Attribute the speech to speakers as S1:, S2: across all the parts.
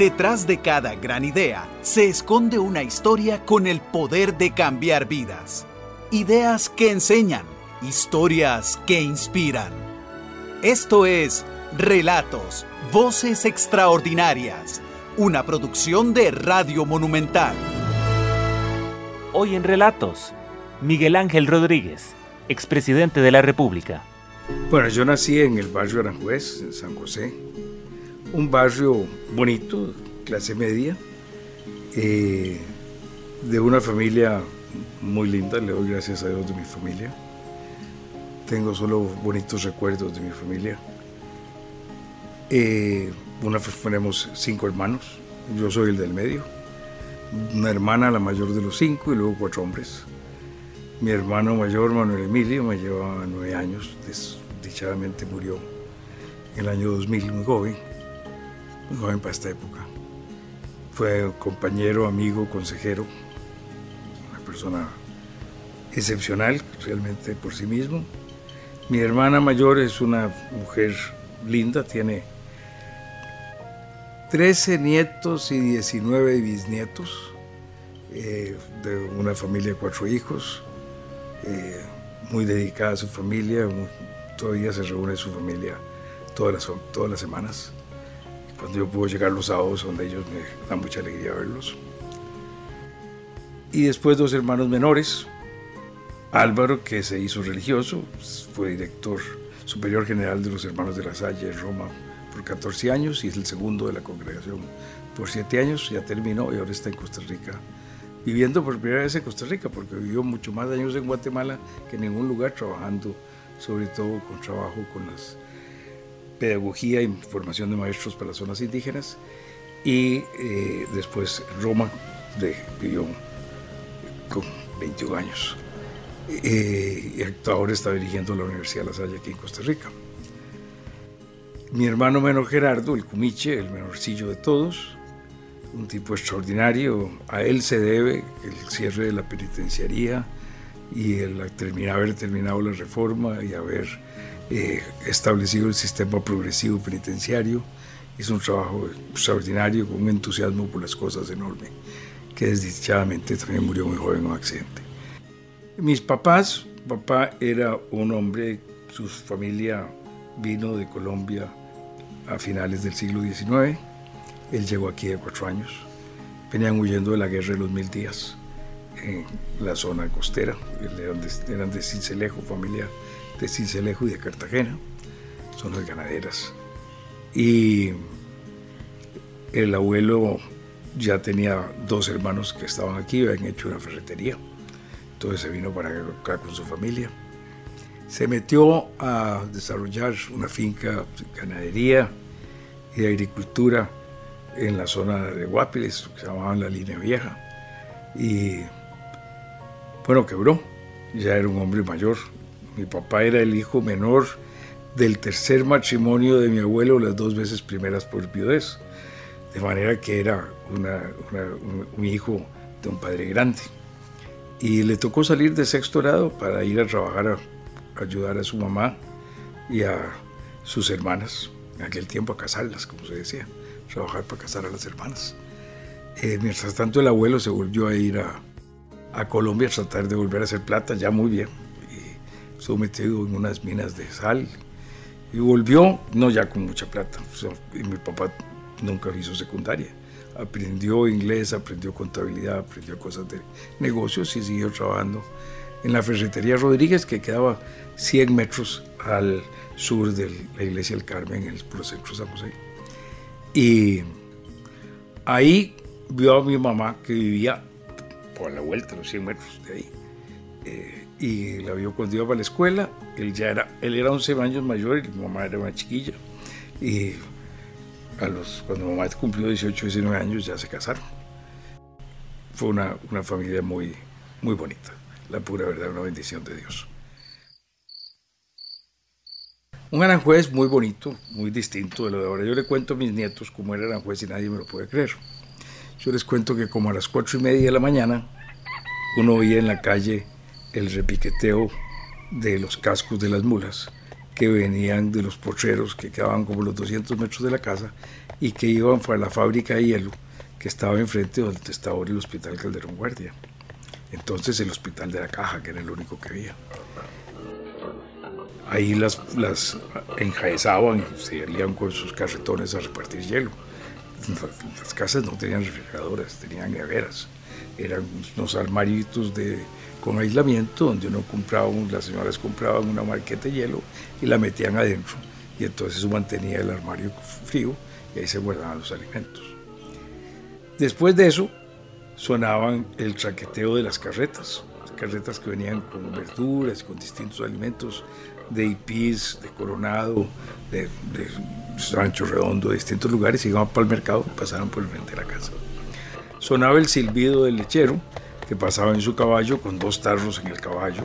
S1: Detrás de cada gran idea se esconde una historia con el poder de cambiar vidas. Ideas que enseñan, historias que inspiran. Esto es Relatos, Voces Extraordinarias, una producción de Radio Monumental.
S2: Hoy en Relatos, Miguel Ángel Rodríguez, expresidente de la República.
S3: Bueno, yo nací en el barrio Aranjuez, en San José, un barrio bonito, clase media, eh, de una familia muy linda, le doy gracias a Dios de mi familia. Tengo solo bonitos recuerdos de mi familia. Eh, una, tenemos cinco hermanos, yo soy el del medio, una hermana, la mayor de los cinco, y luego cuatro hombres. Mi hermano mayor, Manuel Emilio, me llevaba nueve años, desdichadamente murió en el año 2000, muy joven, joven para esta época. Fue compañero, amigo, consejero, una persona excepcional realmente por sí mismo. Mi hermana mayor es una mujer linda, tiene 13 nietos y 19 bisnietos, eh, de una familia de cuatro hijos. Eh, muy dedicada a su familia, todavía se reúne su familia todas las, todas las semanas. Cuando yo puedo llegar los sábados, donde ellos me dan mucha alegría verlos. Y después dos hermanos menores, Álvaro, que se hizo religioso, fue director superior general de los Hermanos de la Salle en Roma por 14 años y es el segundo de la congregación por 7 años, ya terminó y ahora está en Costa Rica viviendo por primera vez en Costa Rica, porque vivió mucho más años en Guatemala que en ningún lugar, trabajando sobre todo con trabajo con las pedagogía y formación de maestros para las zonas indígenas. Y eh, después Roma de, vivió con 21 años. Eh, y ahora está dirigiendo la Universidad de La Salle aquí en Costa Rica. Mi hermano menor Gerardo, el Cumiche, el menorcillo de todos, un tipo extraordinario. A él se debe el cierre de la penitenciaría y el haber terminado la reforma y haber eh, establecido el sistema progresivo penitenciario. Hizo un trabajo extraordinario con un entusiasmo por las cosas enorme, que desdichadamente también murió muy joven en un accidente. Mis papás, papá era un hombre, su familia vino de Colombia a finales del siglo XIX él llegó aquí de cuatro años. Venían huyendo de la guerra de los mil días en la zona costera. Eran de Cincelejo, familia de Cincelejo y de Cartagena, zonas ganaderas. Y el abuelo ya tenía dos hermanos que estaban aquí, habían hecho una ferretería. Entonces se vino para acá con su familia. Se metió a desarrollar una finca de ganadería y de agricultura en la zona de Guapiles, que se llamaban la línea vieja. Y bueno, quebró. Ya era un hombre mayor. Mi papá era el hijo menor del tercer matrimonio de mi abuelo, las dos veces primeras por viudez. De manera que era un, hijo de un padre grande. Y le tocó salir de sexto grado para ir a trabajar, a, ayudar a su mamá y a sus hermanas, en aquel tiempo a casarlas, como se decía trabajar para casar a las hermanas. Eh, mientras tanto el abuelo se volvió a ir a, a, Colombia a tratar de volver a hacer plata, ya muy bien, estuvo metido en unas minas de sal, y volvió, no ya con mucha plata, y mi papá nunca hizo secundaria, aprendió inglés, aprendió contabilidad, aprendió cosas de negocios y siguió trabajando en la ferretería Rodríguez, que quedaba 100 metros al sur de la iglesia del Carmen, en el centro San José. Y ahí vio a mi mamá que vivía por la vuelta, los 100 metros de ahí. Eh, y la vio cuando iba para la escuela. Él ya era, él era 11 años mayor y mi mamá era una chiquilla. Y a los, cuando mi mamá cumplió 18, 19 años ya se casaron. Fue una, una familia muy, muy bonita. La pura verdad, una bendición de Dios. Un Aranjuez muy bonito, muy distinto de lo de ahora. Yo le cuento a mis nietos cómo era Aranjuez y nadie me lo puede creer. Yo les cuento que como a las cuatro y media de la mañana uno oía en la calle el repiqueteo de los cascos de las mulas que venían de los potreros que quedaban como los 200 metros de la casa y que iban para la fábrica de hielo que estaba enfrente donde estaba ahora el Hospital Calderón Guardia. Entonces el Hospital de la Caja, que era el único que había. Ahí las, las enjaezaban, se salían con sus carretones a repartir hielo. Las casas no tenían refrigeradoras, tenían neveras. Eran unos armaritos de, con aislamiento donde uno compraba, las señoras compraban una marqueta de hielo y la metían adentro. Y entonces mantenía el armario frío y ahí se guardaban los alimentos. Después de eso, sonaban el traqueteo de las carretas, carretas que venían con verduras, con distintos alimentos de Ipís, de Coronado, de, de Sancho Redondo, de distintos lugares, iban para el mercado y pasaban por el frente de la casa. Sonaba el silbido del lechero, que pasaba en su caballo con dos tarros en el caballo,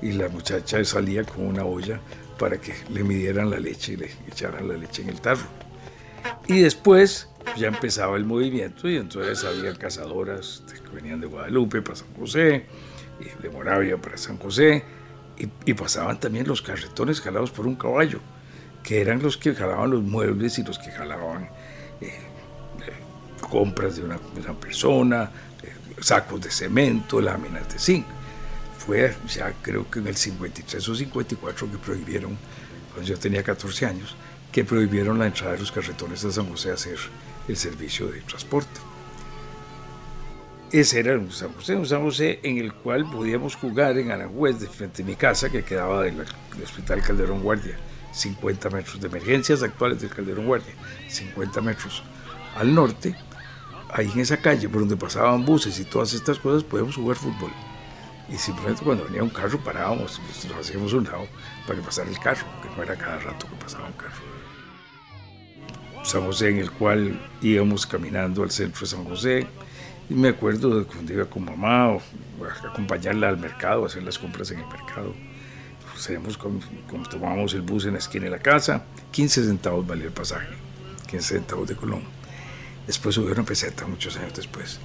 S3: y la muchacha salía con una olla para que le midieran la leche y le echaran la leche en el tarro. Y después ya empezaba el movimiento y entonces había cazadoras que venían de Guadalupe para San José, y de Moravia para San José, y, pasaban también los carretones jalados por un caballo, que eran los que jalaban los muebles y los que jalaban eh, eh, compras de una, persona, sacos de cemento, láminas de zinc. Fue ya creo que en el 53 o 54 que prohibieron, cuando yo tenía 14 años, que prohibieron la entrada de los carretones a San José a hacer el servicio de transporte. Ese era un San José, un San José en el cual podíamos jugar en Aranjuez, de frente a mi casa, que quedaba del, Hospital Calderón Guardia, 50 metros de emergencias actuales del Calderón Guardia, 50 metros al norte, ahí en esa calle por donde pasaban buses y todas estas cosas, podíamos jugar fútbol. Y simplemente cuando venía un carro parábamos, nos hacíamos un lado para que pasara el carro, que no era cada rato que pasaba un carro. San José, en el cual íbamos caminando al centro de San José. Y me acuerdo de cuando iba con mamá o a acompañarla al mercado, a hacer las compras en el mercado. Pues como, tomábamos el bus en la esquina de la casa, 15 centavos valía el pasaje, 15 centavos de Colón. Después subieron peseta muchos años después.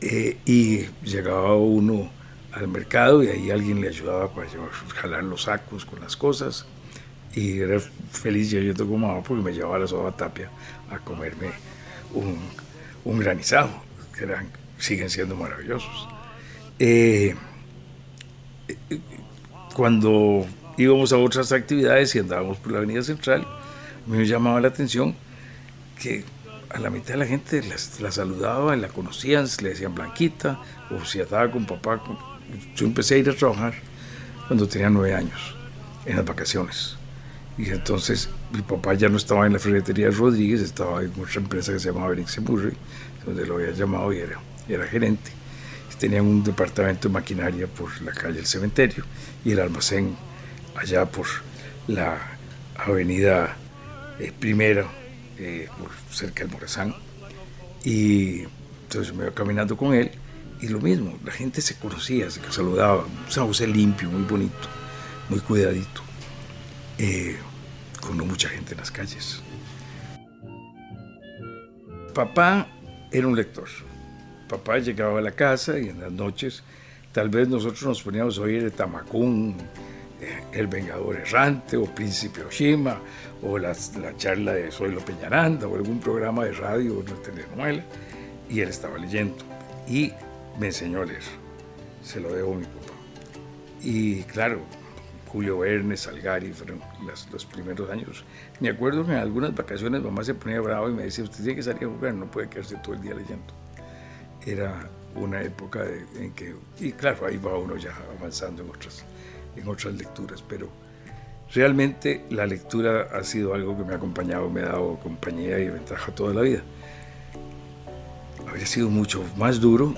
S3: Eh, y llegaba uno al mercado y ahí alguien le ayudaba para jalar los sacos con las cosas y era feliz yo yendo con mamá porque me llevaba a la soda tapia a comerme un, un granizado, que eran, siguen siendo maravillosos. Eh, cuando íbamos a otras actividades y andábamos por la Avenida Central, me llamaba la atención que a la mitad de la gente la, saludaba, la conocían, le decían Blanquita, o si estaba con papá. Yo empecé a ir a trabajar cuando tenía nueve años, en las vacaciones. Y entonces mi papá ya no estaba en la ferretería Rodríguez, estaba en otra empresa que se llamaba Eric Murray, donde lo había llamado y era, era gerente. Tenían un departamento de maquinaria por la calle del cementerio y el almacén allá por la avenida eh, Primera, eh, por cerca del Morazán. Y entonces me iba caminando con él y lo mismo, la gente se conocía, se saludaba, San José limpio, muy bonito, muy cuidadito. Eh, con no mucha gente en las calles. Papá era un lector. Papá llegaba a la casa y en las noches tal vez nosotros nos poníamos a oír de Tamacún, eh, El Vengador Errante o Príncipe Oshima o la, charla de Zoilo Peñaranda o algún programa de radio o una telenovela y él estaba leyendo y me enseñó a leer. Se lo debo a mi papá. Y claro, Julio Verne, Salgari, fueron los primeros años. Me acuerdo que en algunas vacaciones mamá se ponía bravo y me decía, usted tiene que salir a jugar, no puede quedarse todo el día leyendo. Era una época en que, y claro, ahí va uno ya avanzando en otras, en otras lecturas, pero realmente la lectura ha sido algo que me ha acompañado, me ha dado compañía y ventaja toda la vida. Habría sido mucho más duro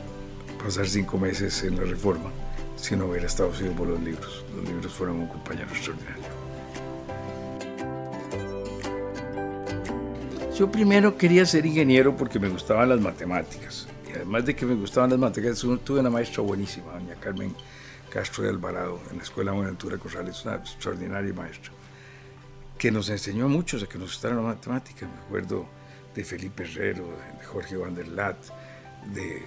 S3: pasar cinco meses en la reforma si no hubiera estado sido por los libros. Los libros fueron un compañero extraordinario. Yo primero quería ser ingeniero porque me gustaban las matemáticas. Y además de que me gustaban las matemáticas, tuve una maestra buenísima, doña Carmen Castro de Alvarado, en la Escuela Buenaventura Corrales, una extraordinaria maestra, que nos enseñó mucho, o que nos gustaron las matemáticas. Me acuerdo de Felipe Herrero, de Jorge Van der Lat, de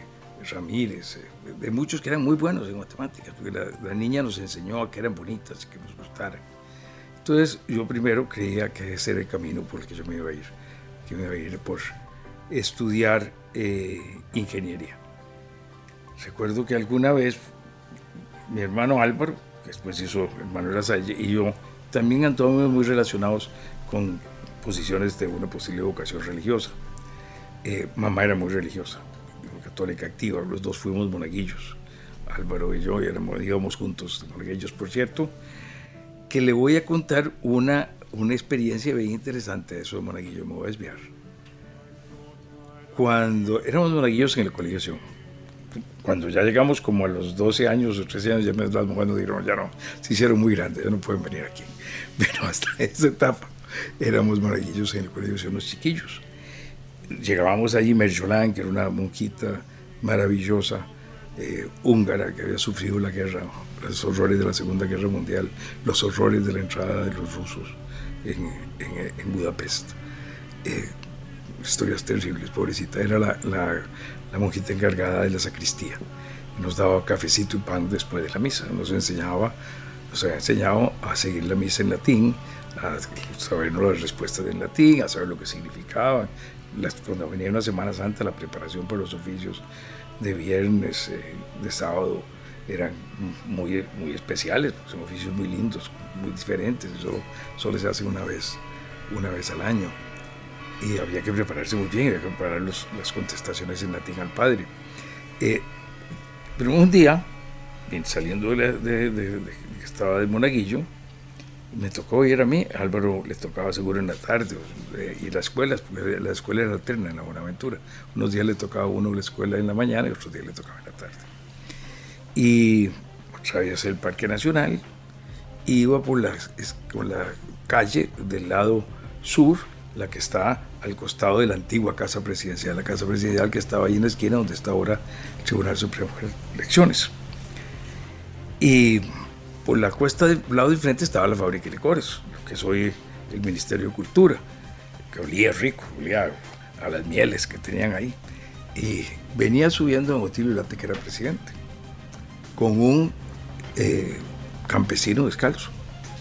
S3: Ramírez, eh, de muchos que eran muy buenos en matemáticas, porque la, niña nos enseñó a que eran bonitas, que nos gustaran. Entonces yo primero creía que ese era el camino por el que yo me iba a ir, que me iba a ir por estudiar eh, ingeniería. Recuerdo que alguna vez mi hermano Álvaro, que después hizo Manuel Salle, y yo también andamos muy relacionados con posiciones de una posible vocación religiosa. Eh, mamá era muy religiosa, católica activa, los dos fuimos monaguillos, Álvaro y yo, y éramos, íbamos juntos, monaguillos por cierto, que le voy a contar una, una experiencia bien interesante de eso de monaguillo, me voy a desviar. Cuando éramos monaguillos en el colegio, cuando ya llegamos como a los 12 años o 13 años, ya me las mujeres dijeron, ya no, se hicieron muy grandes, ya no pueden venir aquí. Pero hasta esa etapa éramos monaguillos en el colegio, unos chiquillos. Llegábamos allí, Merjolán, que era una monjita maravillosa, eh, húngara, que había sufrido la guerra, los horrores de la Segunda Guerra Mundial, los horrores de la entrada de los rusos en, en, Budapest. Eh, historias terribles, pobrecita. Era la, la, la, monjita encargada de la sacristía. Nos daba cafecito y pan después de la misa. Nos enseñaba, nos había enseñado a seguir la misa en latín, a saber las respuestas en latín, a saber lo que significaban. cuando venía una Semana Santa, la preparación para los oficios de viernes, eh, de sábado, eran muy, muy especiales, son oficios muy lindos, muy diferentes, solo, solo se hace una vez, una vez al año. Y había que prepararse muy bien, había que preparar las contestaciones en latín al padre. Eh, pero un día, saliendo de, de, de, estaba de Monaguillo, me tocó ir a mí, Álvaro le tocaba seguro en la tarde, y las escuelas, porque la escuela era alterna en la Buenaventura. Unos días le tocaba a uno la escuela en la mañana y otros días le tocaba en la tarde. Y atravesé el Parque Nacional, iba por la, por la calle del lado sur, la que está al costado de la antigua Casa Presidencial, la Casa Presidencial que estaba ahí en la esquina donde está ahora el Tribunal Supremo de Elecciones. Y por la cuesta del lado diferente estaba la fábrica de licores, que soy el Ministerio de Cultura, que olía rico, olía a las mieles que tenían ahí. Y venía subiendo en Otilio Late, que era presidente, con un eh, campesino descalzo.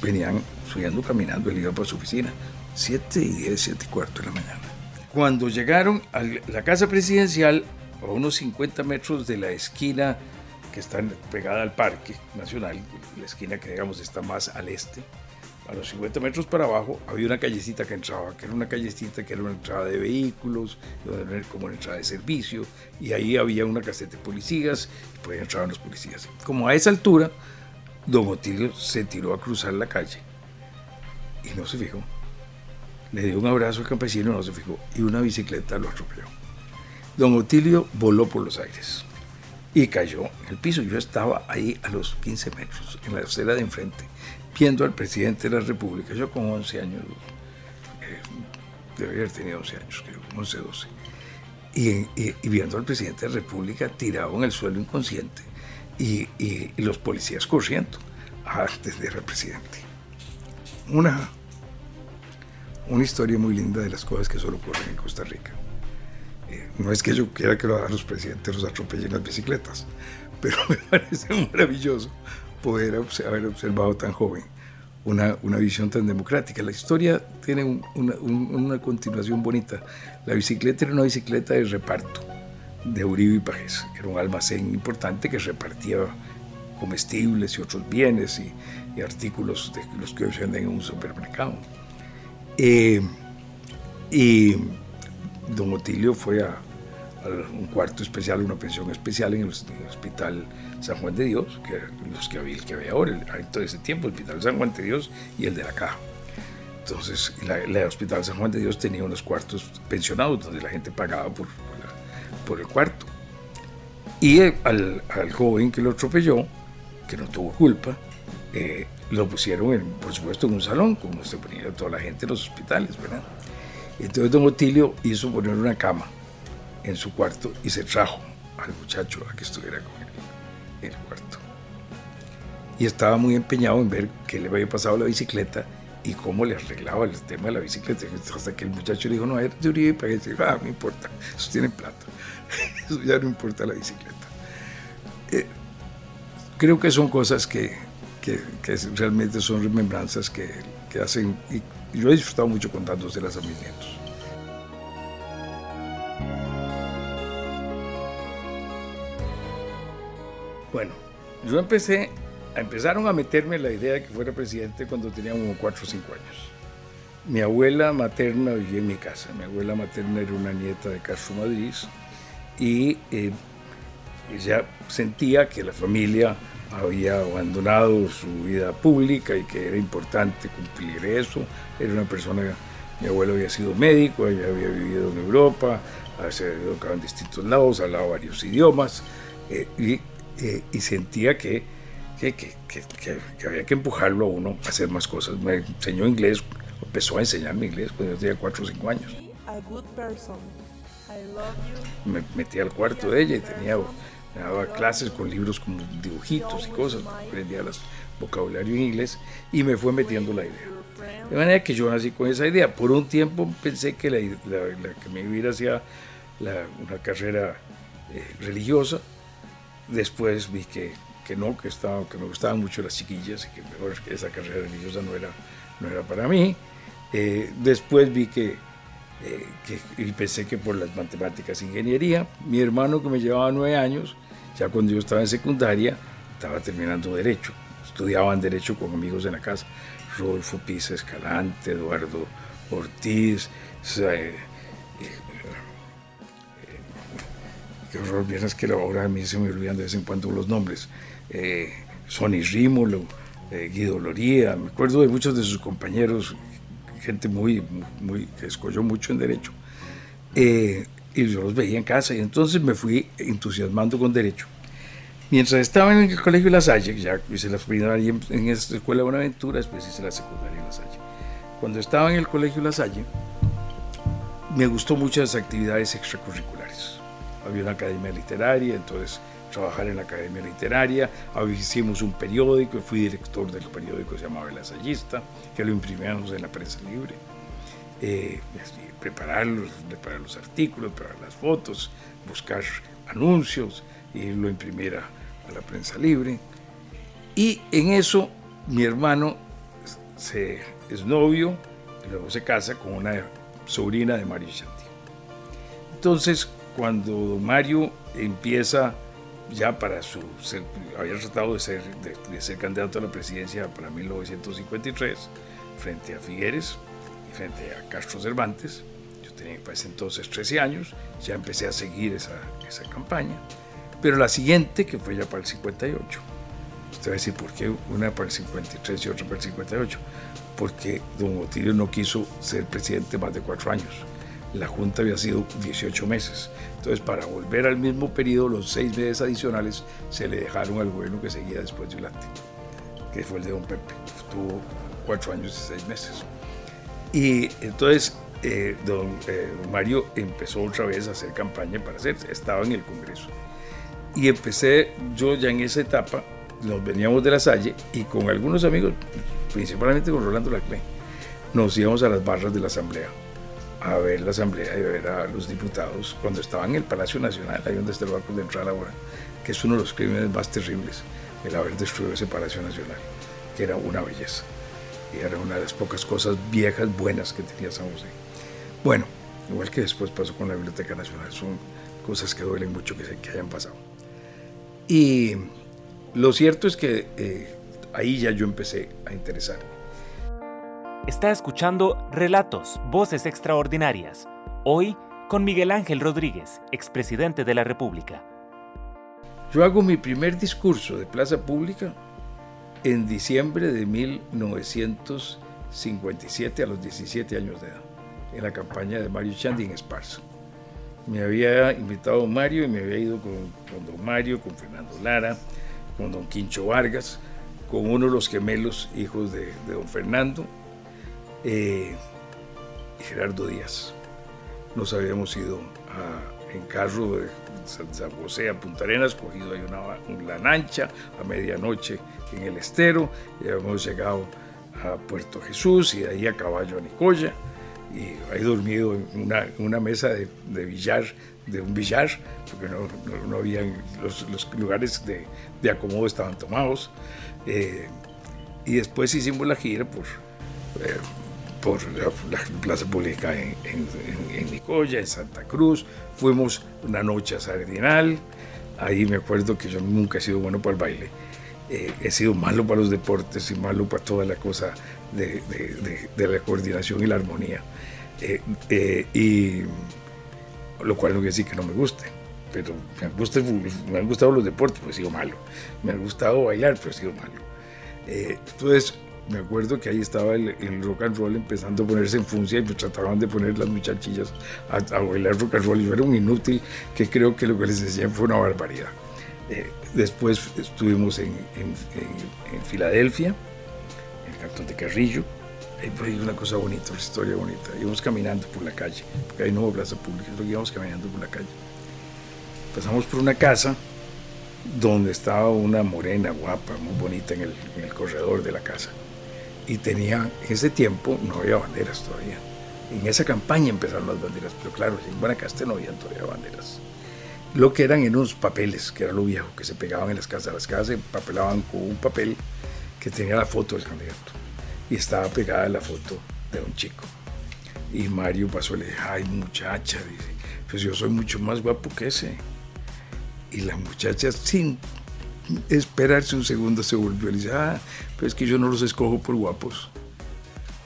S3: Venían subiendo, caminando, él iba para su oficina, 7 y 10, 7 y cuarto de la mañana. Cuando llegaron a la casa presidencial, a unos 50 metros de la esquina que está pegada al Parque Nacional, la esquina que digamos está más al este, a los 50 metros para abajo había una callecita que entraba, que era una callecita que era una entrada de vehículos, como una entrada de servicio, y ahí había una caseta de policías, y por ahí entraban los policías. Como a esa altura, don Otilio se tiró a cruzar la calle y no se fijó. Le dio un abrazo al campesino, no se fijó, y una bicicleta lo atropelló. Don Otilio voló por los aires y cayó en el piso. Yo estaba ahí a los 15 metros, en la acera de enfrente, viendo al presidente de la República. Yo con 11 años, eh, debería haber tenido 11 años, creo, 11, 12. Y, viendo al presidente de la República tirado en el suelo inconsciente y, los policías corriendo antes de al presidente. Una, una historia muy linda de las cosas que solo ocurren en Costa Rica. No es que yo quiera que los presidentes los atropellen las bicicletas, pero me parece maravilloso poder haber observado tan joven una, una visión tan democrática. La historia tiene una, una, continuación bonita. La bicicleta era una bicicleta de reparto de Uribe y Pajés. Era un almacén importante que repartía comestibles y otros bienes y, artículos de los que hoy se venden en un supermercado. Eh, y don Otilio fue a, un cuarto especial, una pensión especial en el, Hospital San Juan de Dios, que los que había, el que había ahora, en todo ese tiempo, el Hospital San Juan de Dios y el de la Caja. Entonces, el Hospital San Juan de Dios tenía unos cuartos pensionados donde la gente pagaba por, por, el cuarto. Y al, al, joven que lo atropelló, que no tuvo culpa, eh, lo pusieron, por supuesto, en un salón, como se ponía toda la gente en los hospitales, ¿verdad? Entonces don Otilio hizo poner una cama en su cuarto y se trajo al muchacho a que estuviera con él en el cuarto. Y estaba muy empeñado en ver qué le había pasado la bicicleta y cómo le arreglaba el tema de la bicicleta. Hasta que el muchacho le dijo, no, era de Uribe para que ah, no importa, eso tiene plata. eso ya no importa la bicicleta. Eh, creo que son cosas que, que, realmente son remembranzas que, que hacen, y yo he disfrutado mucho contándoselas a mis nietos. Bueno, yo empecé, empezaron a meterme la idea de que fuera presidente cuando tenía como 4 o 5 años. Mi abuela materna vivía en mi casa. Mi abuela materna era una nieta de Castro Madrid y eh, ella sentía que la familia había abandonado su vida pública y que era importante cumplir eso. Era una persona, mi abuelo había sido médico, ella había vivido en Europa, se había educado en distintos lados, hablaba varios idiomas eh, y, eh, y, sentía que que, que, que, había que empujarlo a uno a hacer más cosas. Me enseñó inglés, empezó a enseñarme inglés cuando yo tenía 4 o 5 años. Me metí al cuarto de ella y tenía me daba clases con libros con dibujitos y cosas, aprendía el vocabulario en inglés y me fue metiendo la idea. De manera que yo nací con esa idea. Por un tiempo pensé que, la, que me iba a una carrera eh, religiosa. Después vi que, que no, que, estaba, que me gustaban mucho las chiquillas y que mejor esa carrera religiosa no era, no era para mí. Eh, después vi que, eh, que, y pensé que por las matemáticas, ingeniería. Mi hermano que me llevaba nueve años ya cuando yo estaba en secundaria, estaba terminando Derecho. Estudiaban Derecho con amigos en la casa. Rodolfo Pisa Escalante, Eduardo Ortiz, eh, eh, qué horror, vieras que ahora a mí se me olvidan de vez en cuando los nombres. Eh, Sonny Rímolo, Guido Loría, me acuerdo de muchos de sus compañeros, gente muy, muy, que escogió mucho en Derecho y yo los veía en casa y entonces me fui entusiasmando con derecho. Mientras estaba en el colegio La Salle, ya hice la primaria en, en esta escuela de Buenaventura, después hice la secundaria en La Salle. Cuando estaba en el colegio La Salle, me gustó mucho las actividades extracurriculares. Había una academia literaria, entonces trabajar en la academia literaria, hicimos un periódico, fui director del periódico que se llamaba El Asallista, que lo imprimíamos en la prensa libre. Eh, prepararlos, preparar los artículos, preparar las fotos, buscar anuncios y lo imprimir a, la prensa libre. Y en eso mi hermano se, es novio, y luego se casa con una sobrina de Mario Chanti. Entonces, cuando Mario empieza ya para su, había tratado de ser, de ser candidato a la presidencia para 1953, frente a Figueres y frente a Castro Cervantes, tenía para ese entonces 13 años, ya empecé a seguir esa, esa campaña. Pero la siguiente, que fue ya para el 58, usted va a decir, ¿por qué una para el 53 y otra para el 58? Porque don Otilio no quiso ser presidente más de cuatro años. La Junta había sido 18 meses. Entonces, para volver al mismo periodo, los seis meses adicionales se le dejaron al gobierno que seguía después de Ulate, que fue el de don Pepe. Tuvo cuatro años y seis meses. Y entonces eh, don eh, Mario empezó otra vez a hacer campaña para hacer, estaba en el Congreso. Y empecé yo ya en esa etapa, nos veníamos de la Salle y con algunos amigos, principalmente con Rolando Laclé, nos íbamos a las barras de la Asamblea a ver la Asamblea y a ver a los diputados cuando estaban en el Palacio Nacional, ahí donde está el de Entrada ahora, que es uno de los crímenes más terribles, el haber destruido ese Palacio Nacional, que era una belleza. Y era una de las pocas cosas viejas, buenas que tenía San José. Bueno, igual que después pasó con la Biblioteca Nacional, son cosas que duelen mucho que, que hayan pasado. Y lo cierto es que eh, ahí ya yo empecé a interesarme.
S2: Está escuchando Relatos, Voces Extraordinarias. Hoy con Miguel Ángel Rodríguez, expresidente de la República.
S3: Yo hago mi primer discurso de plaza pública en diciembre de 1957 a los 17 años de edad en la campaña de Mario Chandi en Esparza. Me había invitado Mario y me había ido con, don Mario, con Fernando Lara, con don Quincho Vargas, con uno de los gemelos hijos de, don Fernando eh, y Gerardo Díaz. Nos habíamos ido en carro de San José a Punta Arenas, cogido ahí una, una lancha a medianoche en el estero, y habíamos llegado a Puerto Jesús y de ahí a caballo a Nicoya y he dormido en una, una mesa de, de, billar, de un billar, porque no, no, había, los, los, lugares de, de, acomodo estaban tomados. Eh, y después hicimos la gira por, por la, plaza pública en, en, Nicoya, en Santa Cruz. Fuimos una noche a Sardinal. Ahí me acuerdo que yo nunca he sido bueno para el baile. he sido malo para los deportes y malo para toda la cosa de, la coordinación y la armonía. y lo cual no quiere decir que no me guste pero me, gusta, me han gustado los deportes, pero he sido malo. Me ha gustado bailar, pero he sido malo. Eh, entonces, me acuerdo que ahí estaba el, rock and roll empezando a ponerse en función y me trataban de poner las muchachillas a, bailar rock and roll. Y un inútil que creo que lo que les decían fue una barbaridad. Eh, después estuvimos en, Filadelfia, cantón de Carrillo. Ahí fue una cosa bonita, una historia bonita. Íbamos caminando por la calle, porque ahí no hubo plaza pública, íbamos caminando por la calle pasamos por una casa donde estaba una morena guapa, muy bonita en el, corredor de la casa. Y tenía, en ese tiempo no había banderas todavía. En esa campaña empezaron las banderas, pero claro, en Guanacaste no había todavía banderas. Lo que eran en unos papeles, que era lo viejo, que se pegaban en las casas. Las casas se papelaban con un papel que tenía la foto del candidato. Y estaba pegada la foto de un chico. Y Mario pasó y le dijo, ay muchacha, dice, pues yo soy mucho más guapo que ese. Y la muchacha, sin esperarse un segundo, se volvió y dice, ah, pero es que yo no los escojo por guapos.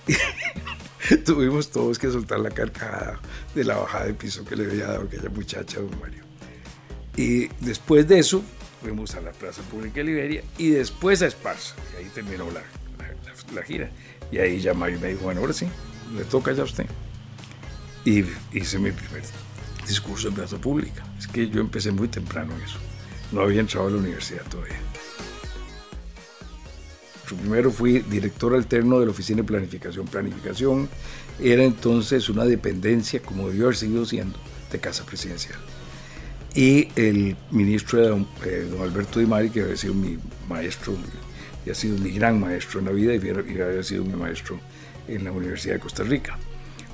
S3: tuvimos todos que soltar la carcajada de la bajada de piso que le había dado aquella muchacha, don Mario. Y después de eso, fuimos a la Plaza Pública de Liberia y después a Esparza. Y ahí terminó la, la, gira. Y ahí ya Mario me dijo, bueno, ahora sí, le toca ya a usted. Y hice mi primer discurso en plaza pública. Es que yo empecé muy temprano en eso. No había entrado a la universidad todavía. Primero fui director alterno de la Oficina de Planificación. Planificación era entonces una dependencia, como debió haber seguido siendo, de Casa Presidencial. Y el ministro don, eh, Alberto Di Mari, que había sido mi maestro, y ha sido mi gran maestro en la vida, y había sido mi maestro en la Universidad de Costa Rica.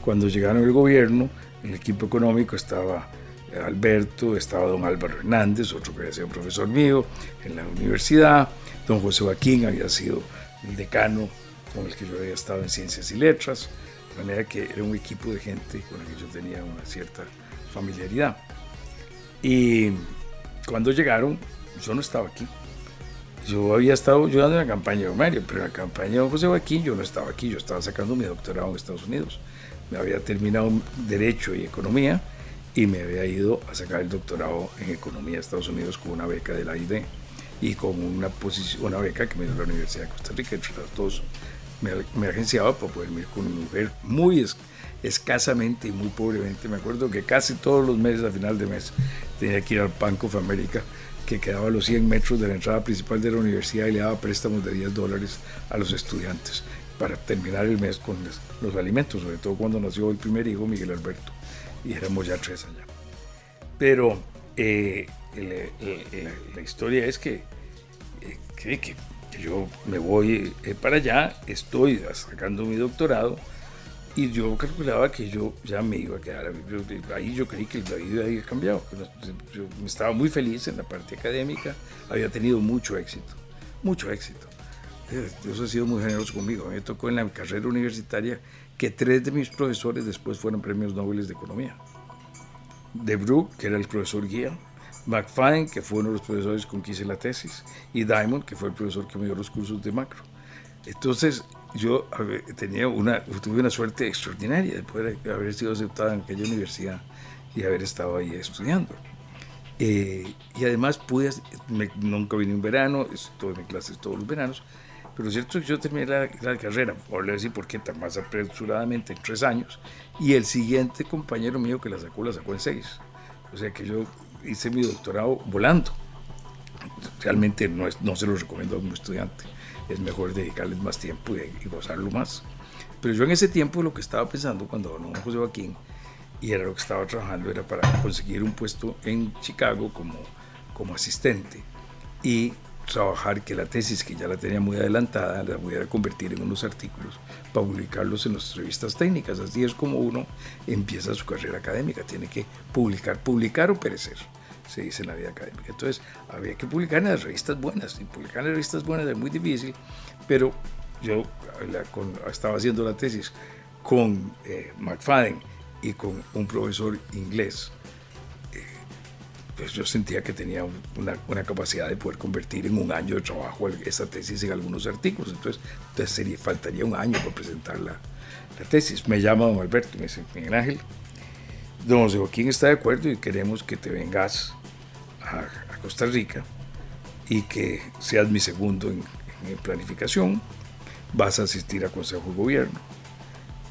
S3: Cuando llegaron al gobierno, el equipo económico estaba Alberto, estaba don Álvaro Hernández, otro que había sido profesor mío en la universidad, don José Joaquín había sido el decano con el que yo había estado en ciencias y letras, de manera que era un equipo de gente con el que yo tenía una cierta familiaridad. Y cuando llegaron, yo no estaba aquí. Yo había estado ayudando en la campaña de Mario, pero en la campaña de José Joaquín yo no estaba aquí, yo estaba sacando mi doctorado en Estados Unidos me había terminado Derecho y Economía y me había ido a sacar el doctorado en Economía de Estados Unidos con una beca de la ID y con una, posición, una beca que me dio la Universidad de Costa Rica. Entre las dos me, me agenciaba para poder ir con una mujer muy escasamente y muy pobremente. Me acuerdo que casi todos los meses, a final de mes, tenía que ir al Bank of America que quedaba a los 100 metros de la entrada principal de la universidad y le daba préstamos de 10 dólares a los estudiantes para terminar el mes con los, alimentos, sobre todo cuando nació el primer hijo, Miguel Alberto, y éramos ya tres allá. Pero eh, la, historia es que, eh, que, yo me voy eh, para allá, estoy sacando mi doctorado, y yo calculaba que yo ya me iba a quedar. ahí yo creí que la vida había cambiado. Yo estaba muy feliz en la parte académica, había tenido mucho éxito, mucho éxito. Dios ha sido muy generoso conmigo. Me tocó en la carrera universitaria que tres de mis profesores después fueron premios Nobel de Economía. De Brook, que era el profesor guía, McFadden, que fue uno de los profesores con quien hice la tesis, y Diamond, que fue el profesor que me dio los cursos de macro. Entonces, yo tenía una, tuve una suerte extraordinaria de poder haber sido aceptada en aquella universidad y haber estado ahí estudiando. Eh, y además pude, nunca vine un verano, estuve en clases todos los veranos, pero es cierto que yo terminé la, carrera, por decir por qué tan más apresuradamente, en tres años, y el siguiente compañero mío que la sacó, la sacó en seis. O sea que yo hice mi doctorado volando. Realmente no, es, no se lo recomiendo a un estudiante. Es mejor dedicarles más tiempo y, gozarlo más. Pero yo en ese tiempo lo que estaba pensando cuando don José Joaquín, y era lo que estaba trabajando, era para conseguir un puesto en Chicago como, como asistente. Y trabajar que la tesis, que ya la tenía muy adelantada, la voy a convertir en unos artículos para publicarlos en las revistas técnicas. Así es como uno empieza su carrera académica, tiene que publicar, publicar o perecer, se dice en la vida académica. Entonces, había que publicar en las revistas buenas, y publicar en las revistas buenas es muy difícil, pero yo estaba haciendo la tesis con eh, McFadden y con un profesor inglés, eh, pues yo sentía que tenía una, una, capacidad de poder convertir en un año de trabajo esa tesis en algunos artículos. Entonces, entonces sería, faltaría un año para presentar la, la tesis. Me llama don Alberto, me dice, Miguel Ángel, don José Joaquín está de acuerdo y queremos que te vengas a, Costa Rica y que seas mi segundo en, en planificación. Vas a asistir a Consejo de Gobierno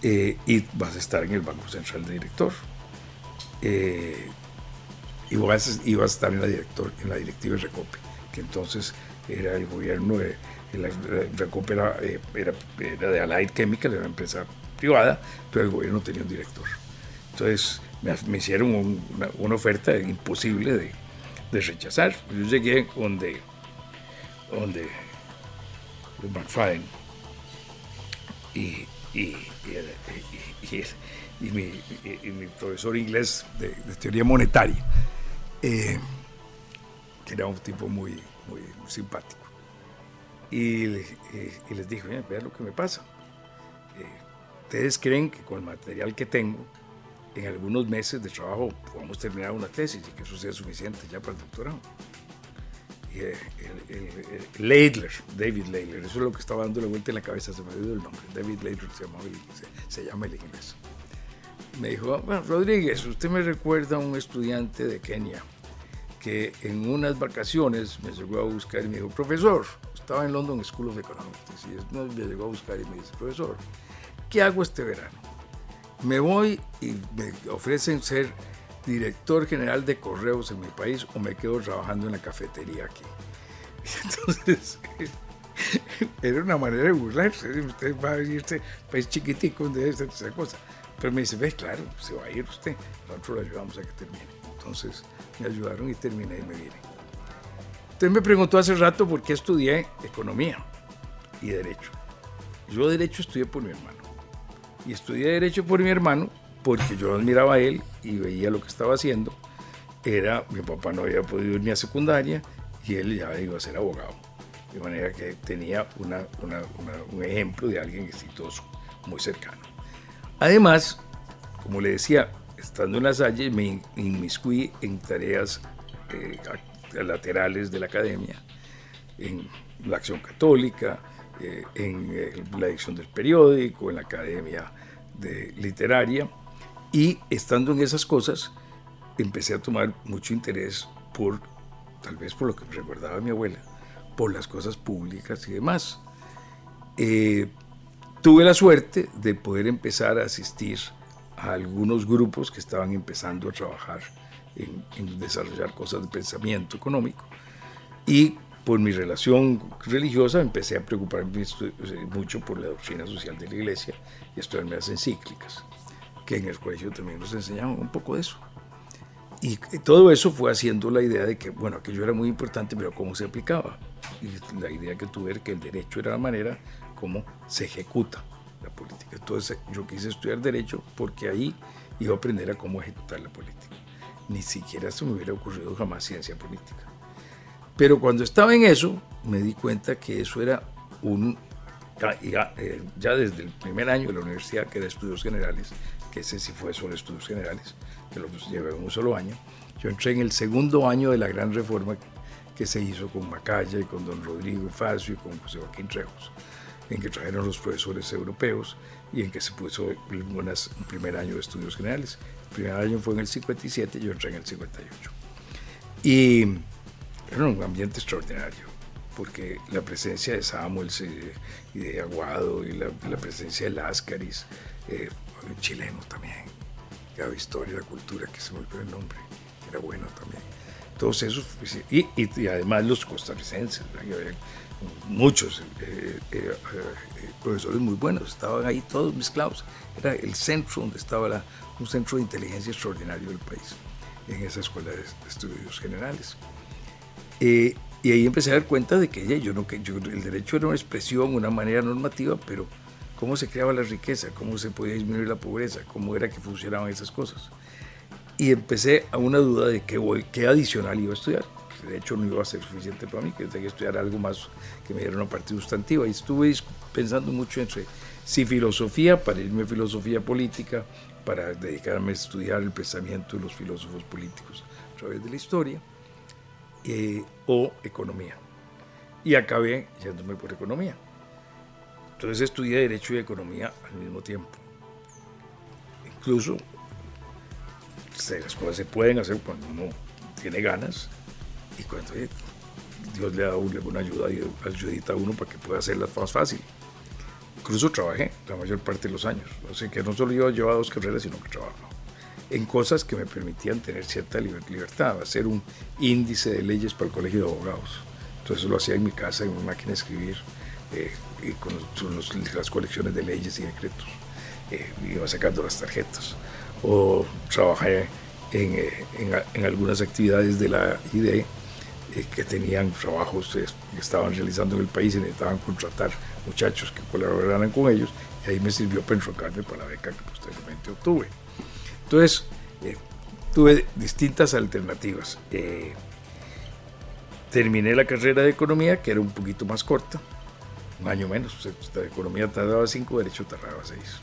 S3: eh, y vas a estar en el Banco Central de Director. Eh, y, vas, a estar en la, director, en la directiva de Recope, que entonces era el gobierno, de, Recope eh, era, era, de Allied Chemical, era una empresa privada, pero el gobierno tenía un director. Entonces me, hicieron una, oferta imposible de, rechazar. Yo llegué donde, donde McFadden y, y, y, mi, profesor inglés de, teoría monetaria, eh, que era un tipo muy, muy simpático. Y, les dije, vean lo que me pasa. Eh, Ustedes creen que con el material que tengo, en algunos meses de trabajo podamos terminar una tesis y que eso sea suficiente ya para el doctorado. Eh, el, Leidler, David Leidler, eso es lo que estaba dando la vuelta en la cabeza, se me olvidó el nombre, David Leidler se, se, llama el inglés. Me dijo, bueno, Rodríguez, usted me recuerda a un estudiante de Kenia que en unas vacaciones me llegó a buscar y me dijo, profesor, estaba en London School of Economics, y me llegó a buscar y me dice, profesor, ¿qué hago este verano? Me voy y me ofrecen ser director general de correos en mi país o me quedo trabajando en la cafetería aquí. Entonces, era una manera de burlarse. Usted va a irse país chiquitico donde debe esa cosa. Pero me dice, ve, claro, se va a ir usted. Nosotros lo ayudamos a que termine. Entonces, me ayudaron y terminé y me vine. Usted me preguntó hace rato por qué estudié economía y derecho. Yo derecho estudié por mi hermano. Y estudié derecho por mi hermano porque yo admiraba a él y veía lo que estaba haciendo. Era, mi papá no había podido ir ni a secundaria y él ya iba a ser abogado. De manera que tenía una, un ejemplo de alguien exitoso, muy cercano. Además, como le decía, estando en la Salle, me inmiscuí en tareas eh, laterales de la academia, en la acción católica, eh, en eh, la edición del periódico, en la academia de literaria y estando en esas cosas, empecé a tomar mucho interés por, tal vez por lo que me recordaba mi abuela, por las cosas públicas y demás. Eh, tuve la suerte de poder empezar a asistir a algunos grupos que estaban empezando a trabajar en, en desarrollar cosas de pensamiento económico y por mi relación religiosa empecé a preocuparme mucho por la doctrina social de la iglesia y estudiarme las encíclicas que en el colegio también nos enseñaban un poco de eso. Y todo eso fue haciendo la idea de que, bueno, aquello era muy importante, pero cómo se aplicaba. Y la idea que tuve era que el derecho era la manera como se ejecuta la política. Entonces yo quise estudiar derecho porque ahí iba a aprender a cómo ejecutar la política. Ni siquiera se me hubiera ocurrido jamás ciencia política. Pero cuando estaba en eso, me di cuenta que eso era un... Ya, eh, ya desde el primer año de la universidad, que era estudios generales, que ese sí fue sobre estudios generales, que lo llevé un solo año. Yo entré en el segundo año de la gran reforma que se hizo con Macaya y con don Rodrigo Facio y con José Joaquín Trejos, en que trajeron los profesores europeos y en que se puso un primer año de estudios generales. El primer año fue en el 57 y yo entré en el 58. Y era un ambiente extraordinario, porque la presencia de Samuel y de Aguado y la, presencia de Láscaris, eh, un chileno también, que había historia, la cultura, que se volvió el nombre, era bueno también. Todos esos, pues, y, y, además los costarricenses, muchos eh, eh, eh, profesores muy buenos, estaban ahí todos mezclados. Era el centro donde estaba un centro de inteligencia extraordinario del país, en esa escuela de, estudios generales. Y ahí empecé a dar cuenta de que yo no, que yo, el derecho era una expresión, una manera normativa, pero cómo se creaba la riqueza, cómo se podía disminuir la pobreza, cómo era que funcionaban esas cosas. Y empecé a una duda de qué, qué adicional iba a estudiar. derecho no iba a ser suficiente para mí, que tenía que estudiar algo más que me diera una parte sustantiva. Y estuve pensando mucho entre si filosofía, para irme a filosofía política, para dedicarme a estudiar el pensamiento de los filósofos políticos a través de la historia, eh, o economía. Y acabé yéndome por economía. Entonces estudié Derecho y Economía al mismo tiempo. Incluso las cosas se pueden hacer cuando uno tiene ganas y cuando eh, Dios le da una ayuda ayudita a uno para que pueda hacerlas más fácil. Incluso trabajé la mayor parte de los años. Sea que no solo yo llevaba dos carreras, sino que trabajaba en cosas que me permitían tener cierta libertad, hacer un índice de leyes para el colegio de abogados. Entonces lo hacía en mi casa, en una máquina de escribir, eh, y con las colecciones de leyes y decretos. Eh, iba sacando las tarjetas. O trabajé en, eh, en, algunas actividades de la IDE que tenían trabajos que estaban realizando en el país y necesitaban contratar muchachos que colaboraran con ellos. Y ahí me sirvió para enfocarme para la beca que posteriormente obtuve. Entonces, tuve distintas alternativas. terminé la carrera de economía, que era un poquito más corta, un año menos. La economía tardaba cinco, derecho tardaba seis.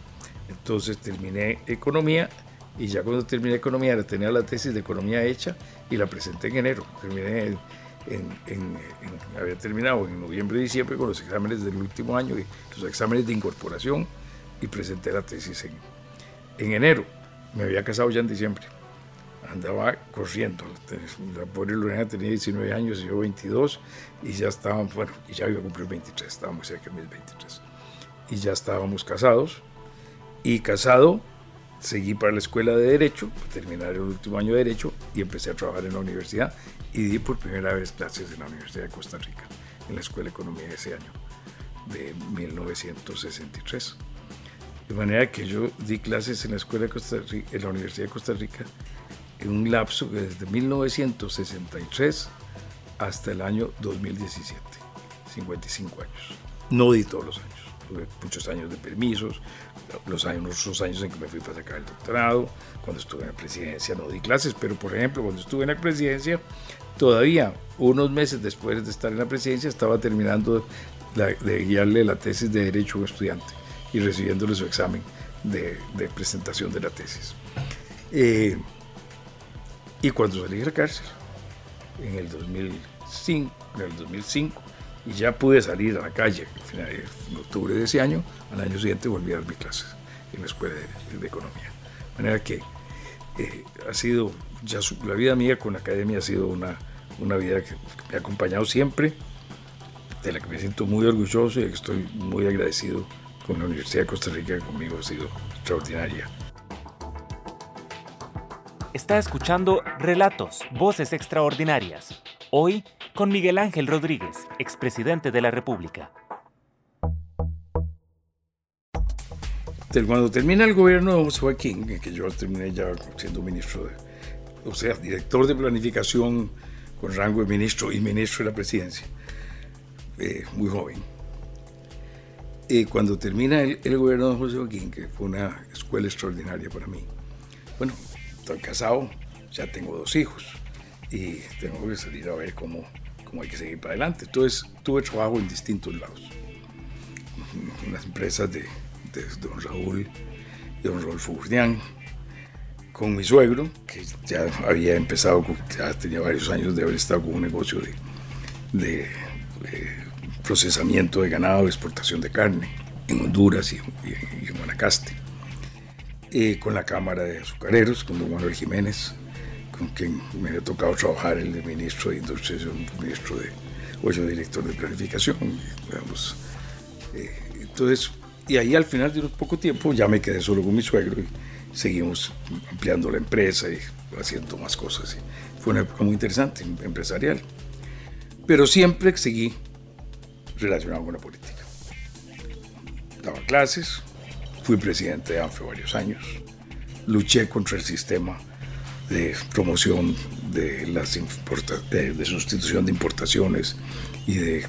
S3: Entonces terminé economía y ya cuando terminé economía tenía la tesis de economía hecha y la presenté en enero. Terminé había terminado en noviembre y diciembre con los exámenes del último año y los exámenes de incorporación y presenté la tesis en, en enero. Me había casado ya en diciembre andaba corriendo. La pobre Lorena tenía 19 años y yo 22 y ya estábamos, bueno, y ya iba a cumplir 23, estábamos cerca de mis 23. Y ya estábamos casados y casado seguí para la escuela de Derecho, terminar el último año de Derecho y empecé a trabajar en la universidad y di por primera vez clases en la Universidad de Costa Rica, en la Escuela de Economía de ese año, de 1963. De manera que yo di clases en la, escuela de Costa Rica, en la Universidad de Costa Rica en un lapso desde 1963 hasta el año 2017, 55 años. No di todos los años, tuve muchos años de permisos, los años, los años en que me fui para sacar el doctorado, cuando estuve en la presidencia no di clases, pero por ejemplo cuando estuve en la presidencia, todavía unos meses después de estar en la presidencia estaba terminando de guiarle la tesis de Derecho a un estudiante y recibiéndole su examen de, presentación de la tesis. Eh, y cuando salí de la cárcel, en el 2005, en el 2005 y ya pude salir a la calle en octubre de ese año, al año siguiente volví a dar mis clases en la Escuela de, Economía. De manera que eh, ha sido, ya la vida mía con la academia ha sido una, una vida que me ha acompañado siempre, de la que me siento muy orgulloso y que estoy muy agradecido con la Universidad de Costa Rica, conmigo ha sido extraordinaria.
S2: Está escuchando Relatos, Voces Extraordinarias. Hoy con Miguel Ángel Rodríguez, expresidente de la República.
S3: Cuando termina el gobierno de Joaquín, que yo terminé ya siendo ministro, de, o sea, director de planificación con rango de ministro y ministro de la presidencia, eh, muy joven. Cuando termina el, gobierno de José Joaquín, que fue una escuela extraordinaria para mí, bueno, estoy casado, ya tengo dos hijos y tengo que salir a ver cómo, cómo hay que seguir para adelante. Entonces tuve trabajo en distintos lados. En las empresas de, don Raúl don Rodolfo Gurdián, con mi suegro, que ya había empezado, ya tenía varios años de haber estado con un negocio de, de, procesamiento de ganado, exportación de carne en Honduras y, en Guanacaste con la Cámara de Azucareros, con don Manuel Jiménez, con quien me ha tocado trabajar el ministro de Industria, el ministro de, o yo director de planificación, digamos. Eh, entonces, y ahí al final de un poco tiempo ya me quedé solo con mi suegro y seguimos ampliando la empresa y haciendo más cosas. Fue una época muy interesante, empresarial. Pero siempre seguí relacionado con la política. Daba clases, Fui presidente de ANFE varios años. Luché contra el sistema de promoción de, las de, sustitución de importaciones y de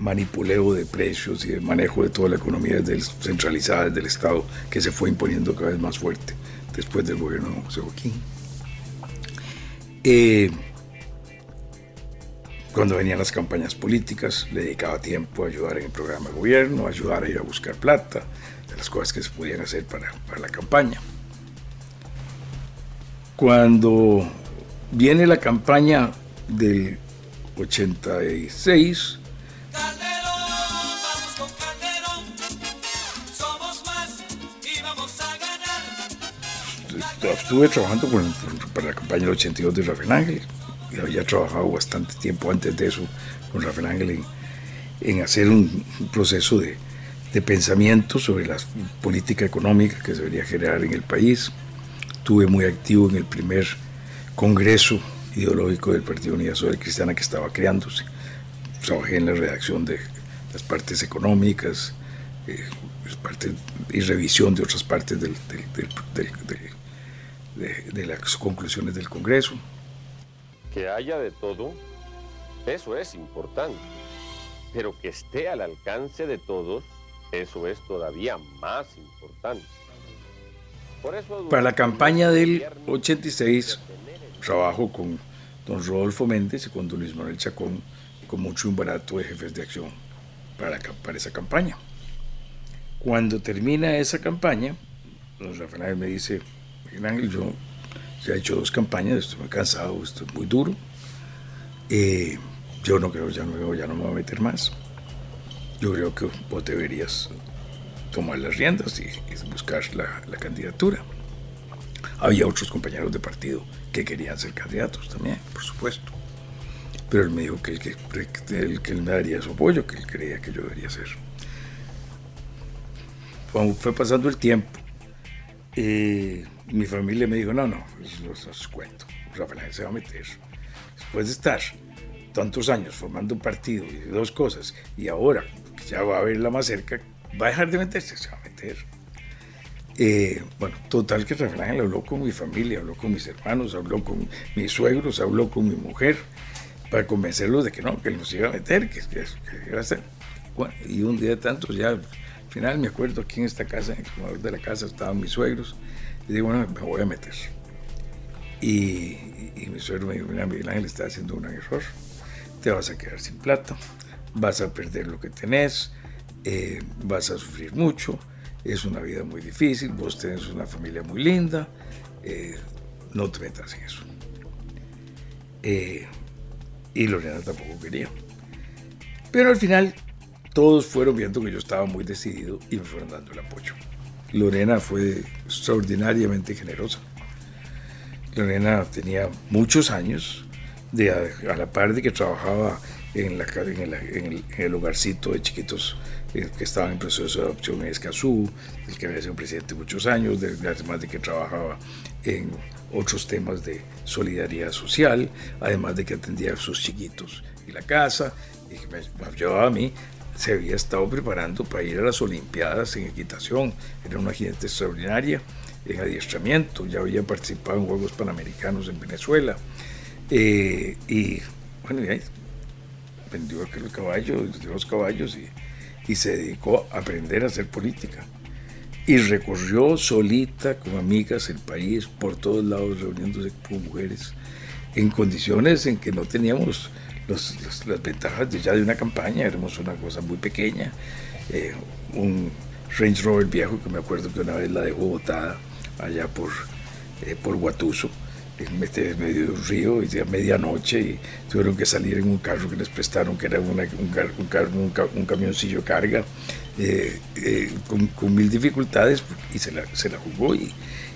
S3: manipuleo de precios y de manejo de toda la economía centralizada del Estado que se fue imponiendo cada vez más fuerte después del gobierno de José Joaquín. Eh, Cuando venían las campañas políticas, le dedicaba tiempo a ayudar en el programa de gobierno, a ayudar a ir a buscar plata, de las cosas que se podían hacer para, para la campaña. Cuando viene la campaña del 86, estuve trabajando para la campaña del 82 de Rafael Ángel había trabajado bastante tiempo antes de eso con Rafael Ángel en, hacer un, proceso de, pensamiento sobre la política económica que se debería generar en el país. Estuve muy activo en el primer congreso ideológico del Partido Unidad Social Cristiana que estaba creándose. Trabajé en la redacción de las partes económicas eh, parte, y revisión de otras partes de, las conclusiones del Congreso.
S4: Que haya de todo, eso es importante, pero que esté al alcance de todos, eso es todavía más importante.
S3: Para la campaña del 86, trabajo con don Rodolfo Méndez y con don Luis Manuel Chacón, con mucho un barato de jefes de acción para, para esa campaña. Cuando termina esa campaña, don Rafael me dice, Ángel, yo ya he hecho dos campañas, estoy muy cansado, estoy muy duro. Eh, yo no creo, ya no, ya no me voy a meter más. Yo creo que vos deberías tomar las riendas y, buscar la, candidatura. Había otros compañeros de partido que querían ser candidatos también, por supuesto. Pero él me dijo que, que, que él me daría su apoyo, que él creía que yo debería ser. fue pasando el tiempo, eh, mi familia me dijo, no, no, eso, es cuento. Rafael se va a meter. Después de estar tantos años formando un partido y dos cosas, y ahora ya va a verla más cerca, va a dejar de meterse, se va a meter. Eh, bueno, total que Rafael habló con mi familia, habló con mis hermanos, habló con mis suegros, habló con mi mujer, para convencerlos de que no, que nos iba a meter, que, que, que iba a hacer. Bueno, y un día de tantos ya final me acuerdo aquí en esta casa, en el comedor de la casa, estaban mis suegros. Y digo, bueno, me voy a meter. Y, mi suegro me dijo, mira, Miguel Ángel está haciendo un error. Te vas a quedar sin plata, vas a perder lo que tenés, eh, vas a sufrir mucho, es una vida muy difícil, vos tenés una familia muy linda, eh, no te metas en eso. Eh, y Lorena tampoco quería. Pero al final todos fueron viendo que yo estaba muy decidido y me fueron dando el apoyo. Lorena fue extraordinariamente generosa. Lorena tenía muchos años, de a, la par de que trabajaba en, la, en, el, hogarcito de chiquitos que estaban en proceso de adopción en Escazú, el que había sido presidente muchos años, además de que trabajaba en otros temas de solidaridad social, además de que atendía a sus chiquitos y la casa, y que me ayudaba a mí se había estado preparando para ir a las Olimpiadas en equitación. Era una gente extraordinaria en adiestramiento. Ya había participado en Juegos Panamericanos en Venezuela. Eh, y bueno, y ahí vendió aquel caballo, los caballos y, y se dedicó a aprender a hacer política. Y recorrió solita con amigas el país por todos lados reuniéndose con mujeres en condiciones en que no teníamos las ventajas de ya de una campaña, éramos una cosa muy pequeña, eh, un Range Rover viejo que me acuerdo que una vez la dejó botada allá por, eh, por Guatuso, en medio de un río, y a medianoche, y tuvieron que salir en un carro que les prestaron, que era un, un, camioncillo carga, eh, con, con, mil dificultades, y se la, se la jugó, y,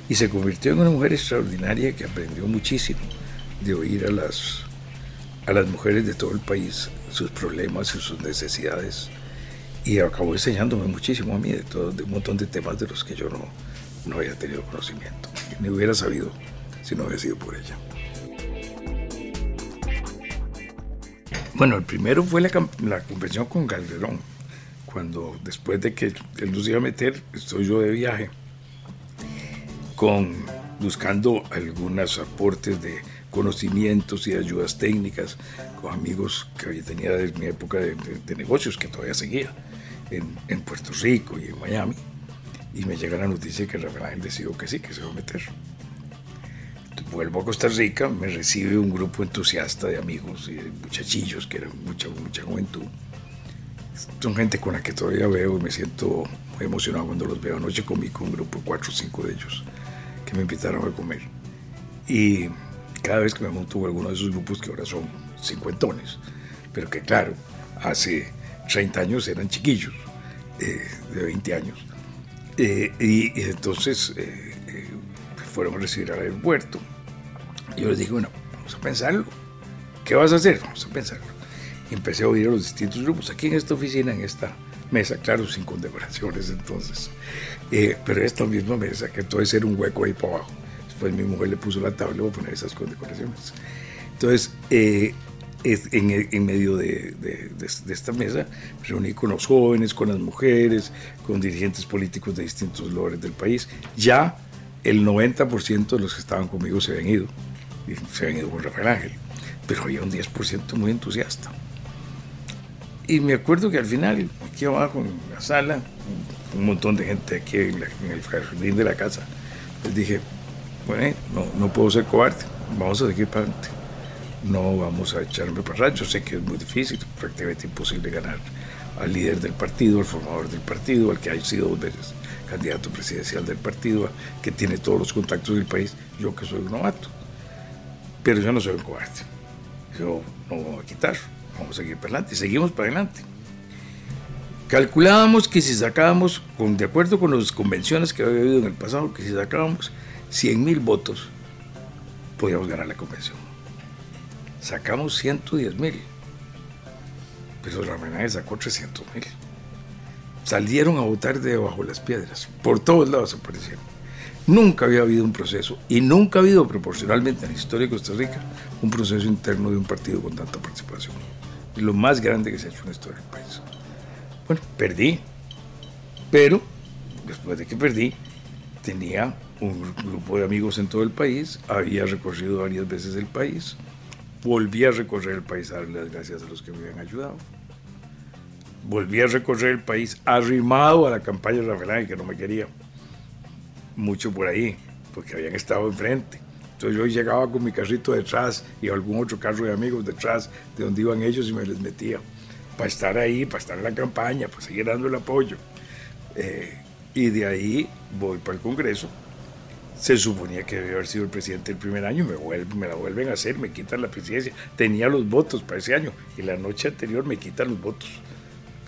S3: y se convirtió en una mujer extraordinaria que aprendió muchísimo de oír a las a las mujeres de todo el país sus problemas y sus necesidades y acabó enseñándome muchísimo a mí de, todo, de un montón de temas de los que yo no, no había tenido conocimiento, ni hubiera sabido si no había sido por ella. Bueno, el primero fue la, la convención con Calderón, cuando después de que él nos iba a meter, estoy yo de viaje, con, buscando algunos aportes de conocimientos y ayudas técnicas con amigos que había tenido desde mi época de, negocios, que todavía seguía en, en, Puerto Rico y en Miami. Y me llega la noticia que Rafael decidió que sí, que se va a meter. vuelvo a Costa Rica, me recibe un grupo entusiasta de amigos y de muchachillos, que eran mucha, mucha juventud. Son gente con la que todavía veo y me siento muy emocionado cuando los veo. Anoche comí con un grupo, cuatro o cinco de ellos, que me invitaron a comer. Y cada vez que me monto con alguno de esos grupos, que ahora son cincuentones, pero que claro, hace 30 años eran chiquillos, eh, de 20 años. Eh, y, entonces eh, fueron a recibir al aeropuerto. Yo les dije, bueno, vamos a pensarlo. ¿Qué vas a hacer? Vamos a pensarlo. Y empecé a oír a los distintos grupos aquí en esta oficina, en esta mesa, claro, sin condecoraciones entonces. pero esta misma mesa, que entonces era un hueco ahí para abajo. Después mi mujer le puso la tabla para poner esas condecoraciones. Entonces, en, en medio de, de, esta mesa, me reuní con los jóvenes, con las mujeres, con dirigentes políticos de distintos lugares del país. Ya el 90% de los que estaban conmigo se habían ido, se habían ido con Rafael Ángel, pero había un 10% muy entusiasta. Y me acuerdo que al final, aquí abajo en la sala, un montón de gente aquí en, en el jardín de la casa, les dije, bueno, no, no puedo ser cobarde, vamos a seguir para adelante no vamos a echarme para atrás. Yo sé que es muy difícil, prácticamente imposible ganar al líder del partido, al formador del partido, al que ha sido dos veces candidato presidencial del partido, que tiene todos los contactos del país, yo que soy un novato. Pero yo no soy un cobarde. Yo no voy a quitar, vamos a seguir para adelante seguimos para adelante. Calculábamos que si sacábamos, con, de acuerdo con las convenciones que había habido en el pasado, que si sacábamos 100 mil votos, podíamos ganar la convención sacamos 110 mil, pero la sacó 300 mil. Salieron a votar debajo de las piedras, por todos lados aparecieron. Nunca había habido un proceso y nunca ha habido proporcionalmente en la historia de Costa Rica un proceso interno de un partido con tanta participación. Y lo más grande que se ha hecho en la historia del país. Bueno, perdí, pero después de que perdí, tenía un grupo de amigos en todo el país, había recorrido varias veces el país, Volví a recorrer el país a darle las gracias a los que me habían ayudado. Volví a recorrer el país arrimado a la campaña de Rafael que no me quería. Mucho por ahí, porque habían estado enfrente. Entonces yo llegaba con mi carrito detrás y algún otro carro de amigos detrás de donde iban ellos y me les metía. Para estar ahí, para estar en la campaña, para seguir dando el apoyo. Eh, y de ahí voy para el Congreso se suponía que debía haber sido el presidente el primer año, me, me la vuelven a hacer, me quitan la presidencia. Tenía los votos para ese año y la noche anterior me quitan los votos.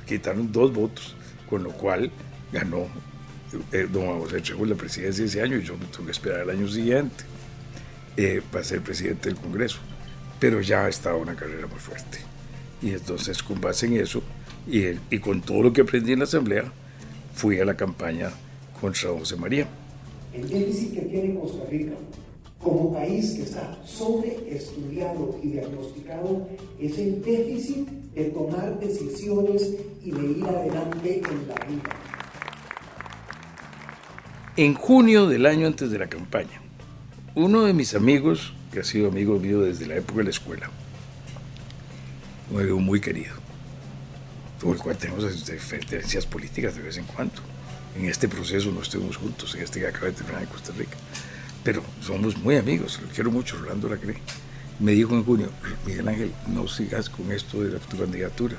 S3: quitaron dos votos, con lo cual ganó eh, don José Trejo la presidencia ese año y yo me tuve que esperar el año siguiente eh, para ser presidente del Congreso. Pero ya estaba una carrera muy fuerte. Y entonces, con base en eso y, y con todo lo que aprendí en la Asamblea, fui a la campaña contra José María
S5: el déficit que tiene Costa Rica como país que está sobreestudiado y diagnosticado es el déficit de tomar decisiones y de ir adelante en la vida.
S3: En junio del año antes de la campaña, uno de mis amigos, que ha sido amigo mío desde la época de la escuela, un amigo muy querido, con el cual tenemos diferencias políticas de vez en cuando, en este proceso no estuvimos juntos, en este que acaba de terminar en Costa Rica. Pero somos muy amigos, lo quiero mucho, Rolando Lacré. Me dijo en junio, Miguel Ángel, no sigas con esto de tu candidatura.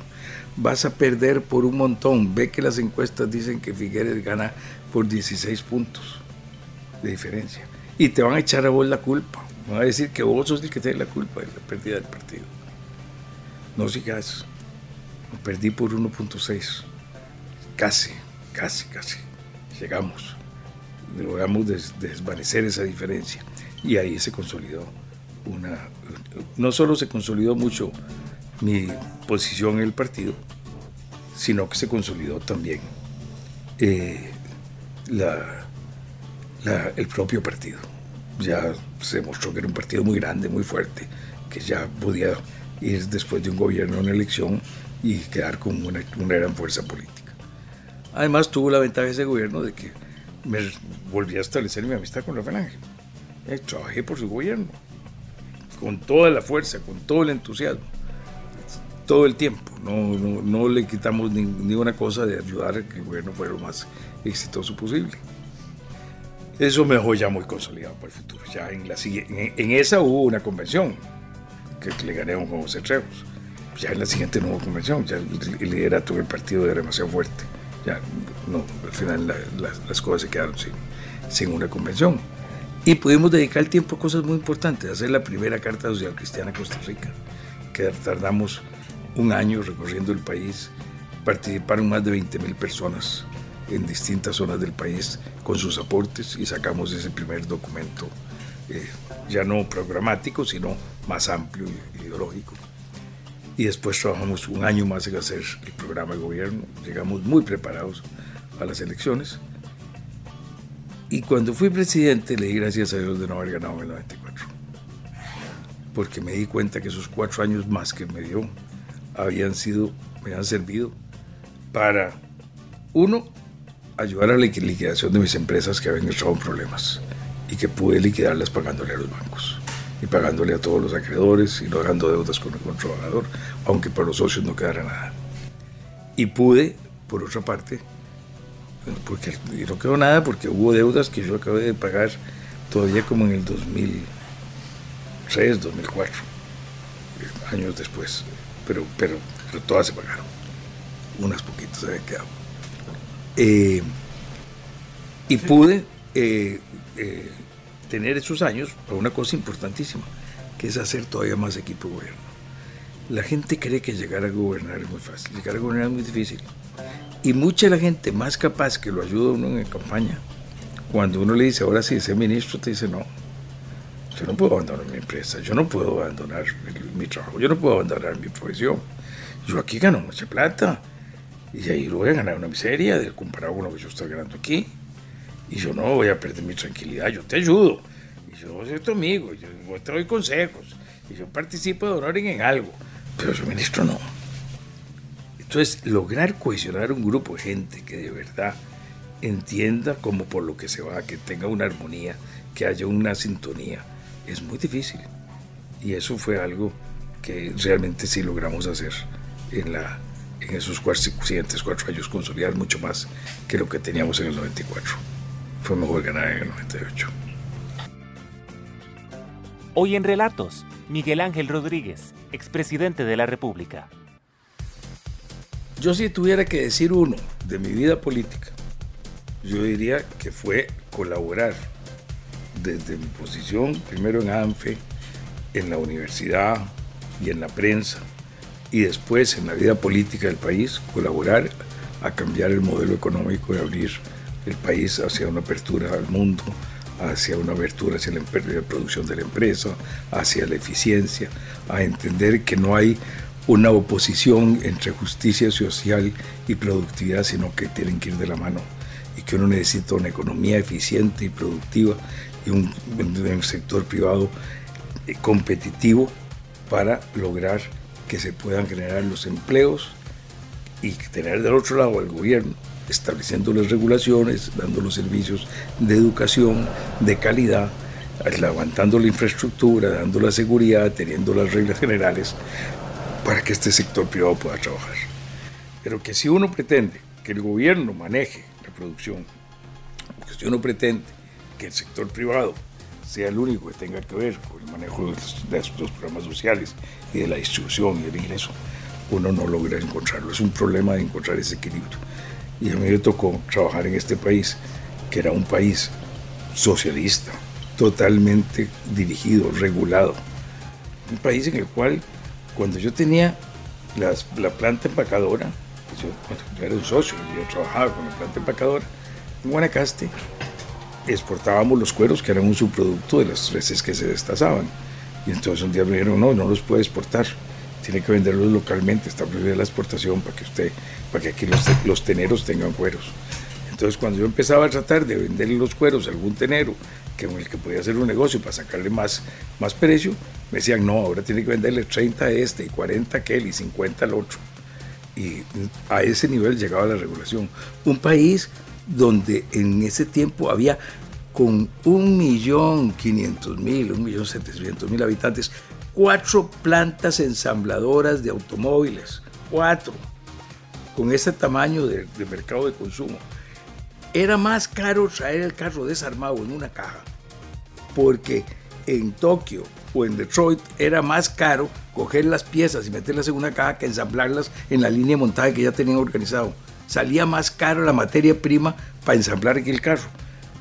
S3: Vas a perder por un montón. Ve que las encuestas dicen que Figueres gana por 16 puntos de diferencia. Y te van a echar a vos la culpa. Van a decir que vos sos el que tiene la culpa de la pérdida del partido. No sigas. Perdí por 1.6. Casi casi, casi, llegamos, logramos desvanecer esa diferencia y ahí se consolidó una, no solo se consolidó mucho mi posición en el partido, sino que se consolidó también eh, el propio partido. Ya se mostró que era un partido muy grande, muy fuerte, que ya podía ir después de un gobierno, una elección y quedar con una, una gran fuerza política. Además tuvo la ventaja ese gobierno de que me volví a establecer mi amistad con Rafael Ángel. Eh, trabajé por su gobierno, con toda la fuerza, con todo el entusiasmo, todo el tiempo. No, no, le quitamos ni, una cosa de ayudar a que el gobierno fuera lo más exitoso posible. Eso me dejó ya muy consolidado para el futuro. Ya en, la, en, en esa hubo una convención que le gané con José Trejos. Ya en la siguiente no hubo convención, ya el liderato del partido era demasiado fuerte. Ya no, al final las cosas se quedaron sin, sin una convención. Y pudimos dedicar tiempo a cosas muy importantes, hacer la primera Carta Social Cristiana a Costa Rica, que tardamos un año recorriendo el país, participaron más de 20 mil personas en distintas zonas del país con sus aportes y sacamos ese primer documento, eh, ya no programático, sino más amplio y ideológico. Y después trabajamos un año más en hacer el programa de gobierno, llegamos muy preparados a las elecciones y cuando fui presidente le di gracias a Dios de no haber ganado en el 94. Porque me di cuenta que esos cuatro años más que me dio habían sido, me han servido para, uno, ayudar a la liquidación de mis empresas que habían estado en problemas y que pude liquidarlas pagándole a los bancos y pagándole a todos los acreedores y no dejando deudas con el controlador, aunque para los socios no quedara nada. Y pude, por otra parte, porque y no quedó nada porque hubo deudas que yo acabé de pagar todavía como en el 2003, 2004, años después, pero, pero, todas se pagaron, unas poquitas se habían quedado. Eh, y pude eh, eh, tener esos años para una cosa importantísima, que es hacer todavía más equipo de gobierno. La gente cree que llegar a gobernar es muy fácil, llegar a gobernar es muy difícil. Y mucha la gente más capaz que lo ayuda uno en campaña, cuando uno le dice, ahora sí, ese ministro, te dice, no, yo no puedo abandonar mi empresa, yo no puedo abandonar mi trabajo, yo no puedo abandonar mi profesión. Yo aquí gano mucha plata y ahí lo voy a ganar una miseria de comparado con lo que yo estoy ganando aquí. Y yo no voy a perder mi tranquilidad, yo te ayudo. Y yo soy tu amigo, yo te doy consejos. Y yo participo de honor en algo. Pero su ministro no. Entonces, lograr cohesionar un grupo de gente que de verdad entienda como por lo que se va, que tenga una armonía, que haya una sintonía, es muy difícil. Y eso fue algo que realmente sí logramos hacer en, la, en esos siguientes cuatro años, consolidar mucho más que lo que teníamos en el 94. Fue mejor ganar en el 98.
S2: Hoy en Relatos, Miguel Ángel Rodríguez, expresidente de la República.
S3: Yo si tuviera que decir uno de mi vida política, yo diría que fue colaborar desde mi posición, primero en ANFE, en la universidad y en la prensa, y después en la vida política del país, colaborar a cambiar el modelo económico y abrir el país hacia una apertura al mundo, hacia una apertura hacia la, producción de la empresa, hacia la eficiencia, a entender que no hay una oposición entre justicia social y productividad, sino que tienen que ir de la mano y que uno necesita una economía eficiente y productiva y un, sector privado eh, competitivo para lograr que se puedan generar los empleos y tener del otro lado al gobierno estableciendo las regulaciones, dando los servicios de educación de calidad, levantando la infraestructura, dando la seguridad, teniendo las reglas generales para que este sector privado pueda trabajar. Pero que si uno pretende que el gobierno maneje la producción, que si uno pretende que el sector privado sea el único que tenga que ver con el manejo de estos programas sociales y de la distribución y el ingreso, uno no logra encontrarlo. Es un problema de encontrar ese equilibrio. Y a mí me tocó trabajar en este país, que era un país socialista, totalmente dirigido, regulado. Un país en el cual cuando yo tenía la planta empacadora, pues yo, era un socio, yo trabajaba con la planta empacadora en Guanacaste, exportábamos los cueros que eran un subproducto de las reses que se destazaban. Y entonces un día me dijeron, no, no los puede exportar, tiene que venderlos localmente, está prohibida la exportación para que usted, para que aquí los, los teneros tengan cueros. Entonces cuando yo empezaba a tratar de venderle los cueros a algún tenero que con el que podía hacer un negocio para sacarle más, más precio, me decían, no, ahora tiene que venderle 30 a este y 40 a aquel y 50 al otro. Y a ese nivel llegaba la regulación. Un país donde en ese tiempo había con 1.500.000, 1.700.000 habitantes, cuatro plantas ensambladoras de automóviles, cuatro, con ese tamaño de mercado de consumo era más caro traer el carro desarmado en una caja, porque en Tokio o en Detroit era más caro coger las piezas y meterlas en una caja que ensamblarlas en la línea de montaje que ya tenían organizado. Salía más caro la materia prima para ensamblar aquí el carro.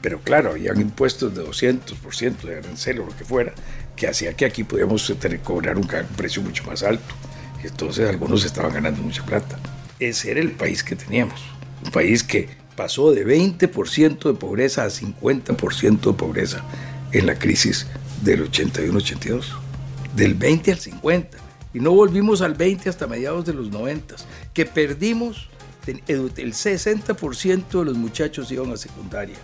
S3: Pero claro, habían impuestos de 200% de arancel o lo que fuera, que hacía que aquí podíamos tener, cobrar un precio mucho más alto. Entonces algunos estaban ganando mucha plata. Ese era el país que teníamos. Un país que pasó de 20% de pobreza a 50% de pobreza en la crisis del 81-82. Del 20 al 50. Y no volvimos al 20 hasta mediados de los 90, que perdimos el 60% de los muchachos iban a secundaria.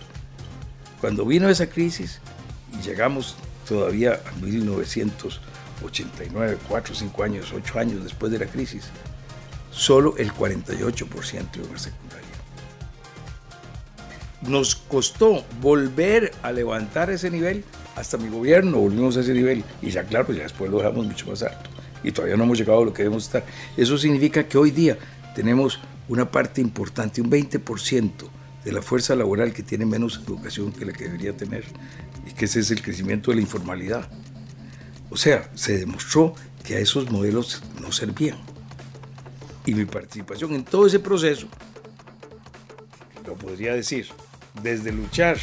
S3: Cuando vino esa crisis y llegamos todavía a 1989, 4, 5 años, 8 años después de la crisis, solo el 48% iban a secundaria. Nos costó volver a levantar ese nivel hasta mi gobierno, volvimos a ese nivel y ya claro, ya después lo dejamos mucho más alto y todavía no hemos llegado a lo que debemos estar. Eso significa que hoy día tenemos una parte importante, un 20% de la fuerza laboral que tiene menos educación que la que debería tener y que ese es el crecimiento de la informalidad. O sea, se demostró que a esos modelos no servían. Y mi participación en todo ese proceso, lo podría decir, desde luchar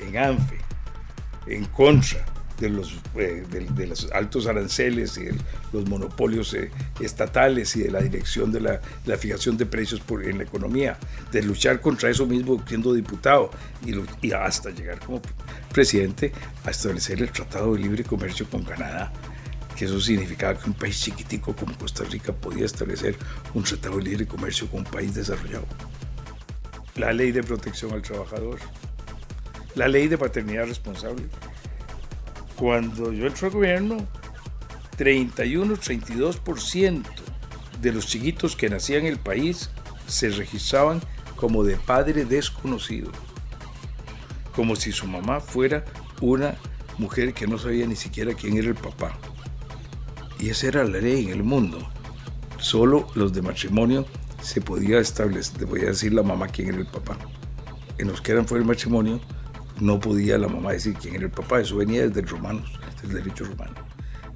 S3: en ANFE, en contra de los, eh, de, los altos aranceles y los monopolios eh, estatales y de la dirección de la, la fijación de precios por, en la economía, de luchar contra eso mismo siendo diputado y, y, hasta llegar como presidente a establecer el Tratado de Libre Comercio con Canadá, que eso significaba que un país chiquitico como Costa Rica podía establecer un Tratado de Libre Comercio con un país desarrollado. La ley de protección al trabajador, la ley de paternidad responsable, cuando yo entré al gobierno, 31, 32% de los chiquitos que nacían en el país se registraban como de padre desconocido, como si su mamá fuera una mujer que no sabía ni siquiera quién era el papá. Y esa era la ley en el mundo. Solo los de matrimonio se podía establecer, podía decir la mamá quién era el papá. En los que eran fuera del matrimonio, no podía la mamá decir quién era el papá, eso venía desde el romanos, desde el derecho romano.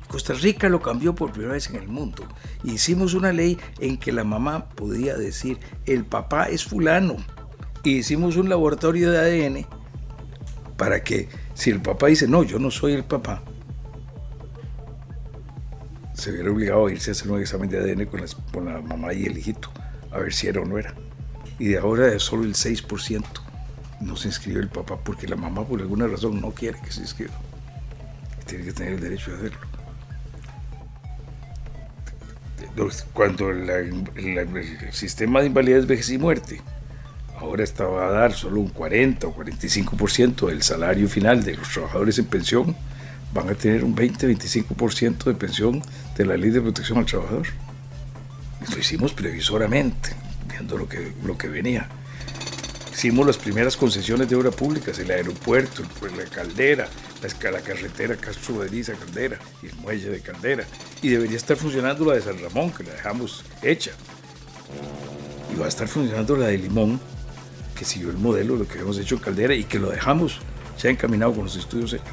S3: Costa Rica lo cambió por primera vez en el mundo. Hicimos una ley en que la mamá podía decir, el papá es fulano. Hicimos un laboratorio de ADN para que si el papá dice, no, yo no soy el papá, se hubiera obligado a irse a hacer un examen de ADN con, con la mamá y el hijito, a ver si era o no era. Y de ahora es solo el 6% no se inscribe el papá porque la mamá por alguna razón no quiere que se inscriba. Tiene que tener el derecho de hacerlo. Cuando el sistema de invalidez, vejez y muerte ahora estaba a dar solo un 40 o 45% del salario final de los trabajadores en pensión, van a tener un 20-25% de pensión de la ley de protección al trabajador. Lo hicimos previsoramente, viendo lo que, lo que venía. Hicimos las primeras concesiones de obra pública, el aeropuerto, la caldera, la, la carretera Castro de Liza Caldera y el muelle de Caldera. Y debería estar funcionando la de San Ramón, que la dejamos hecha. Y va a estar funcionando la de Limón, que siguió el modelo de lo que habíamos hecho en Caldera y que lo dejamos ya encaminado con los estudios hechos.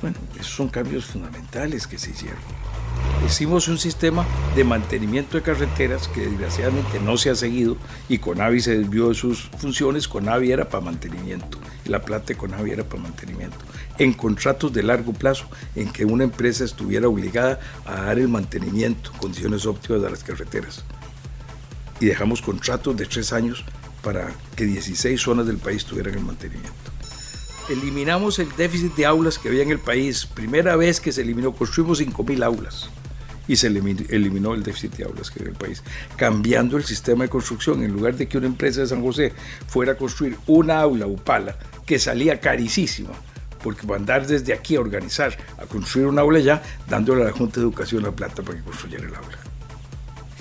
S3: Bueno, esos son cambios fundamentales que se hicieron hicimos un sistema de mantenimiento de carreteras que desgraciadamente no se ha seguido y Conavi se desvió de sus funciones, Conavi era para mantenimiento la plata de Conavi era para mantenimiento. En contratos de largo plazo en que una empresa estuviera obligada a dar el mantenimiento, condiciones óptimas de las carreteras. Y dejamos contratos de tres años para que 16 zonas del país tuvieran el mantenimiento eliminamos el déficit de aulas que había en el país. Primera vez que se eliminó, construimos 5.000 aulas y se eliminó el déficit de aulas que había en el país, cambiando el sistema de construcción. En lugar de que una empresa de San José fuera a construir una aula Upala que salía carísima, porque mandar desde aquí a organizar, a construir una aula ya, dándole a la Junta de Educación la plata para que construyera el aula.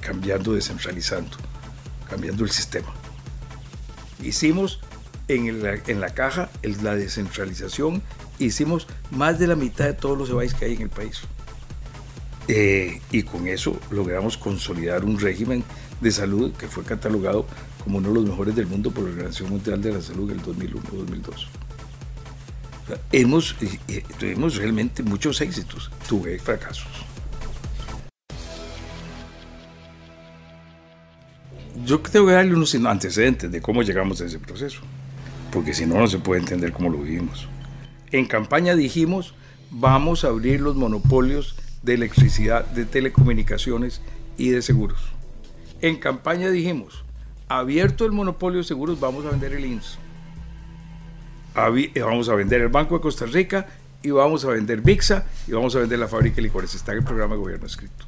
S3: Cambiando, descentralizando, cambiando el sistema. Hicimos en la, en la caja la descentralización, hicimos más de la mitad de todos los EBAIS que hay en el país. Eh, y con eso logramos consolidar un régimen de salud que fue catalogado como uno de los mejores del mundo por la Organización Mundial de la Salud en el 2001-2002. hemos, tuvimos realmente muchos éxitos, tuve fracasos. Yo tengo que darle unos antecedentes de cómo llegamos a ese proceso, porque si no, no se puede entender cómo lo vivimos. En campaña dijimos, vamos a abrir los monopolios de electricidad, de telecomunicaciones y de seguros. En campaña dijimos, abierto el monopolio de seguros, vamos a vender el INS. Eh, vamos a vender el Banco de Costa Rica y vamos a vender VIXA y vamos a vender la fábrica de licores. Está en el programa de gobierno escrito.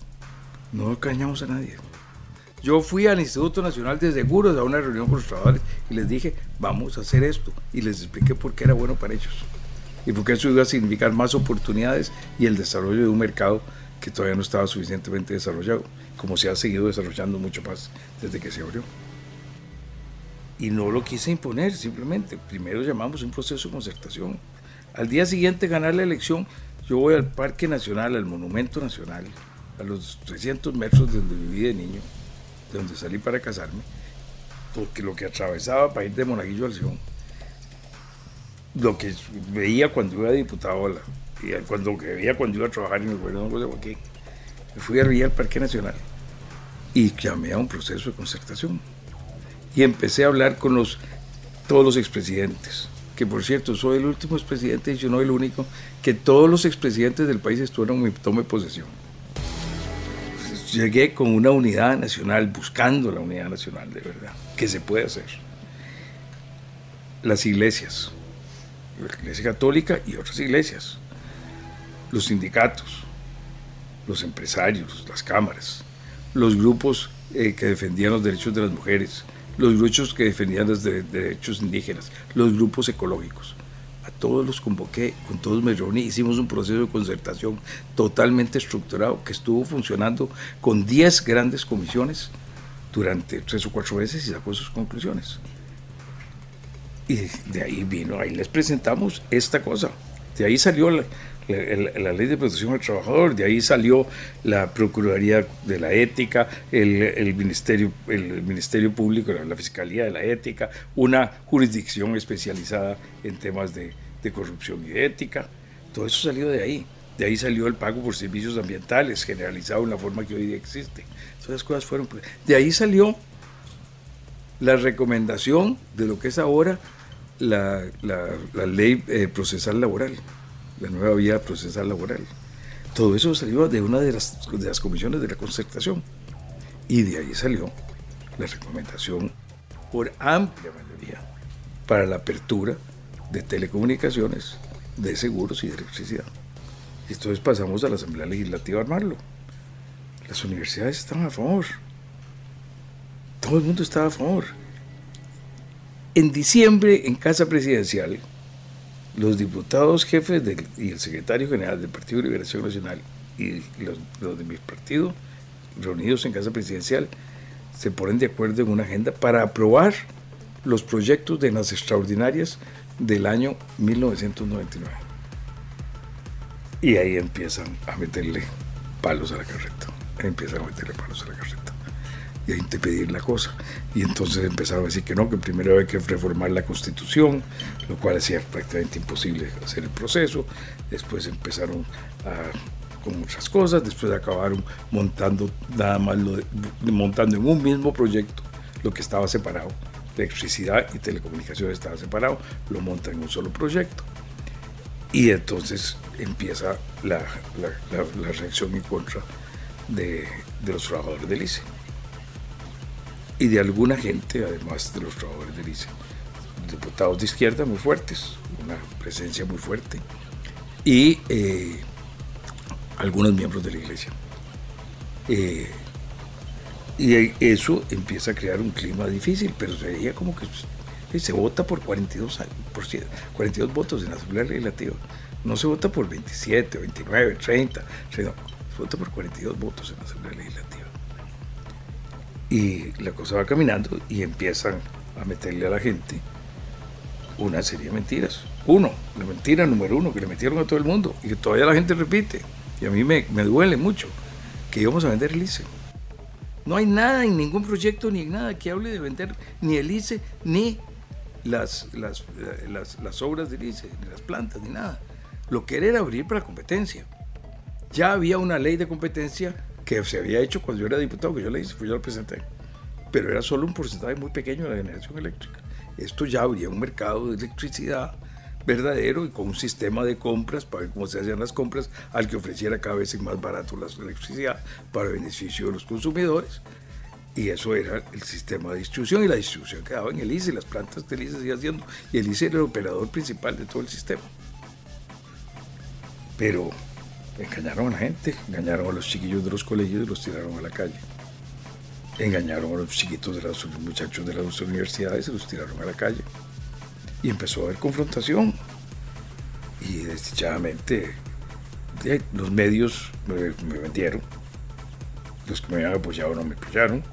S3: No cañamos a nadie. Yo fui al Instituto Nacional de Seguros a una reunión con los trabajadores y les dije, vamos a hacer esto. Y les expliqué por qué era bueno para ellos. Y por qué eso iba a significar más oportunidades y el desarrollo de un mercado que todavía no estaba suficientemente desarrollado, como se ha seguido desarrollando mucho más desde que se abrió y no lo quise imponer, simplemente. Primero llamamos un proceso de concertación. Al día siguiente ganar la elección, yo voy al Parque Nacional, al Monumento Nacional, a los 300 metros de donde viví de niño, de donde salí para casarme, porque lo que atravesaba para ir de Monaguillo al Sion, lo que veía cuando iba a diputado, y cuando que veía cuando iba a trabajar en el gobierno de Joaquín, me fui a al Parque Nacional y llamé a un proceso de concertación y empecé a hablar con los, todos los expresidentes, que por cierto soy el último expresidente y yo no el único, que todos los expresidentes del país estuvieron en mi posesión. Llegué con una unidad nacional, buscando la unidad nacional de verdad, que se puede hacer. Las iglesias, la iglesia católica y otras iglesias, los sindicatos, los empresarios, las cámaras, los grupos eh, que defendían los derechos de las mujeres, los grupos que defendían los derechos indígenas, los grupos ecológicos. A todos los convoqué, con todos me reuní, hicimos un proceso de concertación totalmente estructurado que estuvo funcionando con 10 grandes comisiones durante tres o cuatro meses y sacó sus conclusiones. Y de ahí vino, ahí les presentamos esta cosa. De ahí salió la, la, ley de protección al trabajador, de ahí salió la Procuraduría de la Ética, el, Ministerio, el Ministerio Público, la, Fiscalía de la Ética, una jurisdicción especializada en temas de, corrupción y ética. Todo eso salió de ahí. De ahí salió el pago por servicios ambientales, generalizado en la forma que hoy día existe. Todas esas cosas fueron. De ahí salió la recomendación de lo que es ahora la, ley eh, procesal laboral la nueva vía procesal laboral. Todo eso salió de una de las, de las comisiones de la concertación. Y de ahí salió la recomendación por amplia mayoría para la apertura de telecomunicaciones, de seguros y de electricidad. Y entonces pasamos a la Asamblea Legislativa a armarlo. Las universidades estaban a favor. Todo el mundo estaba a favor. En diciembre, en Casa Presidencial, los diputados jefes y el secretario general del Partido de Liberación Nacional y los, de mi partido, reunidos en Casa Presidencial, se ponen de acuerdo en una agenda para aprobar los proyectos de las extraordinarias del año 1999. Y ahí empiezan a meterle palos a la carreta. empiezan a meterle palos a la carreta y a impedir la cosa. Y entonces empezaron a decir que no, que primero había que reformar la constitución, lo cual hacía prácticamente imposible hacer el proceso. Después empezaron con muchas cosas, después acabaron montando nada más lo montando en un mismo proyecto lo que estaba separado. Electricidad y telecomunicaciones estaba separado, lo montan en un solo proyecto. Y entonces empieza la, la, reacción en contra de, de los trabajadores del ICE y de alguna gente, además de los trabajadores del ICE. Diputados de izquierda muy fuertes, una presencia muy fuerte, y eh, algunos miembros de la iglesia. Eh, y eso empieza a crear un clima difícil, pero se veía como que se vota por 42, por 42 votos en la Asamblea Legislativa. No se vota por 27, 29, 30, se vota por 42 votos en la Asamblea Legislativa. Y la cosa va caminando y empiezan a meterle a la gente una serie de mentiras. Uno, la mentira número uno que le metieron a todo el mundo y que todavía la gente repite. Y a mí me, duele mucho que íbamos a vender el ICE. No hay nada en ningún proyecto ni nada que hable de vender ni el ICE ni las, eh, las, las obras del ICE, ni las plantas, ni nada. Lo que era abrir para competencia. Ya había una ley de competencia que se había hecho cuando yo era diputado, que yo la hice, fui yo la presenté. Pero era solo un porcentaje muy pequeño de la generación eléctrica. Esto ya habría un mercado de electricidad verdadero y con un sistema de compras para ver cómo se hacían las compras al que ofreciera cada vez más barato la electricidad para beneficio de los consumidores. Y eso era el sistema de distribución y la distribución quedaba en el ICE, las plantas del ICE seguían haciendo y el ICE era el operador principal de todo el sistema. Pero engañaron a la gente, engañaron a los chiquillos de los colegios y los tiraron a la calle. Engañaron a los chiquitos de los muchachos de las universidades y los tiraron a la calle y empezó a haber confrontación. Y desdichadamente los medios me, vendieron, los que me habían apoyado no me apoyaron,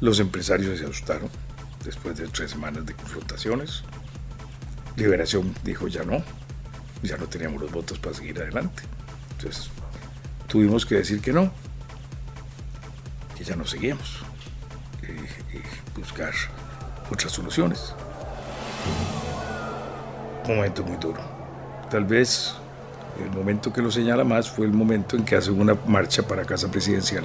S3: los empresarios se asustaron después de tres semanas de confrontaciones. Liberación dijo ya no, ya no teníamos los votos para seguir adelante. Entonces tuvimos que decir que no, ya no seguíamos y buscar otras soluciones un momento muy duro. Tal vez el momento que lo señala más fue el momento en que hace una marcha para Casa Presidencial.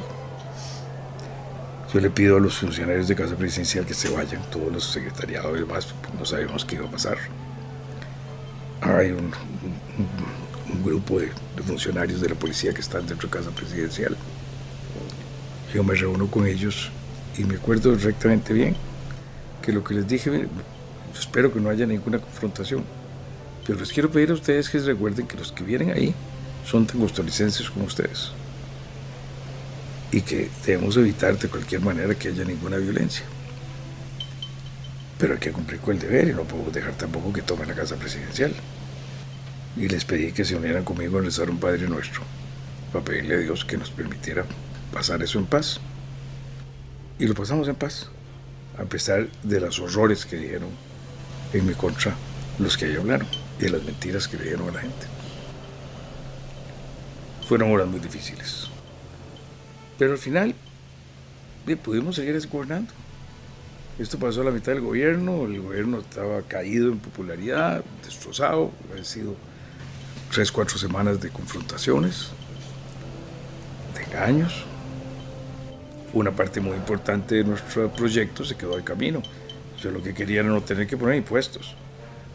S3: Yo le pido a los funcionarios de Casa Presidencial que se vayan, todos los secretariados y demás, pues no sabemos qué iba a pasar. Hay un, grupo de, de, funcionarios de la policía que están dentro de Casa Presidencial. Yo me reúno con ellos y me acuerdo directamente bien que lo que les dije, espero que no haya ninguna confrontación pero les quiero pedir a ustedes que recuerden que los que vienen ahí son tan como ustedes. Y que debemos evitar de cualquier manera que haya ninguna violencia. Pero hay que cumplir con el deber y no podemos dejar tampoco que tomen la casa presidencial. Y les pedí que se unieran conmigo a rezar un Padre Nuestro, para pedirle a Dios que nos permitiera pasar eso en paz. Y lo pasamos en paz, a pesar de los horrores que dijeron en mi contra los que ahí hablaron y de las mentiras que le dieron a la gente. Fueron horas muy difíciles. Pero al final pudimos seguir gobernando. Esto pasó a la mitad del gobierno, el gobierno estaba caído en popularidad, destrozado, han sido tres, cuatro semanas de confrontaciones, de engaños. Una parte muy importante de nuestro proyecto se quedó de camino. Yo lo que quería era no tener que poner impuestos.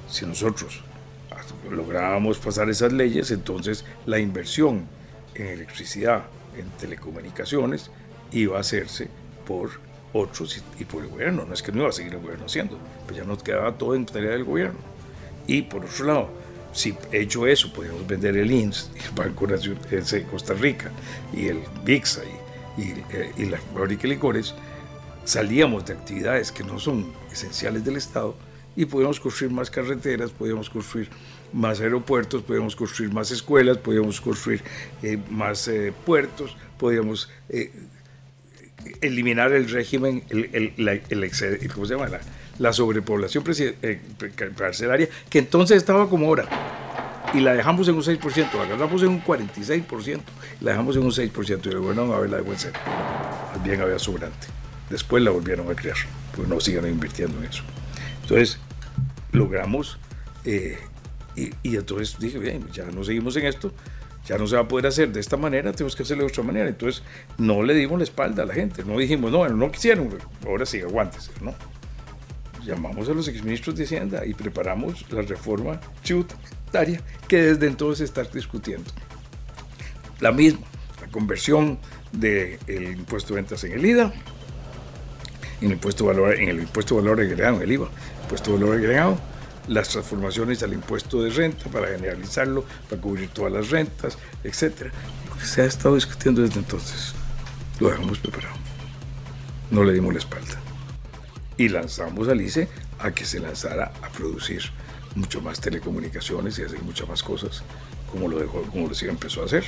S3: Si nosotros lográbamos pasar esas leyes, entonces la inversión en electricidad, en telecomunicaciones, iba a hacerse por otros y, por el gobierno. No es que no iba a seguir el gobierno haciendo, pero ya nos quedaba todo en tarea del gobierno. Y por otro lado, si hecho eso, podíamos vender el INS, el Banco Nacional de Costa Rica, y el VIXA, y, y, eh, y la fábrica de licores, salíamos de actividades que no son esenciales del Estado y podíamos construir más carreteras, podíamos construir más aeropuertos, podíamos construir más escuelas, podíamos construir eh, más eh, puertos, podíamos eh, eliminar el régimen, el, la, ¿cómo se llama? La, sobrepoblación carcelaria, que entonces estaba como ahora. Y la dejamos en un 6%, la agarramos en un 46%, la dejamos en un 6% y el gobierno a ver la de en cero. Bien había sobrante. Después la volvieron a crear, pues no sigan invirtiendo en eso. Entonces, logramos y, entonces dije, bien, ya no seguimos en esto, ya no se va a poder hacer de esta manera, tenemos que hacerlo de otra manera. Entonces no le dimos la espalda a la gente, no dijimos, no, no quisieron, ahora sí, aguántese. Llamamos a los exministros de Hacienda y preparamos la reforma que desde entonces está discutiendo. La misma, la conversión del impuesto de ventas en el IDA, en el impuesto de valor, en el impuesto valor agregado, en el IVA, impuesto de valor agregado, las transformaciones al impuesto de renta para generalizarlo, para cubrir todas las rentas, etc. Se ha estado discutiendo desde entonces, lo dejamos preparado. No le dimos la espalda. Y lanzamos al ICE a que se lanzara a producir mucho más telecomunicaciones y hacer muchas más cosas, como lo dejó, como lo empezó a hacer.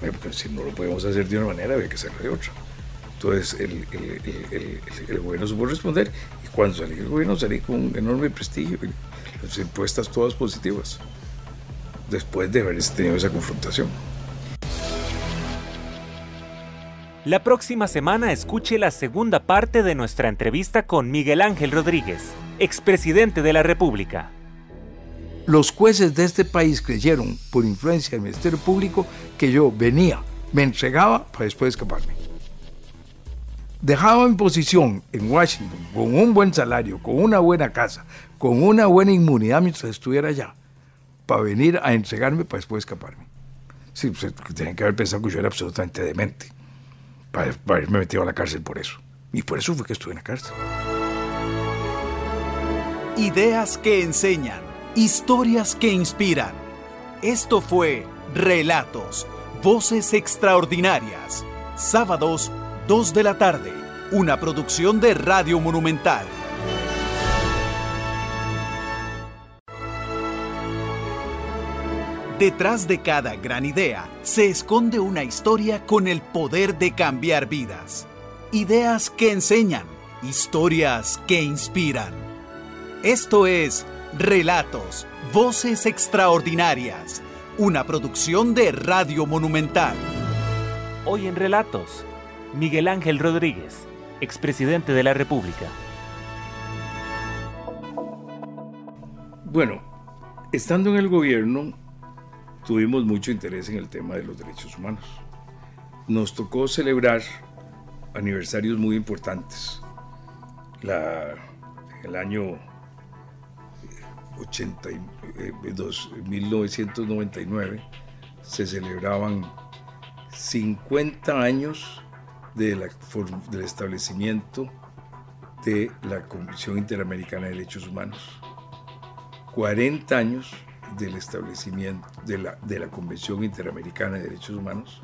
S3: Porque si no lo podemos hacer de una manera, había que hacerlo de otra. Entonces el, el, el, el, gobierno supo responder y cuando salí el gobierno salí con un enorme prestigio las encuestas todas positivas después de haber tenido esa confrontación.
S2: La próxima semana escuche la segunda parte de nuestra entrevista con Miguel Ángel Rodríguez, expresidente de la República.
S3: Los jueces de este país creyeron, por influencia del Ministerio Público, que yo venía, me entregaba para después escaparme. Dejaba mi posición en Washington con un buen salario, con una buena casa, con una buena inmunidad mientras estuviera allá, para venir a entregarme para después escaparme. Sí, pues, tenían que haber pensado que yo era absolutamente demente, para, para haberme metido a la cárcel por eso. Y por eso fue que estuve en la cárcel.
S1: Ideas que enseñan, historias que inspiran. Esto fue Relatos, Voces Extraordinarias. Sábados, 2 de la tarde. Una producción de Radio Monumental. Detrás de cada gran idea se esconde una historia con el poder de cambiar vidas. Ideas que enseñan, historias que inspiran. Esto es Relatos, Voces Extraordinarias, una producción de Radio Monumental.
S2: Hoy en Relatos, Miguel Ángel Rodríguez, expresidente de la República.
S3: Bueno, estando en el gobierno, tuvimos mucho interés en el tema de los derechos humanos. Nos tocó celebrar aniversarios muy importantes. La, el año 80, 1999 se celebraban 50 años de la, del establecimiento de la Comisión Interamericana de Derechos Humanos, 40 años del establecimiento de la, de la Convención Interamericana de Derechos Humanos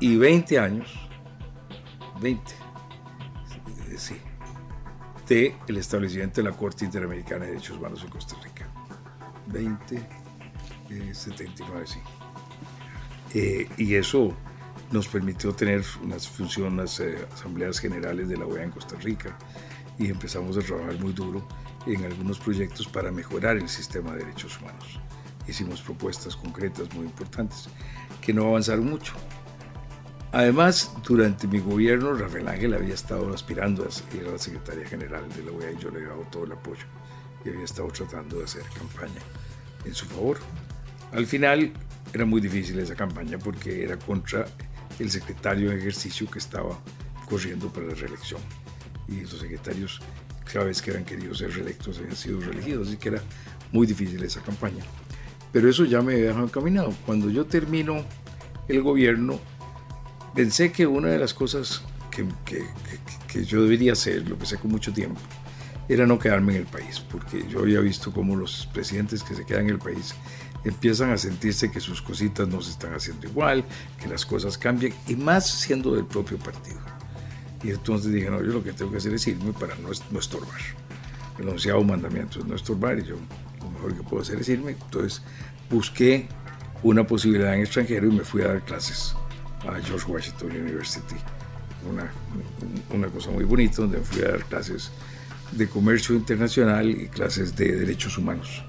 S3: y 20 años, 20, sí, de el establecimiento de la Corte Interamericana de Derechos Humanos en Costa Rica. 20, 79, sí. Eh, y eso nos permitió tener unas funciones, eh, asambleas generales de la OEA en Costa Rica y empezamos a trabajar muy duro en algunos proyectos para mejorar el sistema de derechos humanos. Hicimos propuestas concretas muy importantes que no avanzaron mucho. Además, durante mi gobierno, Rafael Ángel había estado aspirando a ser la secretaria general de la OEA y yo le he dado todo el apoyo y había estado tratando de hacer campaña en su favor. Al final era muy difícil esa campaña porque era contra el secretario en ejercicio que estaba corriendo para la reelección. Y los secretarios, cada vez que eran queridos ser reelectos, habían sido reelegidos, así que era muy difícil esa campaña. Pero eso ya me había encaminado. Cuando yo termino el gobierno, pensé que una de las cosas que, que, que, yo debería hacer, lo que sé con mucho tiempo, era no quedarme en el país, porque yo había visto cómo los presidentes que se quedan en el país empiezan a sentirse que sus cositas no se están haciendo igual, que las cosas cambian, y más siendo del propio partido. Y entonces dije, no, yo lo que tengo que hacer es irme para no, no estorbar. El onceavo mandamiento es no estorbar, y yo lo mejor que puedo hacer es irme. Entonces busqué una posibilidad en extranjero y me fui a dar clases a George Washington University. Una, una cosa muy bonita, donde fui a dar clases de comercio internacional y clases de derechos humanos.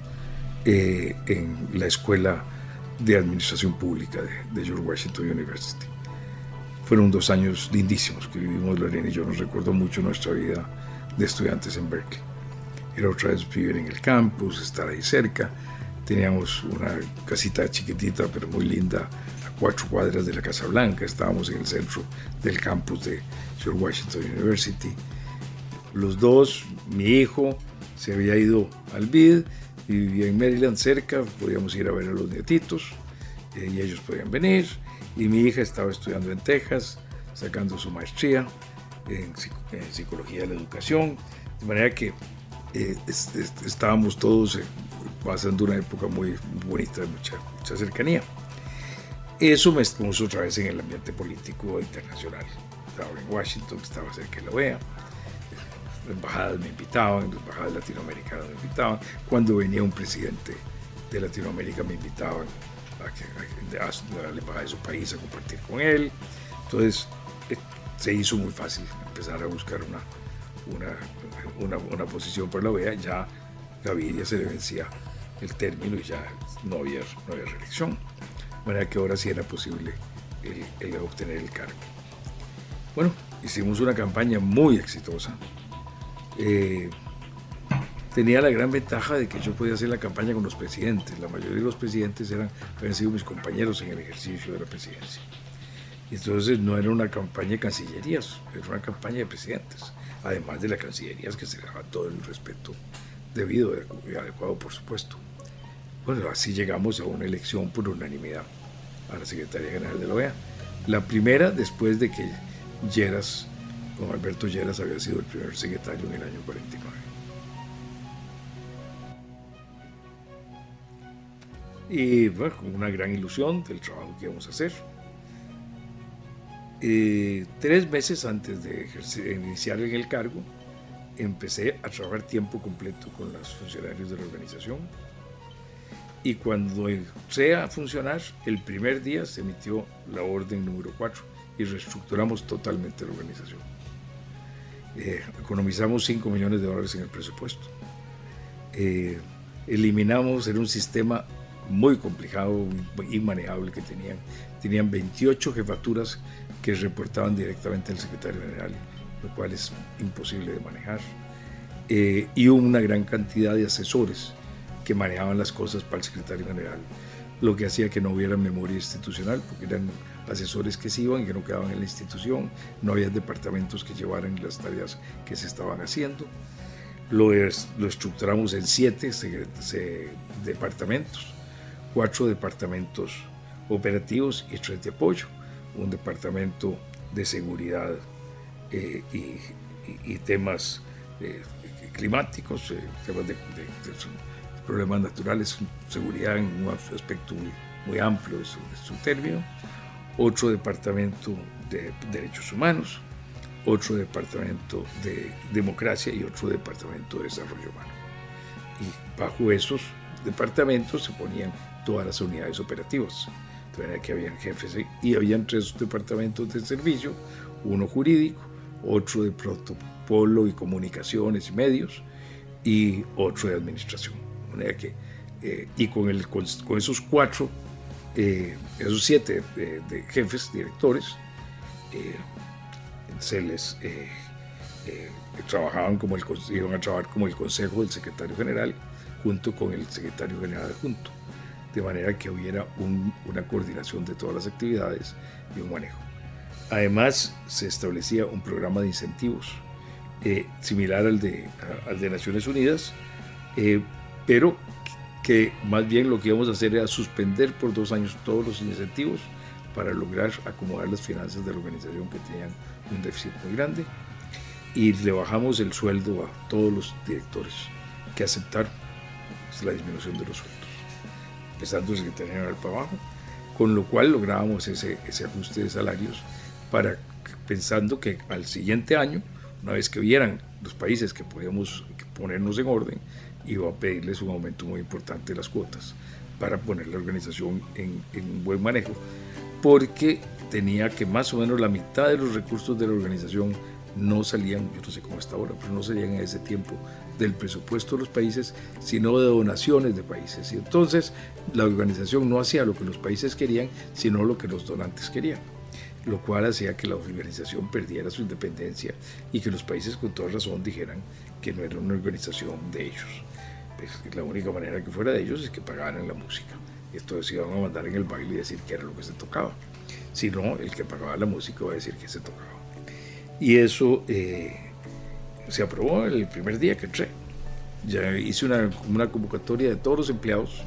S3: Eh, en la Escuela de Administración Pública de, George Washington University. Fueron dos años lindísimos que vivimos Lorena y yo. Nos recuerdo mucho nuestra vida de estudiantes en Berkeley. Era otra vez vivir en el campus, estar ahí cerca. Teníamos una casita chiquitita pero muy linda cuatro cuadras de la Casa Blanca. Estábamos en el centro del campus de George Washington University. Los dos, mi hijo, se había ido al BID vivía en Maryland cerca, podíamos ir a ver a los nietitos eh, y ellos podían venir. Y mi hija estaba estudiando en Texas, sacando su maestría en, psicología de la educación, de manera que eh, estábamos todos eh, pasando una época muy bonita, de mucha, mucha cercanía. Eso me puso otra vez en el ambiente político internacional. Estaba en Washington, estaba cerca de la OEA embajadas me invitaban, las embajadas latinoamericanas me invitaban, cuando venía un presidente de Latinoamérica me invitaban a, que, a, la embajada de su país a compartir con él. Entonces eh, se hizo muy fácil empezar a buscar una, una, una, posición por la OEA. Ya Gaviria se le vencía el término y ya no había, no había reelección. Manera que ahora sí era posible el, el obtener el cargo. Bueno, hicimos una campaña muy exitosa. Eh, tenía la gran ventaja de que yo podía hacer la campaña con los presidentes. La mayoría de los presidentes eran, habían sido mis compañeros en el ejercicio de la presidencia. Entonces no era una campaña de cancillerías, era una campaña de presidentes, además de las cancillerías que se le daba todo el respeto debido y adecuado, por supuesto. Bueno, así llegamos a una elección por unanimidad a la Secretaría General de la OEA. La primera después de que Lleras, Alberto Lleras, había sido el primer secretario en el año 49. Y bueno, con una gran ilusión del trabajo que íbamos a hacer. Eh, tres meses antes de iniciar en el cargo, empecé a trabajar tiempo completo con los funcionarios de la organización. Y cuando entré a funcionar, el primer día se emitió la orden número 4 y reestructuramos totalmente la organización. Eh, economizamos 5 millones de dólares en el presupuesto. Eh, eliminamos, era un sistema muy complicado, inmanejable que tenían. Tenían 28 jefaturas que reportaban directamente al secretario general, lo cual es imposible de manejar. Eh, y una gran cantidad de asesores que manejaban las cosas para el secretario general, lo que hacía que no hubiera memoria institucional, porque eran asesores que se iban que no quedaban en la institución, no había departamentos que llevaran las tareas que se estaban haciendo. Lo, lo estructuramos en siete departamentos cuatro departamentos operativos y tres de apoyo, un departamento de seguridad eh, y, temas eh, climáticos, eh, temas de, problemas naturales, seguridad en un aspecto muy, amplio de su, de su, término, otro departamento de derechos humanos, otro departamento de democracia y otro departamento de desarrollo humano. Y bajo esos departamentos se ponían todas las unidades operativas. Entonces, que habían jefes y habían tres departamentos de servicio, uno jurídico, otro de protocolo y comunicaciones y medios y otro de administración. Que, eh, y con, el, con, esos cuatro, eh, esos siete de, jefes, directores, eh, se les trabajaban como el, iban a trabajar como el consejo del secretario general junto con el secretario general adjunto de manera que hubiera una coordinación de todas las actividades y un manejo. Además, se establecía un programa de incentivos eh, similar al de, al de Naciones Unidas, eh, pero que más bien lo que íbamos a hacer era suspender por dos años todos los incentivos para lograr acomodar las finanzas de la organización que tenían un déficit muy grande. Y le bajamos el sueldo a todos los directores que aceptaron la disminución de los sueldos empezando el secretario general para abajo, con lo cual lográbamos ese, ese ajuste de salarios para pensando que al siguiente año, una vez que vieran los países que podíamos ponernos en orden, iba a pedirles un aumento muy importante de las cuotas para poner la organización en, en un buen manejo, porque tenía que más o menos la mitad de los recursos de la organización no salían, yo no sé cómo está ahora, pero no salían en ese tiempo del presupuesto de los países, sino de donaciones de países. Y entonces la organización no hacía lo que los países querían, sino lo que los donantes querían, lo cual hacía que la organización perdiera su independencia y que los países con toda razón dijeran que no era una organización de ellos. Pues la única manera que fuera de ellos es que pagaran la música. Esto se iban a mandar en el baile y decir que era lo que se tocaba. Si no, el que pagaba la música iba a decir que se tocaba. Y eso eh, se aprobó el primer día que entré. Ya hice una, una convocatoria de todos los empleados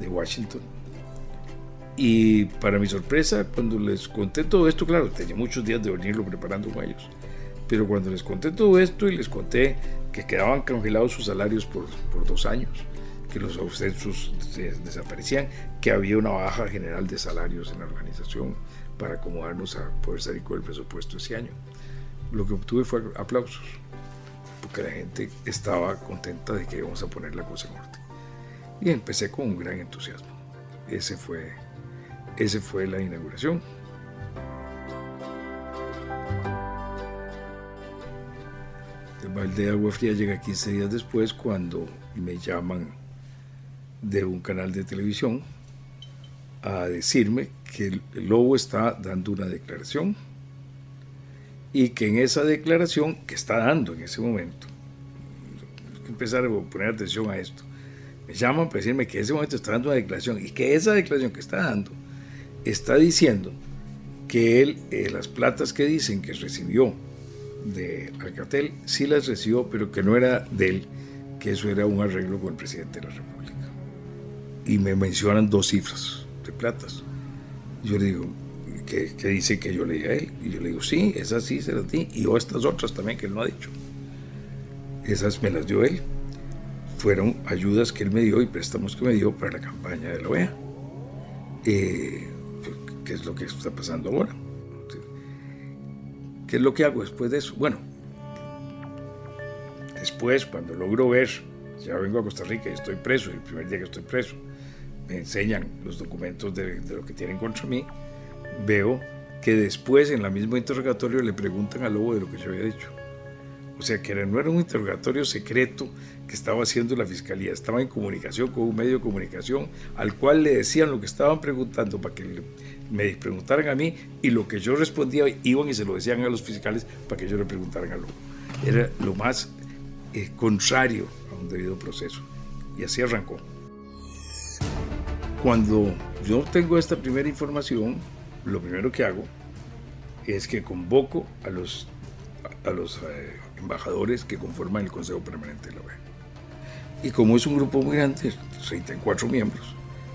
S3: de Washington. Y para mi sorpresa, cuando les conté todo esto, claro, tenía muchos días de venirlo preparando con ellos, pero cuando les conté todo esto y les conté que quedaban congelados sus salarios por, por dos años, que los ascensos desaparecían, que había una baja general de salarios en la organización para acomodarnos a poder salir con el presupuesto ese año. Lo que obtuve fue aplausos, porque la gente estaba contenta de que íbamos a poner la cosa en orden. Y empecé con un gran entusiasmo. Ese fue, ese fue la inauguración. Balde de agua fría llega 15 días después cuando me llaman de un canal de televisión a decirme que el lobo está dando una declaración y que en esa declaración que está dando en ese momento, empezar a poner atención a esto, me llaman para decirme que en ese momento está dando una declaración y que esa declaración que está dando está diciendo que él, eh, las platas que dicen que recibió de Alcatel, sí las recibió, pero que no era de él, que eso era un arreglo con el presidente de la República. Y me mencionan dos cifras de platas. Yo le digo, que, dice que yo le di a él. Y yo le digo, sí, esas sí se las di. Y o estas otras también que él no ha dicho. Esas me las dio él. Fueron ayudas que él me dio y préstamos que me dio para la campaña de la OEA. Eh, ¿Qué es lo que está pasando ahora? ¿Qué es lo que hago después de eso? Bueno, después, cuando logro ver, ya vengo a Costa Rica y estoy preso, el primer día que estoy preso, me enseñan los documentos de, lo que tienen contra mí, veo que después en la misma interrogatorio le preguntan a Lobo de lo que yo había dicho. O sea que no era un interrogatorio secreto que estaba haciendo la fiscalía, estaba en comunicación con un medio de comunicación al cual le decían lo que estaban preguntando para que me preguntaran a mí y lo que yo respondía iban y se lo decían a los fiscales para que ellos le preguntaran a Lobo. Era lo más eh, contrario a un debido proceso. Y así arrancó. Cuando yo tengo esta primera información, lo primero que hago es que convoco a los, a los eh, embajadores que conforman el Consejo Permanente de la OEA. Y como es un grupo muy grande, 34 miembros,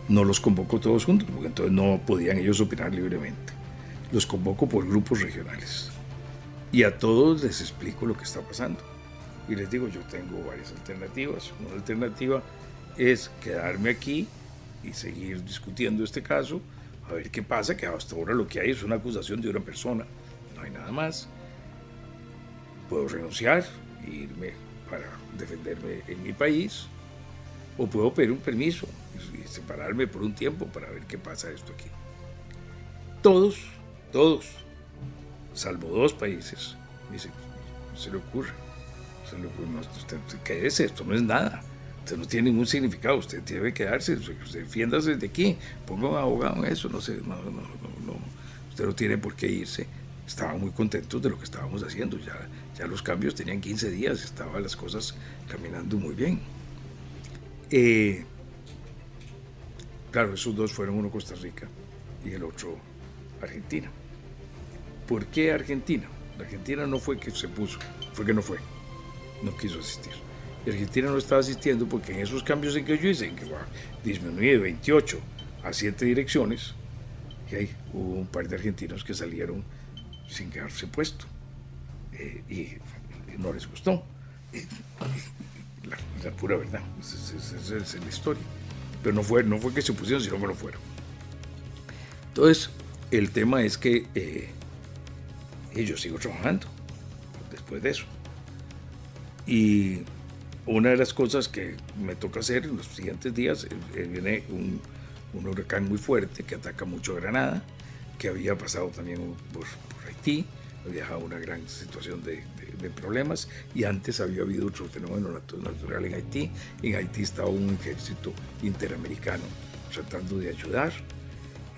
S3: no los convoco todos juntos, porque entonces no podían ellos opinar libremente. Los convoco por grupos regionales. Y a todos les explico lo que está pasando. Y les digo, yo tengo varias alternativas. Una alternativa es quedarme aquí y seguir discutiendo este caso a ver qué pasa, que hasta ahora lo que hay es una acusación de una persona, no hay nada más. Puedo renunciar e irme para defenderme en mi país, o puedo pedir un permiso y separarme por un tiempo para ver qué pasa esto aquí. Todos, todos, salvo dos países, dicen, no se le ocurre, se le ocurre, no, usted, ¿qué es esto? No es nada Usted no tiene ningún significado, usted que quedarse, defiéndase desde aquí, ponga un abogado en eso, no sé, no, no, no, usted no tiene por qué irse. Estaban muy contentos de lo que estábamos haciendo, ya, ya los cambios tenían 15 días, estaban las cosas caminando muy bien. Eh, claro, esos dos fueron uno Costa Rica y el otro Argentina. ¿Por qué Argentina? Argentina no fue que se puso, fue que no fue, no quiso asistir. Y Argentina no estaba asistiendo porque en esos cambios en que yo hice, en que de 28 a 7 direcciones, y ahí hubo un par de argentinos que salieron sin quedarse puesto. Eh, y, no les gustó. La, pura verdad, esa es, la historia. Pero no fue, no fue que se pusieron, sino que no fueron. Entonces, el tema es que eh, yo sigo trabajando después de eso. Y una de las cosas que me toca hacer en los siguientes días, eh, eh, viene un, huracán muy fuerte que ataca mucho a Granada, que había pasado también por, Haití, había una gran situación de, problemas y antes había habido otro fenómeno natural en Haití. En Haití estaba un ejército interamericano tratando de ayudar.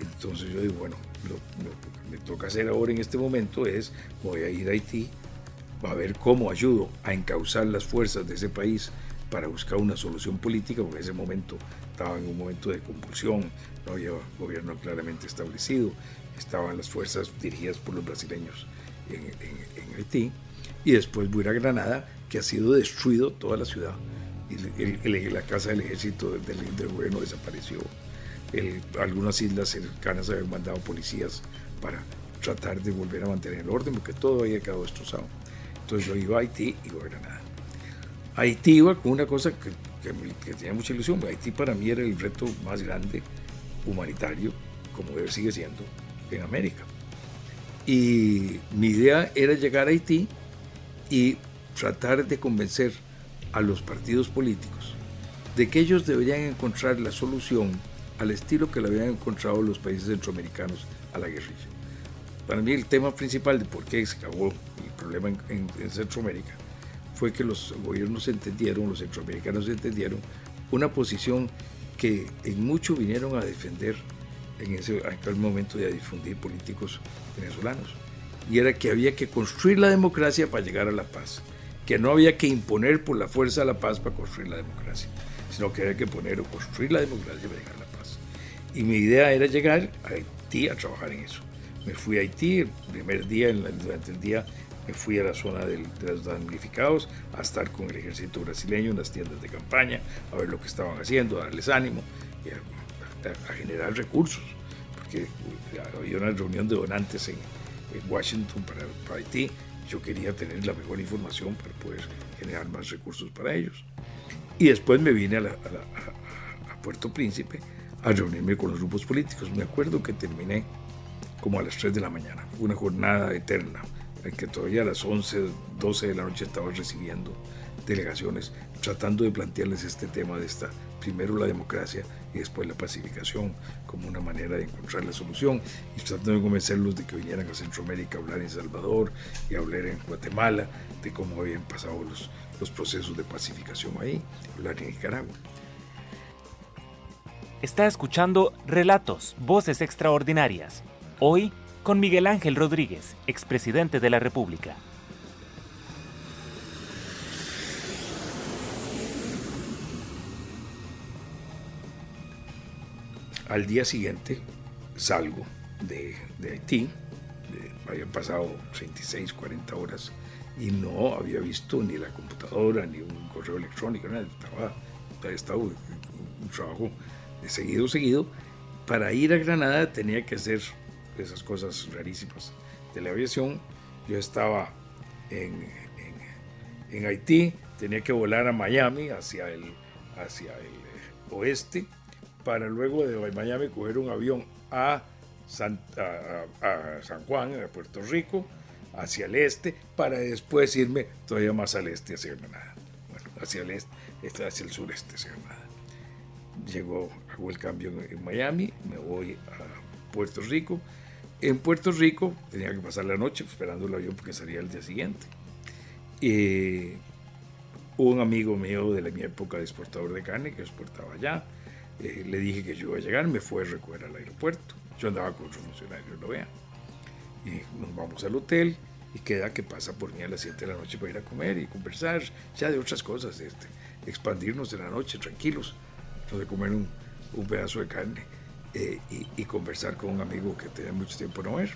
S3: Entonces yo digo, bueno, lo, lo que me toca hacer ahora en este momento es, voy a ir a Haití a ver cómo ayudo a encauzar las fuerzas de ese país para buscar una solución política, porque en ese momento estaba en un momento de convulsión, no había gobierno claramente establecido, estaban las fuerzas dirigidas por los brasileños en, Haití, y después voy a Granada, que ha sido destruido toda la ciudad, y la casa del ejército del, del gobierno desapareció, algunas islas cercanas habían mandado policías para tratar de volver a mantener el orden, porque todo había quedado destrozado. Entonces yo iba a Haití iba a Granada. Haití iba con una cosa que, que, tenía mucha ilusión. Haití para mí era el reto más grande humanitario, como sigue siendo, en América. Y mi idea era llegar a Haití y tratar de convencer a los partidos políticos de que ellos deberían encontrar la solución al estilo que le habían encontrado los países centroamericanos a la guerrilla. Para mí el tema principal de por qué se acabó problema en, Centroamérica fue que los gobiernos entendieron, los centroamericanos entendieron una posición que en mucho vinieron a defender en ese aquel momento de difundir políticos venezolanos. Y era que había que construir la democracia para llegar a la paz, que no había que imponer por la fuerza la paz para construir la democracia, sino que había que poner o construir la democracia para llegar a la paz. Y mi idea era llegar a Haití a trabajar en eso. Me fui a Haití el primer día, durante el día me fui a la zona de los damnificados a estar con el ejército brasileño en las tiendas de campaña, a ver lo que estaban haciendo, a darles ánimo y a, generar recursos, porque había una reunión de donantes en, Washington para, Haití. Yo quería tener la mejor información para poder generar más recursos para ellos. Y después me vine a, a Puerto Príncipe a reunirme con los grupos políticos. Me acuerdo que terminé como a las 3 de la mañana. Una jornada eterna en que todavía a las 11, 12 de la noche estaba recibiendo delegaciones, tratando de plantearles este tema de esta, primero la democracia y después la pacificación como una manera de encontrar la solución y tratando de convencerlos de que vinieran a Centroamérica a hablar en Salvador y a hablar en Guatemala de cómo habían pasado los, los procesos de pacificación ahí, hablar en Nicaragua.
S2: Está escuchando Relatos, Voces Extraordinarias. Hoy con Miguel Ángel Rodríguez, expresidente de la República.
S3: Al día siguiente salgo de, Haití, habían pasado 36, 40 horas y no había visto ni la computadora, ni un correo electrónico, nada, estaba, estaba un trabajo de seguido, seguido. Para ir a Granada tenía que hacer esas cosas rarísimas de la aviación. Yo estaba en, en, Haití, tenía que volar a Miami hacia el, hacia el eh, oeste para luego de Miami coger un avión a San, Juan, a Puerto Rico, hacia el este, para después irme todavía más al este hacia Granada. Bueno, hacia el este, este hacia el sureste hacia Granada. Llegó, hago el cambio en Miami, me voy a Puerto Rico en Puerto Rico tenía que pasar la noche esperando el avión porque salía el día siguiente. Eh, un amigo mío de la, mi época de exportador de carne que exportaba allá, eh, le dije que yo iba a llegar, me fue a recoger al aeropuerto. Yo andaba con otro funcionario, lo vean. Y nos vamos al hotel y queda que pasa por mí a las 7 de la noche para ir a comer y conversar ya de otras cosas, este, expandirnos de la noche tranquilos, de comer un, un pedazo de carne. Eh, y, conversar con un amigo que tenía mucho tiempo no ver.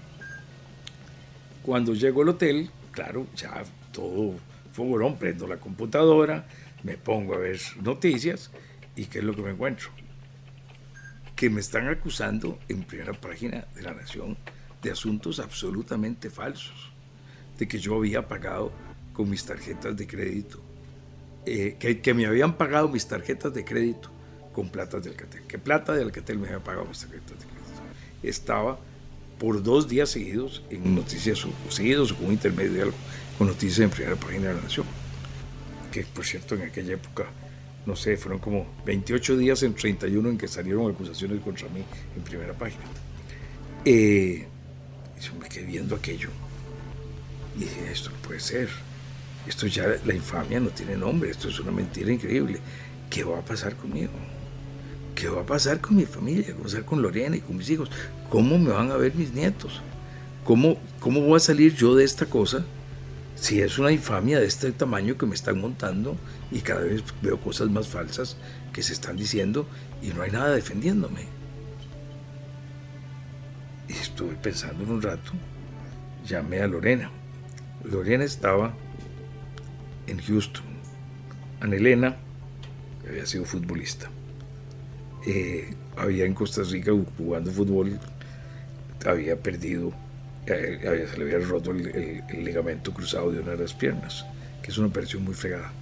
S3: Cuando llego al hotel, claro, ya todo fogorón, prendo la computadora, me pongo a ver noticias y ¿qué es lo que me encuentro? Que me están acusando en primera página de la Nación de asuntos absolutamente falsos, de que yo había pagado con mis tarjetas de crédito, eh, que, que me habían pagado mis tarjetas de crédito con plata de Alcatel. ¿Qué plata de Alcatel me había pagado mis tarjetas de crédito? Estaba por dos días seguidos en noticias seguidos o con intermedio de algo, con noticias en primera página de la Nación. Que por cierto en aquella época, no sé, fueron como 28 días en 31 en que salieron acusaciones contra mí en primera página. Eh, yo me quedé viendo aquello y dije, esto no puede ser. Esto ya, la infamia no tiene nombre, esto es una mentira increíble. ¿Qué va a pasar conmigo? ¿qué va a pasar con mi familia? ¿Qué va a pasar con Lorena y con mis hijos? ¿Cómo me van a ver mis nietos? ¿Cómo, cómo voy a salir yo de esta cosa si es una infamia de este tamaño que me están montando y cada vez veo cosas más falsas que se están diciendo y no hay nada defendiéndome? Y estuve pensando en un rato, llamé a Lorena. Lorena estaba en Houston. Ana Elena, que había sido futbolista, eh, había en Costa Rica jugando fútbol, había perdido, eh, se le había roto el, ligamento cruzado de una de las piernas, que es una operación muy fregada.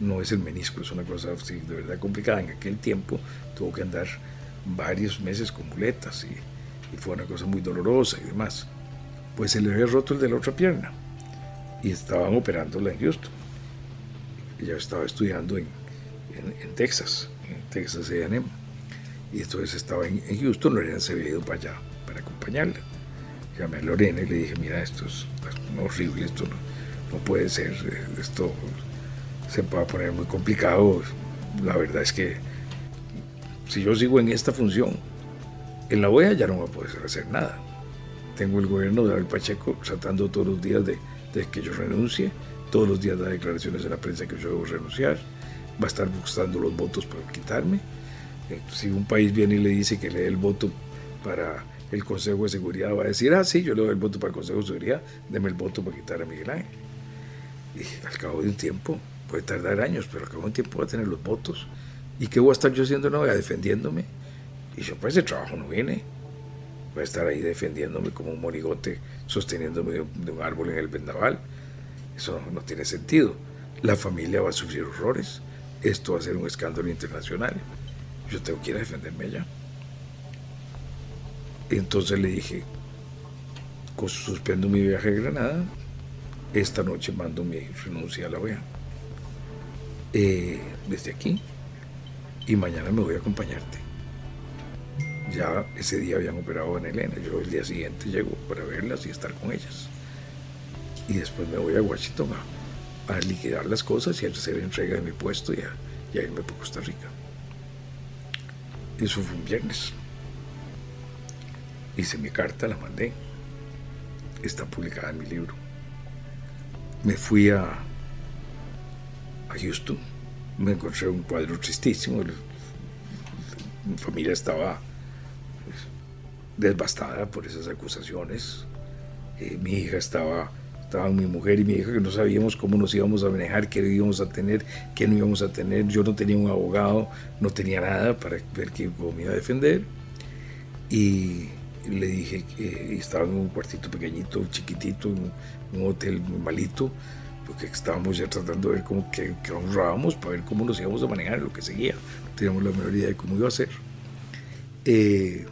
S3: No es el menisco, es una cosa de verdad complicada. En aquel tiempo tuvo que andar varios meses con muletas y, fue una cosa muy dolorosa y demás. Pues se le había roto el de la otra pierna y estaban operándola en Houston. Ella estaba estudiando en, en Texas, en Texas A&M y entonces estaba en, Houston, Lorena se había para allá para acompañarla. Llamé a Lorena y le dije, mira, esto es, horrible, esto no, puede ser, esto se va a poner muy complicado. La verdad es que si yo sigo en esta función, en la OEA ya no voy a poder hacer nada. tengo el gobierno de David Pacheco tratando todos los días de, de, que yo renuncie, todos los días da declaraciones en la prensa que yo debo renunciar, va a estar buscando los votos para quitarme. Eh, si un país viene y le dice que le dé el voto para el Consejo de Seguridad, va a decir, ah, sí, yo le doy el voto para el Consejo de Seguridad, deme el voto para quitar a Miguel Ángel. Y al cabo de un tiempo, puede tardar años, pero al cabo de un tiempo va a tener los votos. ¿Y qué voy a estar yo haciendo no defendiéndome? Y yo, pues ese trabajo no viene. Voy a estar ahí defendiéndome como un morigote, sosteniéndome de un, árbol en el vendaval. Eso no, no tiene sentido. La familia va a sufrir horrores. Esto va a ser un escándalo internacional. Yo tengo que ir a defenderme allá. Entonces le dije, suspendo mi viaje a Granada, esta noche mando mi renuncia a la OEA. Eh, desde aquí y mañana me voy a acompañarte. Ya ese día habían operado en Elena, yo el día siguiente llego para verlas y estar con ellas. Y después me voy a Washington a, liquidar las cosas y a hacer entrega de mi puesto y a, y a irme por Costa Rica. Eso fue un viernes. Hice mi carta, la mandé. Está publicada en mi libro. Me fui a, a Houston. Me encontré un cuadro tristísimo. Mi familia estaba pues, devastada por esas acusaciones. Eh, mi hija estaba, estaban mi mujer y mi hija que no sabíamos cómo nos íbamos a manejar, qué íbamos a tener, qué no íbamos a tener. Yo no tenía un abogado, no tenía nada para ver cómo me iba a defender. Y le dije que estaba en un cuartito pequeñito, chiquitito, en un hotel malito, porque estábamos ya tratando de ver cómo que, que para ver cómo nos íbamos a manejar lo que seguía. No teníamos la menor idea de cómo iba a ser. Eh,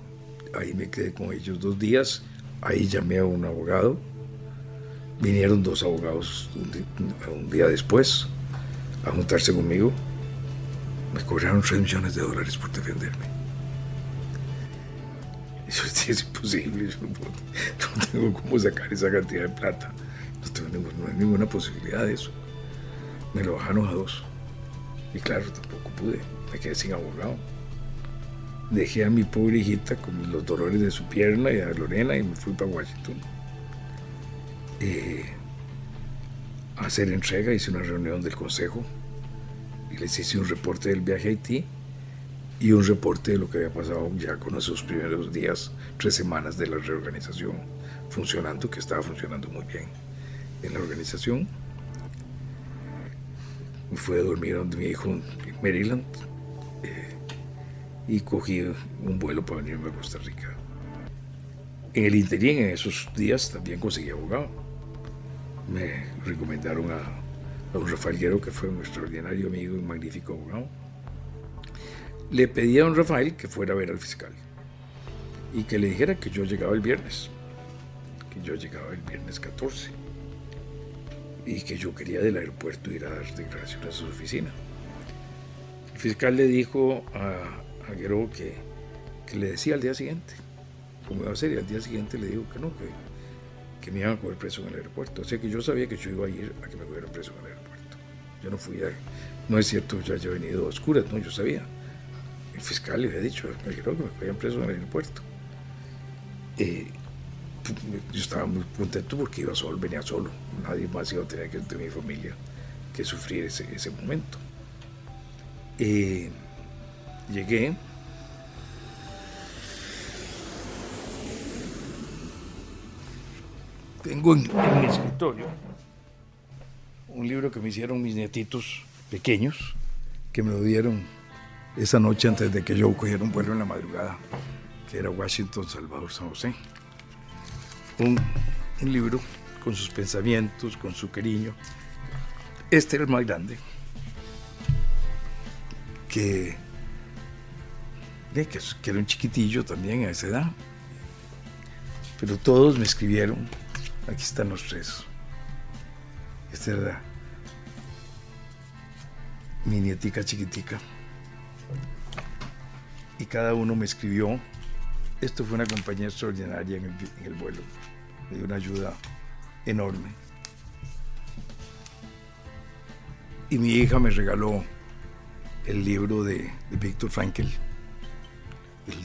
S3: ahí me quedé con ellos dos días, ahí llamé a un abogado, vinieron dos abogados un día, después a juntarse conmigo, me cobraron 3 millones de dólares por defenderme. Eso es imposible, yo no, tengo cómo sacar esa cantidad de plata. No, tengo, no hay ninguna posibilidad de eso. Me lo bajaron a dos. Y claro, tampoco pude. Me quedé sin abogado. Dejé a mi pobre hijita con los dolores de su pierna y a Lorena y me fui para Washington. Eh, a hacer entrega, hice una reunión del consejo y les hice un reporte del viaje a Haití y un reporte de lo que había pasado ya con esos primeros días, tres semanas de la reorganización funcionando, que estaba funcionando muy bien en la organización. Fui a dormir donde mi hijo en Maryland eh, y cogí un vuelo para venirme a Costa Rica. En el interín, en esos días, también conseguí abogado. Me recomendaron a, a un Rafael que fue un extraordinario amigo y magnífico abogado le pedí a don Rafael que fuera a ver al fiscal y que le dijera que yo llegaba el viernes, que yo llegaba el viernes 14 y que yo quería del aeropuerto ir a dar declaraciones a su oficina. El fiscal le dijo a, a Guerrero que, que, le decía al día siguiente, cómo iba a ser, y al día siguiente le dijo que no, que, que me iban a coger preso en el aeropuerto. O sea que yo sabía que yo iba a ir a que me cogieran preso en el aeropuerto. Yo no fui a... No es cierto, yo haya venido a oscuras, no, yo sabía el fiscal le había dicho, me creo que me cogían preso en el aeropuerto. Eh, yo estaba muy contento porque iba solo, venía solo. Nadie más iba a tener que de mi familia que sufrir ese, ese momento. Eh, llegué. Tengo en, en mi escritorio un libro que me hicieron mis nietitos pequeños, que me lo dieron esa noche antes de que yo cogiera un vuelo en la madrugada, que era Washington, Salvador, San José. Un, libro con sus pensamientos, con su cariño. Este era el más grande, que, que, que era un chiquitillo también a esa edad. Pero todos me escribieron, aquí están los tres. Esta era mi nietica chiquitica y cada uno me escribió. Esto fue una compañía extraordinaria en el, vuelo. Me dio una ayuda enorme. Y mi hija me regaló el libro de, Víctor Frankel, el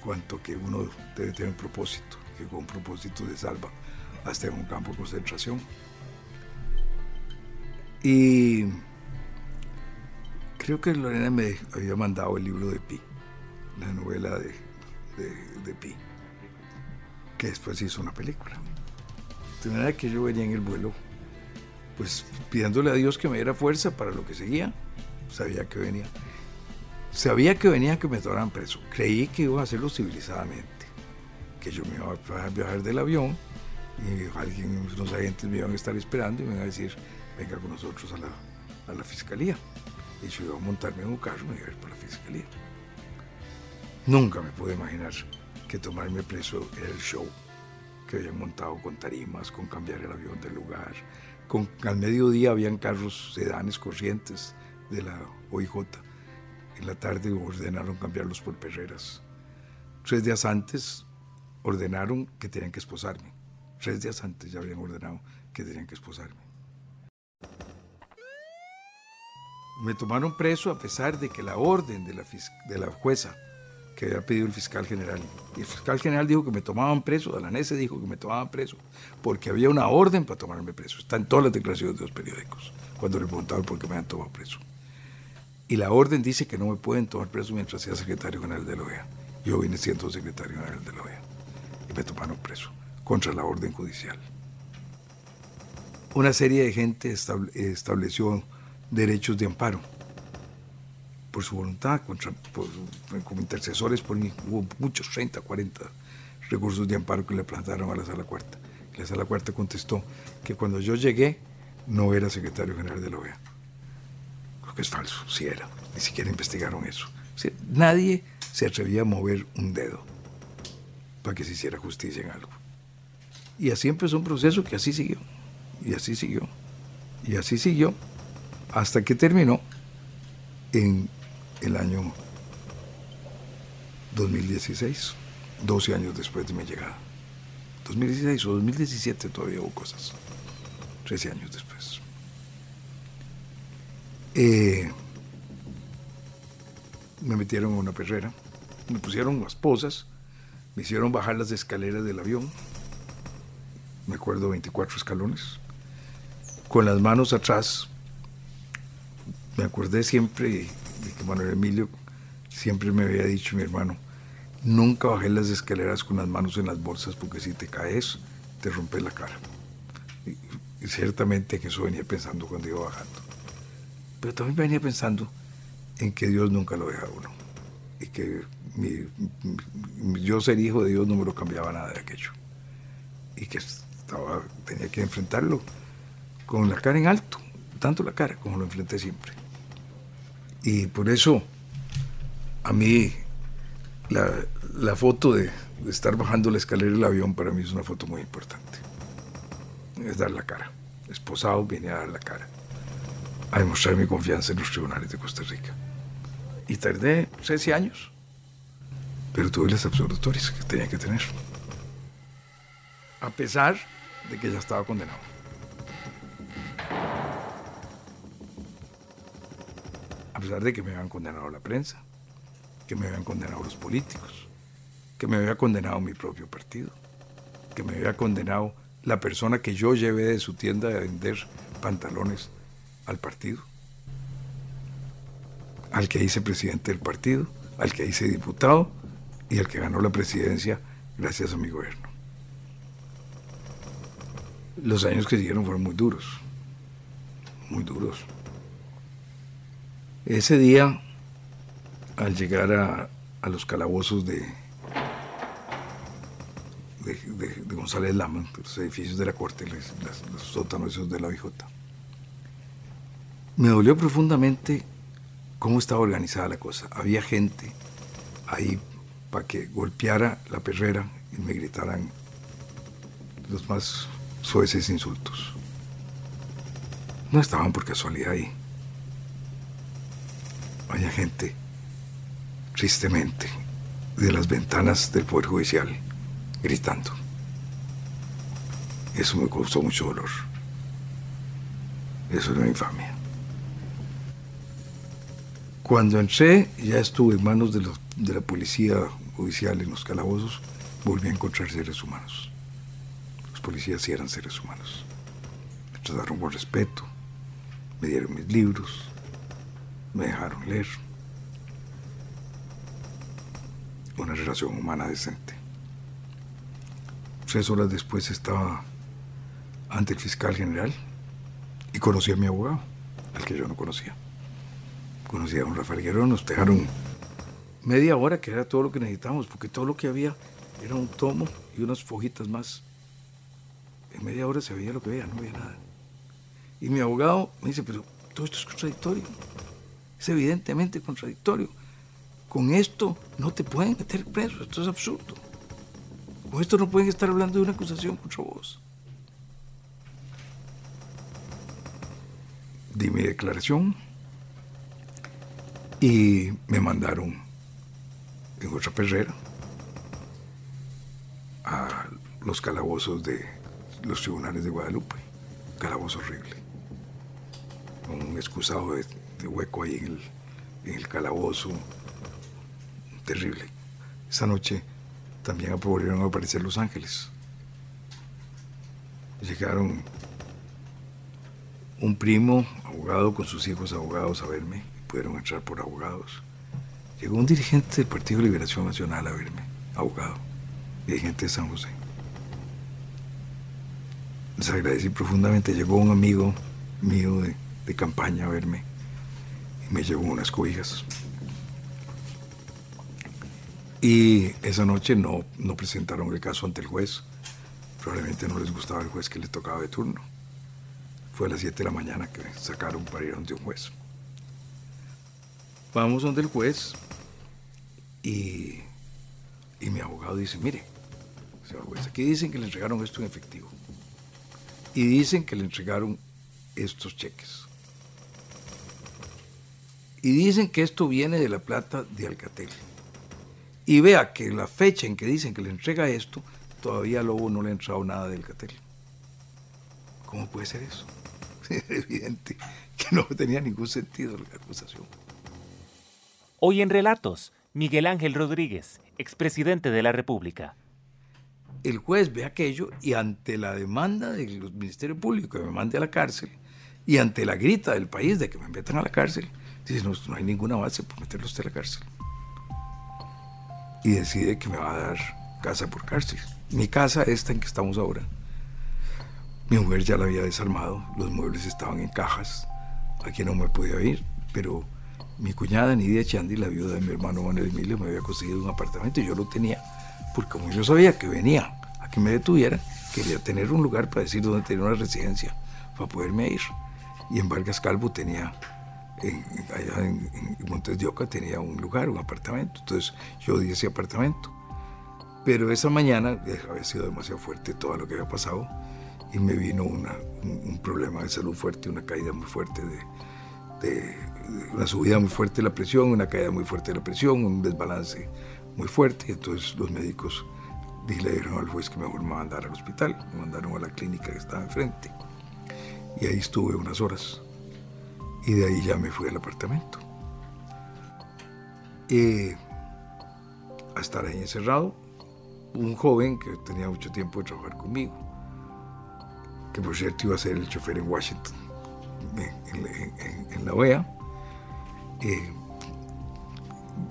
S3: cuanto que uno debe tener un propósito. que con propósito de salva hasta en un campo de concentración. Y creo que Lorena me había mandado el libro de Pi, la novela de, de, Pi, que después hizo una película. De manera que yo venía en el vuelo, pues pidiéndole a Dios que me diera fuerza para lo que seguía. Sabía que venía. Sabía que venía que me tomaran preso. Creí que iba a hacerlo civilizadamente. Que yo me iba a viajar del avión y alguien, unos agentes me iban a estar esperando y me iban a decir, venga con nosotros a la, a la fiscalía. Y yo iba a montarme en un carro y me iba a ir por la fiscalía. Nunca me pude imaginar que tomarme preso era el show que habían montado con tarimas, con cambiar el avión del lugar. Con, al mediodía habían carros sedanes corrientes de la OIJ. En la tarde ordenaron cambiarlos por perreras. Tres días antes ordenaron que tenían que esposarme. Tres días antes ya habían ordenado que tenían que esposarme. Me tomaron preso a pesar de que la orden de la, de la jueza que había pedido el fiscal general. Y el fiscal general dijo que me tomaban preso, Dalanese dijo que me tomaban preso, porque había una orden para tomarme preso. Está en todas las declaraciones de los periódicos, cuando le preguntaban por qué me habían tomado preso. Y la orden dice que no me pueden tomar preso mientras sea secretario general de la OEA. Yo vine siendo secretario general de la OEA y me tomaron preso contra la orden judicial. Una serie de gente estableció derechos de amparo por su voluntad, contra, como intercesores por mí. Hubo muchos, 30, 40 recursos de amparo que le plantaron a la Sala Cuarta. La Sala Cuarta contestó que cuando yo llegué no era secretario general de la OEA. Creo que es falso, sí era. Ni siquiera investigaron eso. nadie se atrevía a mover un dedo para que se hiciera justicia en algo. Y así empezó un proceso que así siguió, y así siguió, y así siguió, hasta que terminó en el año 2016, 12 años después de mi llegada. 2016 o 2017 todavía hubo cosas, 13 años después. Eh, me metieron en una perrera, me pusieron las posas, me hicieron bajar las escaleras del avión, me acuerdo 24 escalones, con las manos atrás. Me acordé siempre que Manuel Emilio siempre me había dicho mi hermano, nunca bajé las escaleras con las manos en las bolsas porque si te caes te rompes la cara. Y, ciertamente en eso venía pensando cuando iba bajando. Pero también venía pensando en que Dios nunca lo deja a uno y que yo ser hijo de Dios no me lo cambiaba nada de aquello. Y que tenía que enfrentarlo con la cara en alto, tanto la cara como lo enfrenté siempre. Y por eso a mí la, foto de, estar bajando la escalera del avión para mí es una foto muy importante. Es dar la cara. Esposado viene a dar la cara. A demostrar mi confianza en los tribunales de Costa Rica. Y tardé 13 años, pero tuve las absolutorias que tenía que tener. A pesar de que ya estaba condenado. Pesar de que me habían condenado la prensa, que me habían condenado los políticos, que me había condenado mi propio partido, que me había condenado la persona que yo llevé de su tienda a vender pantalones al partido, al que hice presidente del partido, al que hice diputado y al que ganó la presidencia gracias a mi gobierno los años que siguieron fueron muy duros, muy duros. Ese día, al llegar a, los calabozos de, de, González Lama, los edificios de la corte, los sótanos de la OIJ, me dolió profundamente cómo estaba organizada la cosa. Había gente ahí para que golpeara la perrera y me gritaran los más sueces insultos. No estaban por casualidad ahí. Había gente, tristemente, de las ventanas del Poder Judicial, gritando. Eso me causó mucho dolor. Eso era una infamia. Cuando entré, ya estuve en manos de, de la policía judicial en los calabozos, volví a encontrar seres humanos. Los policías sí eran seres humanos. Me trataron con respeto, me dieron mis libros, me dejaron leer. Una relación humana decente. Tres horas después estaba ante el fiscal general y conocí a mi abogado, al que yo no conocía. Conocí a don Rafael Guerrero, nos dejaron media hora, que era todo lo que necesitábamos, porque todo lo que había era un tomo y unas fojitas más. En media hora se veía lo que veía, no había nada. Y mi abogado me dice, pero todo esto es contradictorio. Es evidentemente contradictorio. Con esto no te pueden meter preso, esto es absurdo. Con esto no pueden estar hablando de una acusación contra vos. Di mi declaración y me mandaron en otra perrera a los calabozos de los tribunales de Guadalupe. Calabozo horrible. Un excusado de, hueco ahí en el, en el calabozo. Terrible. Esa noche también volvieron a aparecer los ángeles. Llegaron un primo, abogado, con sus hijos abogados a verme. Pudieron entrar por abogados. Llegó un dirigente del Partido de Liberación Nacional a verme, abogado, dirigente de San José. Les agradecí profundamente. Llegó un amigo mío de, de campaña a verme me llevó unas cobijas. Y esa noche no, no presentaron el caso ante el juez. Probablemente no les gustaba el juez que le tocaba de turno. Fue a las 7 de la mañana que sacaron para ir ante un juez. Vamos donde el juez y, y mi abogado dice, mire, señor juez, aquí dicen que le entregaron esto en efectivo. Y dicen que le entregaron estos cheques. Y dicen que esto viene de la plata de Alcatel. Y vea que la fecha en que dicen que le entrega esto, todavía Lobo no le ha entrado nada de Alcatel. ¿Cómo puede ser eso? Es evidente que no tenía ningún sentido la acusación.
S2: Hoy en Relatos, Miguel Ángel Rodríguez, expresidente de la República.
S3: El juez ve aquello y ante la demanda del Ministerio Público que me mande a la cárcel y ante la grita del país de que me metan a la cárcel, dice, no, no hay ninguna base por meterlo usted a la cárcel. Y decide que me va a dar casa por cárcel. Mi casa, esta en que estamos ahora, mi mujer ya la había desarmado, los muebles estaban en cajas, aquí no me podía ir, pero mi cuñada Nidia Chandi, la viuda de mi hermano Manuel Emilio, me había conseguido un apartamento y yo lo tenía, porque como yo sabía que venía a que me detuviera, quería tener un lugar para decir dónde tenía una residencia, para poderme ir. Y en Vargas Calvo tenía, allá en, en, Montes de Oca tenía un lugar, un apartamento, entonces yo di ese apartamento. Pero esa mañana eh, había sido demasiado fuerte todo lo que había pasado y me vino una, un, un, problema de salud fuerte, una caída muy fuerte de, de una subida muy fuerte de la presión, una caída muy fuerte de la presión, un desbalance muy fuerte. Y entonces los médicos le dijeron al juez que mejor me mandara al hospital, me mandaron a la clínica que estaba enfrente. Y ahí estuve unas horas. Y de ahí ya me fui al apartamento. Y a estar ahí encerrado, un joven que tenía mucho tiempo de trabajar conmigo, que por cierto iba a ser el chofer en Washington, en, la OEA, eh,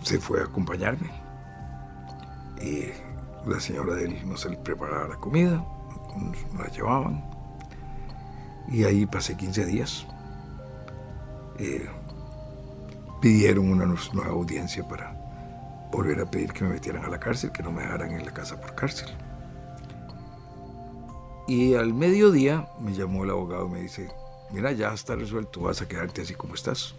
S3: se fue a acompañarme. Y la señora de él no se preparaba la comida, nos la llevaban. Y ahí pasé 15 días. Eh, pidieron una nueva audiencia para volver a pedir que me metieran a la cárcel, que no me dejaran en la casa por cárcel. Y al mediodía me llamó el abogado y me dice, mira, ya está resuelto, vas a quedarte así como estás.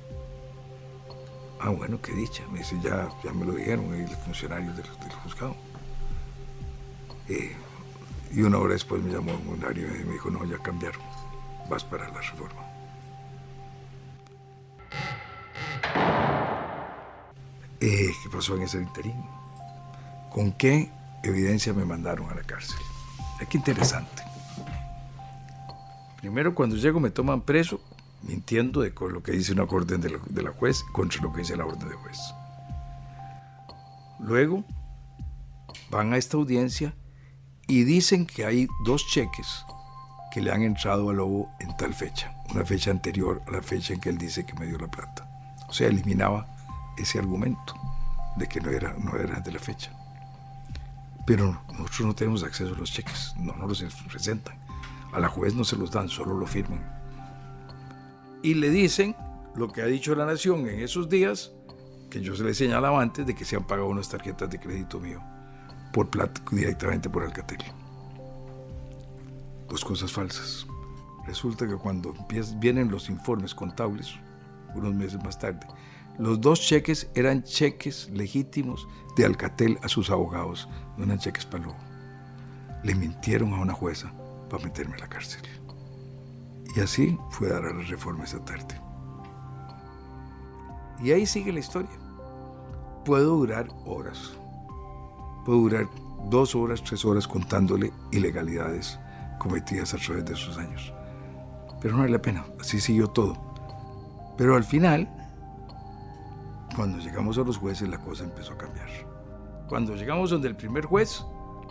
S3: Ah, bueno, qué dicha. Me dice, ya, ya me lo dijeron ahí los funcionarios del, del juzgado. Eh, y una hora después me llamó un horario y me dijo, no, ya cambiaron. Vas para la reforma. Eh, ¿Qué pasó en ese interín? ¿Con qué evidencia me mandaron a la cárcel? Qué interesante. Primero, cuando llego me toman preso mintiendo de lo que dice una orden de la, de la juez contra lo que dice la orden de juez. Luego, van a esta audiencia y dicen que hay dos cheques que le han entrado a Lobo en tal fecha, una fecha anterior a la fecha en que él dice que me dio la plata. O sea, eliminaba ese argumento de que no era, no era de la fecha. Pero nosotros no tenemos acceso a los cheques, no nos los presentan. A la juez no se los dan, solo lo firman. Y le dicen lo que ha dicho la Nación en esos días, que yo se le señalaba antes de que se han pagado unas tarjetas de crédito mío por plata, directamente por Alcatel. Dos cosas falsas. Resulta que cuando vienen los informes contables, unos meses más tarde, los dos cheques eran cheques legítimos de Alcatel a sus abogados, no eran cheques para Le mintieron a una jueza para meterme a la cárcel. Y así fue dar a la reforma esa tarde. Y ahí sigue la historia. Puedo durar horas. Puedo durar dos horas, tres horas contándole ilegalidades cometidas a través de esos años. Pero no vale la pena, así siguió todo. Pero al final, cuando llegamos a los jueces, la cosa empezó a cambiar. Cuando llegamos donde el primer juez,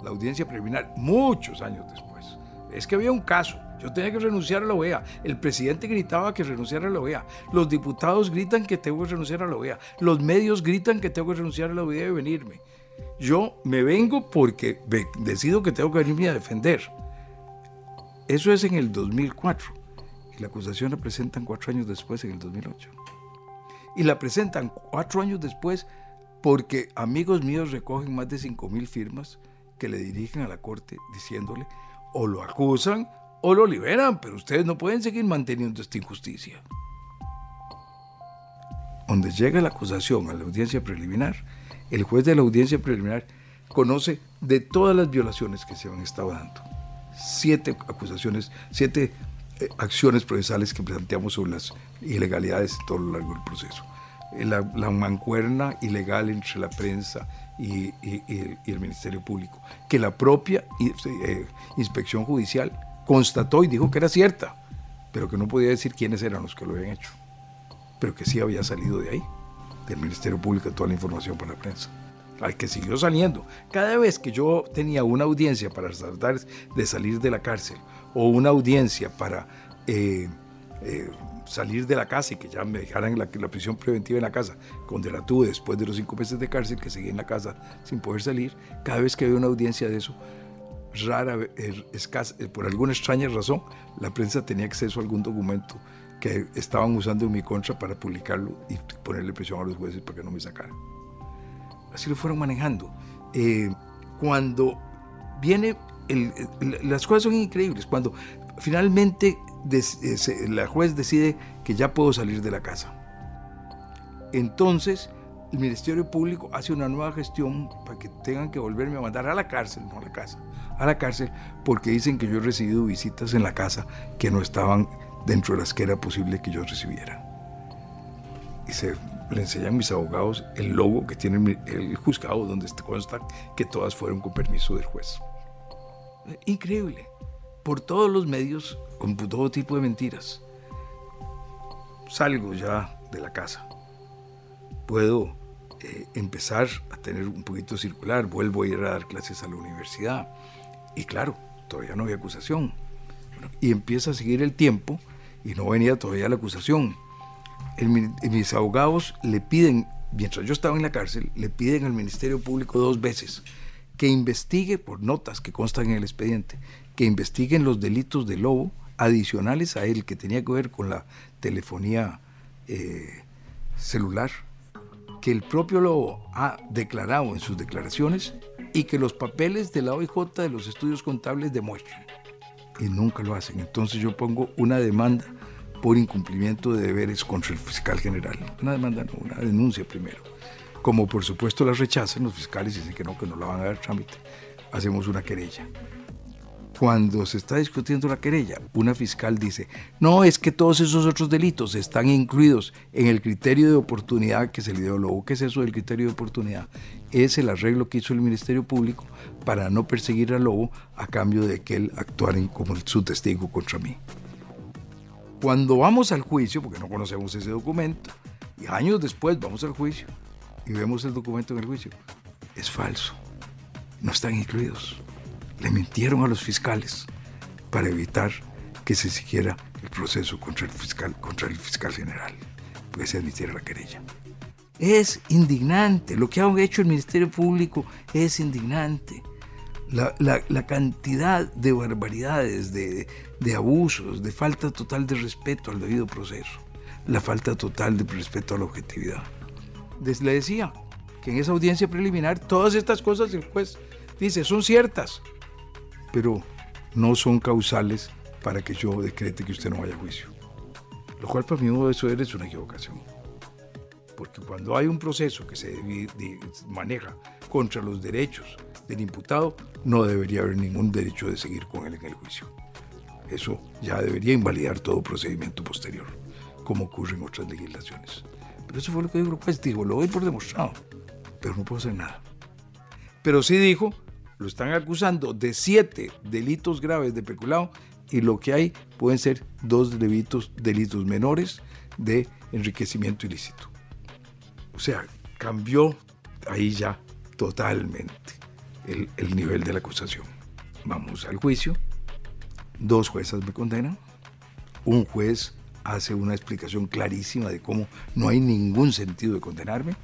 S3: la audiencia preliminar, muchos años después, es que había un caso. Yo tenía que renunciar a la OEA. El presidente gritaba que renunciara a la OEA. Los diputados gritan que tengo que renunciar a la OEA. Los medios gritan que tengo que renunciar a la OEA y venirme. Yo me vengo porque decido que tengo que venirme a defender. Eso es en el 2004. La acusación la presentan cuatro años después, en el 2008. Y la presentan cuatro años después porque amigos míos recogen más de 5 mil firmas que le dirigen a la corte diciéndole o lo acusan o lo liberan, pero ustedes no pueden seguir manteniendo esta injusticia. Donde llega la acusación a la audiencia preliminar, el juez de la audiencia preliminar conoce de todas las violaciones que se han estado dando. Siete acusaciones, siete acciones procesales que planteamos sobre las ilegalidades todo lo largo del proceso. Eh, la, mancuerna ilegal entre la prensa y, el, Ministerio Público, que la propia eh, inspección judicial constató y dijo que era cierta, pero que no podía decir quiénes eran los que lo habían hecho, pero que sí había salido de ahí del Ministerio Público toda la información para la prensa. Al que siguió saliendo. Cada vez que yo tenía una audiencia para tratar de salir de la cárcel o una audiencia para eh, eh, salir de la casa y que ya me dejaran la, la, prisión preventiva en la casa, donde la tuve después de los cinco meses de cárcel, que seguí en la casa sin poder salir, cada vez que había una audiencia de eso, rara, eh, escasa, por alguna extraña razón, la prensa tenía acceso a algún documento que estaban usando en mi contra para publicarlo y ponerle presión a los jueces para que no me sacaran. Así lo fueron manejando. Eh, cuando viene, las cosas son increíbles. Cuando finalmente eh, la juez decide que ya puedo salir de la casa. Entonces, el Ministerio Público hace una nueva gestión para que tengan que volverme a mandar a la cárcel, no a la casa, a la cárcel, porque dicen que yo he recibido visitas en la casa que no estaban dentro de las que era posible que yo recibiera. Y se le enseñan mis abogados el logo que tiene el juzgado donde consta que todas fueron con permiso del juez. Increíble. Por todos los medios, con todo tipo de mentiras. Salgo ya de la casa. Puedo eh, empezar a tener un poquito circular. Vuelvo a ir a dar clases a la universidad. Y claro, todavía no había acusación. y empieza a seguir el tiempo y no venía todavía la acusación. Mis abogados le piden, mientras yo estaba en la cárcel, le piden al Ministerio Público dos veces que investigue, por notas que constan en el expediente, que investiguen los delitos de lobo adicionales a él que tenía que ver con la telefonía eh, celular, que el propio lobo ha declarado en sus declaraciones y que los papeles de la OIJ de los estudios contables demuestran y nunca lo hacen. Entonces yo pongo una demanda por incumplimiento de deberes contra el fiscal general. Una demanda, no, una denuncia primero. Como por supuesto la rechazan los fiscales dicen que no, que no la van a dar trámite, hacemos una querella. Cuando se está discutiendo la querella, una fiscal dice, no, es que todos esos otros delitos están incluidos en el criterio de oportunidad que se le dio Lobo. ¿Qué es eso del criterio de oportunidad? Es el arreglo que hizo el Ministerio Público para no perseguir a Lobo a cambio de que él actuara como su testigo contra mí. Cuando vamos al juicio, porque no conocemos ese documento, y años después vamos al juicio y vemos el documento en el juicio, es falso. no están incluidos. Le mintieron a los fiscales para evitar que se siguiera el proceso contra el fiscal, contra el fiscal general, porque se admitiera la querella. Es indignante, lo que ha hecho el Ministerio Público es indignante. La, cantidad de barbaridades, de, de abusos, de falta total de respeto al debido proceso, la falta total de respeto a la objetividad. Le decía que en esa audiencia preliminar todas estas cosas el juez dice son ciertas, pero no son causales para que yo decrete que usted no vaya a juicio. Lo cual para mí eso es una equivocación. Porque cuando hay un proceso que se maneja contra los derechos del imputado, no debería haber ningún derecho de seguir con él en el juicio. Eso ya debería invalidar todo procedimiento posterior, como ocurre en otras legislaciones. Pero eso fue lo que dijo el dijo, lo doy por demostrado, pero no puedo hacer nada. Pero sí dijo, lo están acusando de siete delitos graves de peculado y lo que hay pueden ser dos delitos, delitos menores de enriquecimiento ilícito. O sea, cambió ahí ya totalmente el, el nivel de la acusación. Vamos al juicio, dos juezas me condenan, un juez hace una explicación clarísima de cómo no hay ningún sentido de condenarme,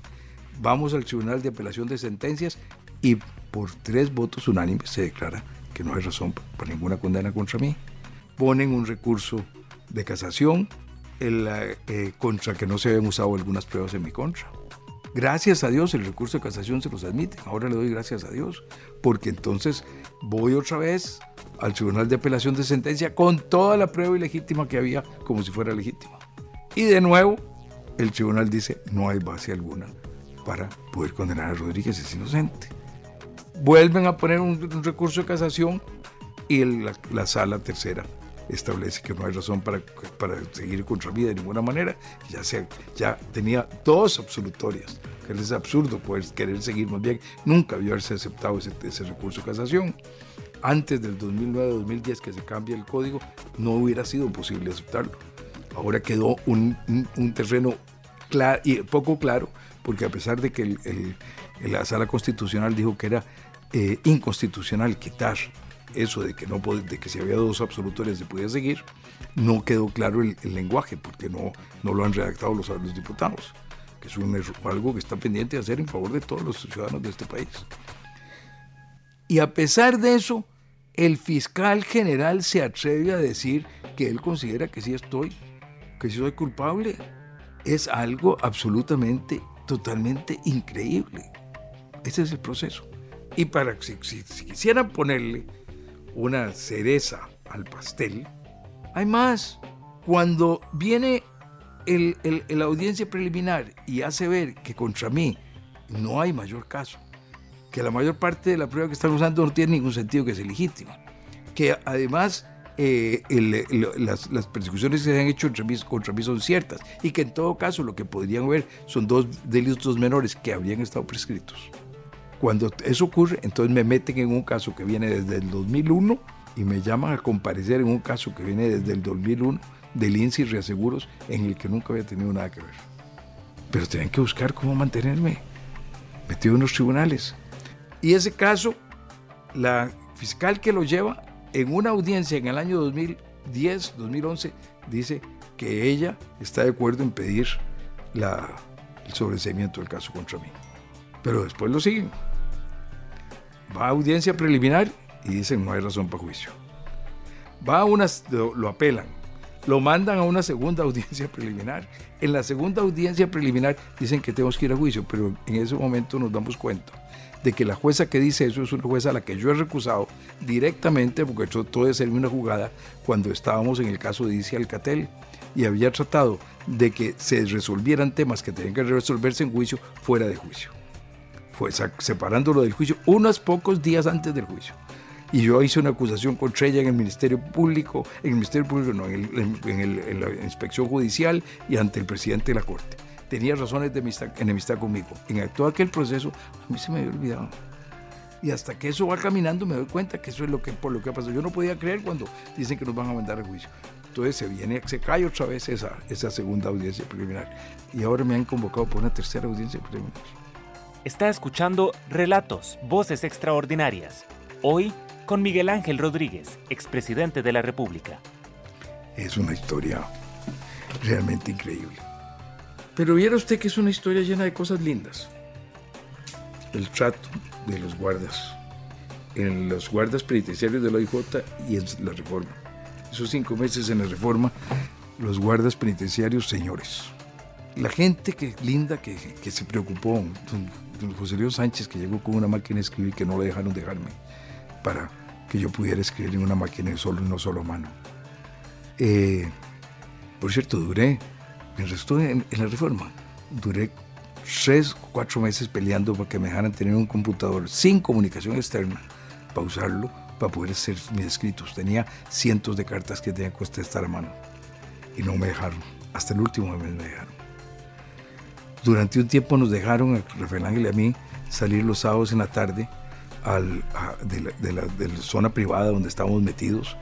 S3: vamos al Tribunal de Apelación de Sentencias y por tres votos unánimes se declara que no hay razón para ninguna condena contra mí. Ponen un recurso de casación eh, contra que no se habían usado algunas pruebas en mi contra. Gracias a Dios el recurso de casación se los admite. Ahora le doy gracias a Dios, porque entonces voy otra vez al Tribunal de Apelación de Sentencia con toda la prueba ilegítima que había, como si fuera legítima. Y de nuevo, el tribunal dice, no hay base alguna para poder condenar a Rodríguez, es inocente vuelven a poner un, recurso de casación y la, sala tercera establece que no hay razón para, para seguir contra mí de ninguna manera. Ya, se, ya tenía dos absolutorias, que es absurdo poder querer seguir más bien. Nunca había haberse aceptado ese, recurso de casación. Antes del 2009-2010 que se cambia el código, no hubiera sido posible aceptarlo. Ahora quedó un, un, terreno claro, y poco claro, porque a pesar de que el, la sala constitucional dijo que era eh, inconstitucional quitar eso de que, no de que si había dos absolutorias se podía seguir, no quedó claro el, lenguaje porque no, no lo han redactado los, los diputados, que es un, algo que está pendiente de hacer en favor de todos los ciudadanos de este país. Y a pesar de eso, el fiscal general se atreve a decir que él considera que sí estoy, que sí soy culpable. Es algo absolutamente, totalmente increíble. Ese es el proceso. Y para si, quisieran ponerle una cereza al pastel, hay más. Cuando viene el, audiencia preliminar y hace ver que contra mí no hay mayor caso, que la mayor parte de la prueba que están usando no tiene ningún sentido que es legítima, que además eh, las, persecuciones que se han hecho contra mí, contra mí, son ciertas y que en todo caso lo que podrían ver son dos delitos menores que habrían estado prescritos. Cuando eso ocurre, entonces me meten en un caso que viene desde el 2001 y me llaman a comparecer en un caso que viene desde el 2001 del INSI Reaseguros en el que nunca había tenido nada que ver. Pero tenían que buscar cómo mantenerme metido en los tribunales. Y ese caso, la fiscal que lo lleva en una audiencia en el año 2010, 2011, dice que ella está de acuerdo en pedir la, el sobreseimiento del caso contra mí. Pero después lo siguen va a audiencia preliminar y dicen no hay razón para juicio. Va a unas, lo, apelan, lo mandan a una segunda audiencia preliminar. En la segunda audiencia preliminar dicen que tenemos que ir a juicio, pero en ese momento nos damos cuenta de que la jueza que dice eso es una jueza a la que yo he recusado directamente, porque trató de ser una jugada cuando estábamos en el caso de Isi Alcatel y había tratado de que se resolvieran temas que tenían que resolverse en juicio fuera de juicio pues, separándolo del juicio unos pocos días antes del juicio. Y yo hice una acusación contra ella en el Ministerio Público, en el Ministerio Público, no, en, la inspección judicial y ante el presidente de la Corte. Tenía razones de enemistad, conmigo. En todo aquel proceso, a mí se me había olvidado. Y hasta que eso va caminando me doy cuenta que eso es lo que, por lo que ha pasado. Yo no podía creer cuando dicen que nos van a mandar a juicio. Entonces se viene, se cae otra vez esa, esa segunda audiencia preliminar. Y ahora me han convocado por una tercera audiencia preliminar
S2: Está escuchando Relatos, Voces Extraordinarias. Hoy con Miguel Ángel Rodríguez, expresidente de la República.
S3: Es una historia realmente increíble. Pero viera usted que es una historia llena de cosas lindas. El trato de los guardas, en los guardas penitenciarios de la OIJ y en la reforma. Esos cinco meses en la reforma, los guardas penitenciarios, señores. La gente que linda que, que se preocupó, José Luis Sánchez, que llegó con una máquina de escribir que no le dejaron dejarme para que yo pudiera escribir en una máquina de solo no solo mano. Eh, por cierto, duré, restó en, en, la reforma, duré tres o cuatro meses peleando para que me dejaran tener un computador sin comunicación externa para usarlo, para poder hacer mis escritos. Tenía cientos de cartas que tenía que contestar a mano y no me dejaron. Hasta el último mes me dejaron. Durante un tiempo nos dejaron, a Rafael Ángel y a mí, salir los sábados en la tarde al, de, la, de, de, zona privada donde estábamos metidos,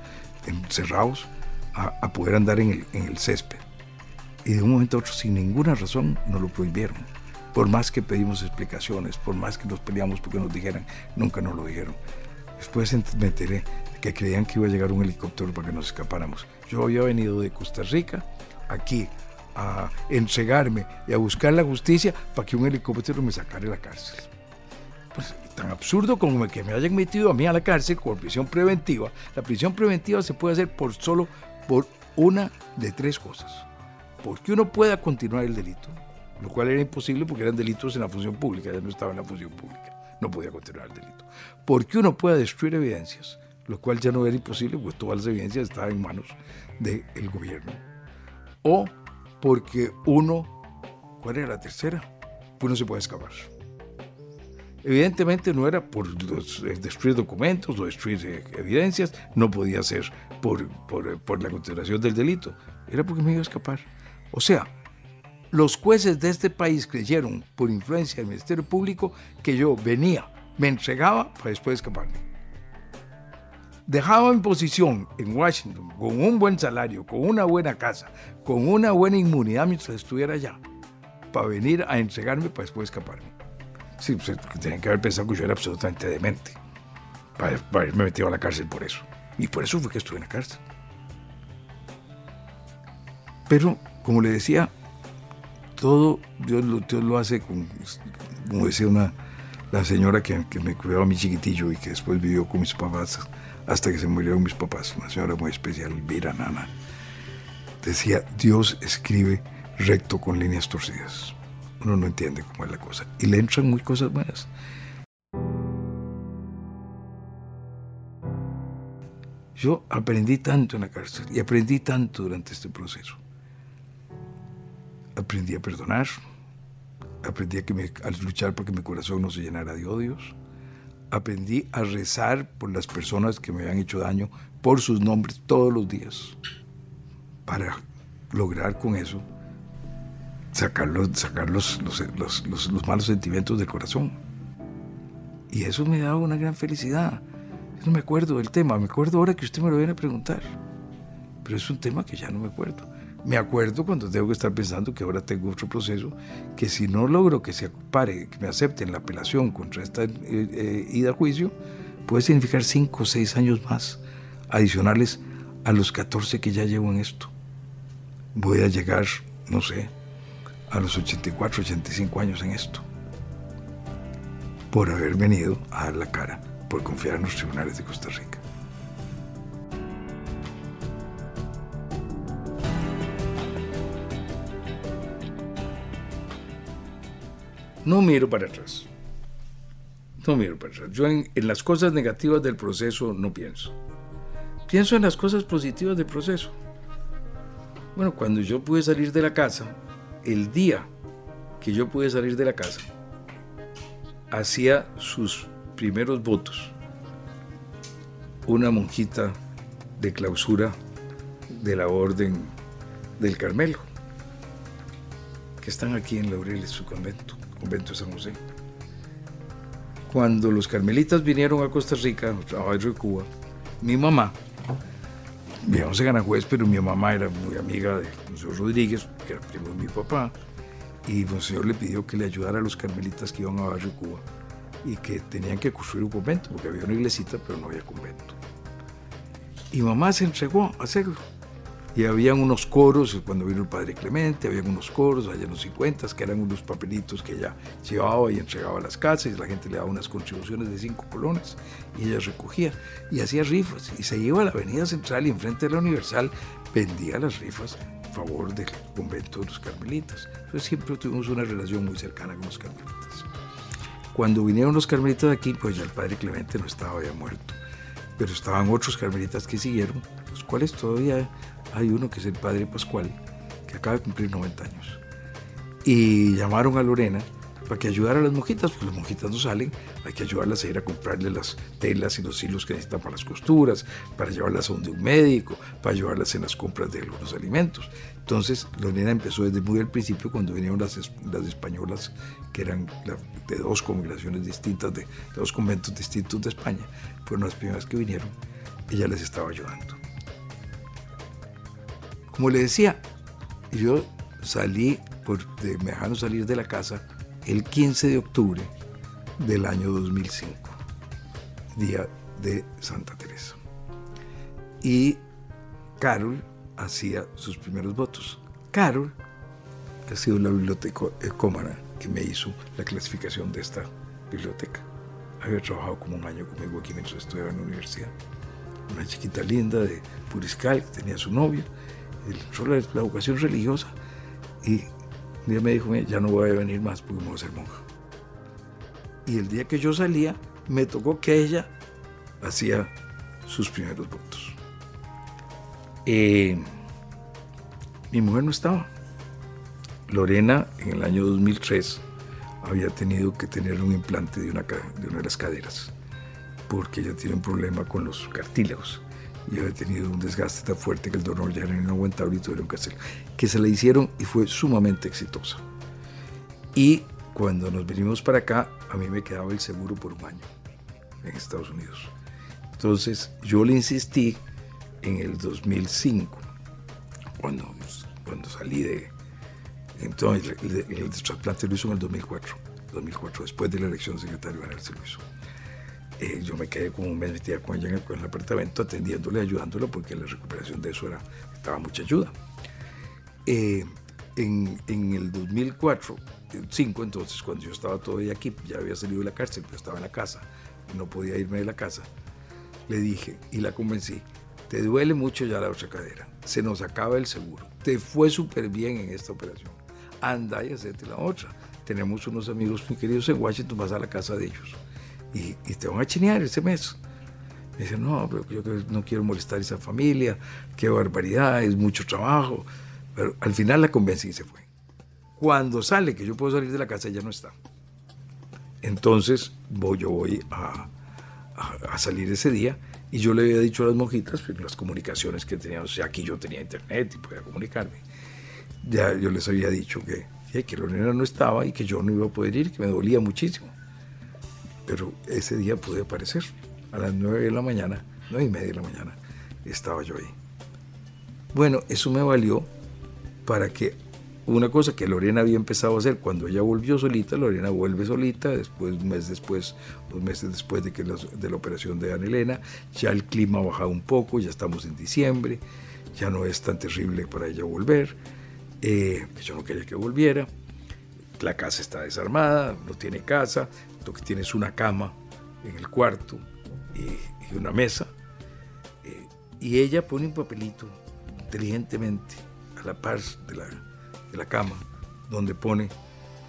S3: encerrados, a, poder andar en el, césped. Y de un momento a otro, sin ninguna razón, nos lo prohibieron. Por más que pedimos explicaciones, por más que nos peleamos porque nos dijeran, nunca nos lo dijeron. Después me enteré que creían que iba a llegar un helicóptero para que nos escapáramos. Yo había venido de Costa Rica aquí a entregarme y a buscar la justicia para que un helicóptero me sacara de la cárcel. Pues tan absurdo como que me hayan metido a mí a la cárcel con prisión preventiva. La prisión preventiva se puede hacer por solo por una de tres cosas. Porque uno pueda continuar el delito, lo cual era imposible porque eran delitos en la función pública, ya no estaba en la función pública, no podía continuar el delito. Porque uno pueda destruir evidencias, lo cual ya no era imposible, pues todas las evidencias estaban en manos del gobierno. O porque uno, ¿cuál era la tercera? Uno se puede escapar. Evidentemente no era por eh, destruir documentos o destruir eh, evidencias, no podía ser por, por, por, la consideración del delito, era porque me iba a escapar. O sea, los jueces de este país creyeron, por influencia del Ministerio Público, que yo venía, me entregaba para después escaparme. Dejaba mi posición en Washington con un buen salario, con una buena casa, con una buena inmunidad mientras estuviera allá, para venir a entregarme para después escaparme. Sí, pues, tenían que haber pensado que yo era absolutamente demente. Para, para haberme metido a la cárcel por eso. Y por eso fue que estuve en la cárcel. Pero, como le decía, todo Dios lo, Dios lo hace con, como decía una, la señora que, que, me cuidaba a mi chiquitillo y que después vivió con mis papás hasta que se murieron mis papás, una señora muy especial, Elvira Nana. Decía, Dios escribe recto con líneas torcidas uno no entiende cómo es la cosa. Y le entran muy cosas buenas. Yo aprendí tanto en la cárcel y aprendí tanto durante este proceso. Aprendí a perdonar, aprendí a, que me, a luchar porque mi corazón no se llenara de odios, aprendí a rezar por las personas que me habían hecho daño, por sus nombres todos los días, para lograr con eso sacar, los, sacar los, los, los, los, malos sentimientos del corazón. Y eso me daba una gran felicidad. Yo no me acuerdo del tema, me acuerdo ahora que usted me lo viene a preguntar. Pero es un tema que ya no me acuerdo. Me acuerdo cuando tengo que estar pensando que ahora tengo otro proceso, que si no logro que se pare, que me acepten la apelación contra esta eh, eh, ida a juicio, puede significar cinco o seis años más adicionales a los 14 que ya llevo en esto. Voy a llegar, no sé, a los 84, 85 años en esto, por haber venido a dar la cara, por confiar en los tribunales de Costa Rica. No miro para atrás. No miro para atrás. Yo en, las cosas negativas del proceso no pienso. Pienso en las cosas positivas del proceso. Bueno, cuando yo pude salir de la casa, el día que yo pude salir de la casa, hacía sus primeros votos una monjita de clausura de la Orden del Carmelo, que están aquí en Laureles, su convento, convento de San José. Cuando los carmelitas vinieron a Costa Rica, a Barrio de Cuba, mi mamá, vivíamos en Aranjuez, pero mi mamá era muy amiga de José Rodríguez, que era primo de mi papá, y Monseñor le pidió que le ayudara a los carmelitas que iban a Barrio Cuba y que tenían que construir un convento, porque había una iglesita, pero no había convento. Y mamá se entregó a hacerlo. Y habían unos coros, cuando vino el padre Clemente, habían unos coros allá en los 50, que eran unos papelitos que ella llevaba y entregaba a las casas, y la gente le daba unas contribuciones de cinco colones, y ella recogía, y hacía rifas, y se iba a la avenida central y enfrente de la Universal vendía las rifas a favor del convento de los carmelitas. Entonces siempre tuvimos una relación muy cercana con los carmelitas. Cuando vinieron los carmelitas de aquí, pues ya el padre Clemente no estaba ya muerto, pero estaban otros carmelitas que siguieron, los cuales todavía hay uno que es el padre Pascual, que acaba de cumplir 90 años. Y llamaron a Lorena para que ayudara a las monjitas, porque las monjitas no salen, hay que ayudarlas a ir a comprarle las telas y los hilos que necesitan para las costuras, para llevarlas a donde un médico, para llevarlas en las compras de algunos alimentos. Entonces, Lorena empezó desde muy al principio, cuando vinieron las, las españolas, que eran de dos congregaciones distintas, de, de dos conventos distintos de España, fueron las primeras que vinieron, ella les estaba ayudando. Como le decía, yo salí, por, me dejaron salir de la casa el 15 de octubre del año 2005, día de Santa Teresa. Y Carol hacía sus primeros votos. Carol ha sido la bibliotecómana que me hizo la clasificación de esta biblioteca. Había trabajado como un año conmigo aquí mientras estudiaba en la universidad. Una chiquita linda de Puriscal, que tenía su novio la, la vocación religiosa y un día me dijo, ya no voy a venir más porque me voy a ser monja. Y el día que yo salía, me tocó que ella hacía sus primeros votos. Eh, mi mujer no estaba. Lorena, en el año 2003, había tenido que tener un implante de una, de una de las caderas, porque ella tiene un problema con los cartílagos y había tenido un desgaste tan fuerte que el dolor ya era inaguantable y tuvieron que hacerlo. Que se la hicieron y fue sumamente exitosa. Y cuando nos vinimos para acá, a mí me quedaba el seguro por un año en Estados Unidos. Entonces yo le insistí en el 2005, cuando, cuando salí de... Entonces el, el trasplante lo hizo en el 2004, 2004, después de la elección de secretario general se lo hizo. Eh, yo me quedé como un mes metida con ella en el, apartamento, atendiéndole, ayudándole, porque la recuperación de eso era, estaba mucha ayuda. Eh, en, en, el 2004, 2005, entonces, cuando yo estaba todavía aquí, ya había salido de la cárcel, pero estaba en la casa, no podía irme de la casa, le dije y la convencí, te duele mucho ya la otra cadera, se nos acaba el seguro, te fue súper bien en esta operación, anda y hacete la otra. Tenemos unos amigos muy queridos en Washington, vas a la casa de ellos y, te van a chinear ese mes. Me dice, no, pero yo no quiero molestar a esa familia, qué barbaridad, es mucho trabajo. Pero al final la convencí y se fue. Cuando sale que yo puedo salir de la casa, ya no está. Entonces voy, yo voy a, a, salir ese día y yo le había dicho a las monjitas, pues, las comunicaciones que teníamos, o sea, aquí yo tenía internet y podía comunicarme. Ya yo les había dicho que, que Lorena no estaba y que yo no iba a poder ir, que me dolía muchísimo pero ese día pude aparecer. A las nueve de la mañana, nueve y media de la mañana, estaba yo ahí. Bueno, eso me valió para que una cosa que Lorena había empezado a hacer cuando ella volvió solita, Lorena vuelve solita, después, un mes después, dos meses después de, que de la operación de Ana Elena, ya el clima ha bajado un poco, ya estamos en diciembre, ya no es tan terrible para ella volver, eh, yo no quería que volviera, la casa está desarmada, no tiene casa, lo que tiene es una cama en el cuarto y, una mesa. Eh, y ella pone un papelito inteligentemente a la par de la, de la cama, donde pone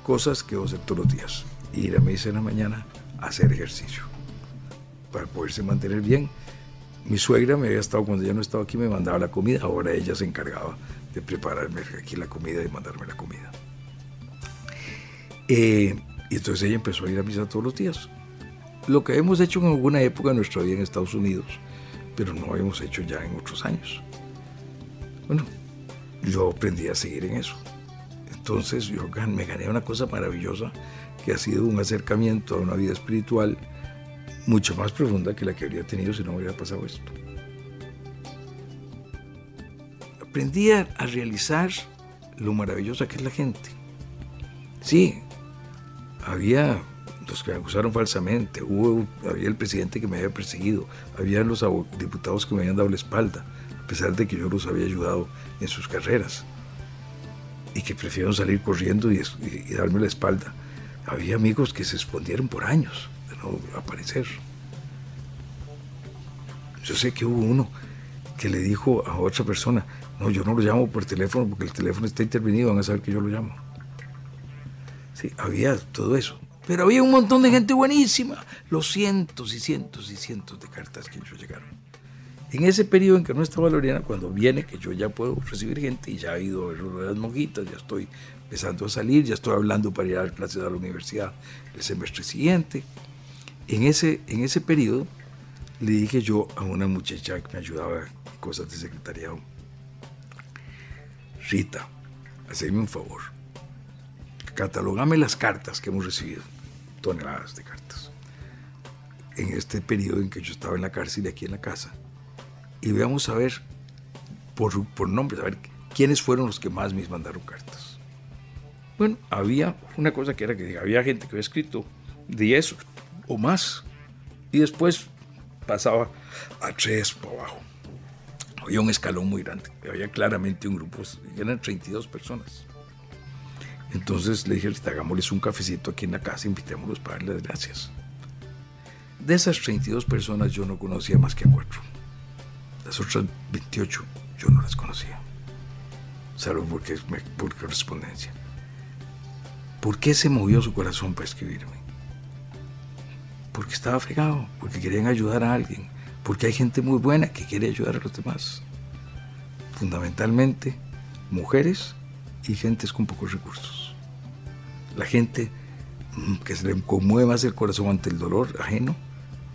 S3: cosas que vos hacer todos los días. Ir a misa en la mañana a hacer ejercicio para poderse mantener bien. Mi suegra me había estado, cuando ya no estaba aquí, me mandaba la comida, ahora ella se encargaba de prepararme aquí la comida y mandarme la comida. Eh, y entonces ella empezó a ir a misa todos los días. Lo que hemos hecho en alguna época de nuestra vida en Estados Unidos, pero no hemos hecho ya en otros años. Bueno, yo aprendí a seguir en eso. Entonces yo me gané una cosa maravillosa que ha sido un acercamiento a una vida espiritual mucho más profunda que la que habría tenido si no hubiera pasado esto. Aprendí a realizar lo maravillosa que es la gente Sí, había los que me acusaron falsamente, hubo, había el presidente que me había perseguido, había los diputados que me habían dado la espalda, a pesar de que yo los había ayudado en sus carreras y que prefirieron salir corriendo y, y darme la espalda. Había amigos que se escondieron por años de no aparecer. Yo sé que hubo uno que le dijo a otra persona, no, yo no lo llamo por teléfono porque el teléfono está intervenido, van a saber que yo lo llamo. Sí, había todo eso. Pero había un montón de gente buenísima, los cientos y cientos y cientos de cartas que yo llegaron. En ese periodo en que no estaba Loriana, cuando viene, que yo ya puedo recibir gente y ya he ido a ver las monjitas, ya estoy empezando a salir, ya estoy hablando para ir a dar clases a la universidad el semestre siguiente. En ese, en ese periodo le dije yo a una muchacha que me ayudaba en cosas de secretariado, Rita, haceme un favor, catalogame las cartas que hemos recibido, toneladas de cartas, en este periodo en que yo estaba en la cárcel y aquí en la casa y veamos a ver por, por nombres, a ver quiénes fueron los que más me mandaron cartas. Bueno, había una cosa que era que había gente que había escrito 10 o más y después pasaba a 3 por abajo. Había un escalón muy grande, había claramente un grupo, eran 32 personas. Entonces le dije, hagámosles un cafecito aquí en la casa, invitémoslos para darles gracias. De esas 32 personas yo no conocía más que a cuatro. Las otras 28 yo no las conocía, salvo por correspondencia. ¿Por qué se movió su corazón para escribirme? Porque estaba fregado, porque querían ayudar a alguien, porque hay gente muy buena que quiere ayudar a los demás. Fundamentalmente, mujeres y gentes con pocos recursos. La gente mm, que se le conmueve más el corazón ante el dolor ajeno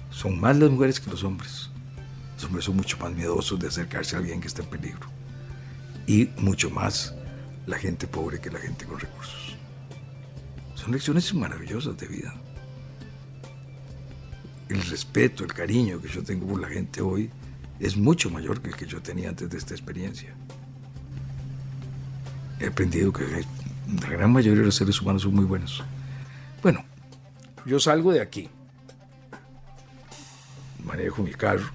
S3: son más las mujeres que los hombres. Los hombres son mucho más miedosos de acercarse a alguien que está en peligro. Y mucho más la gente pobre que la gente con recursos. Son lecciones maravillosas de vida. El respeto, el cariño que yo tengo por la gente hoy es mucho mayor que el que yo tenía antes de esta experiencia. He aprendido que la gran mayoría de los seres humanos son muy buenos. Bueno, yo salgo de aquí, manejo mi carro,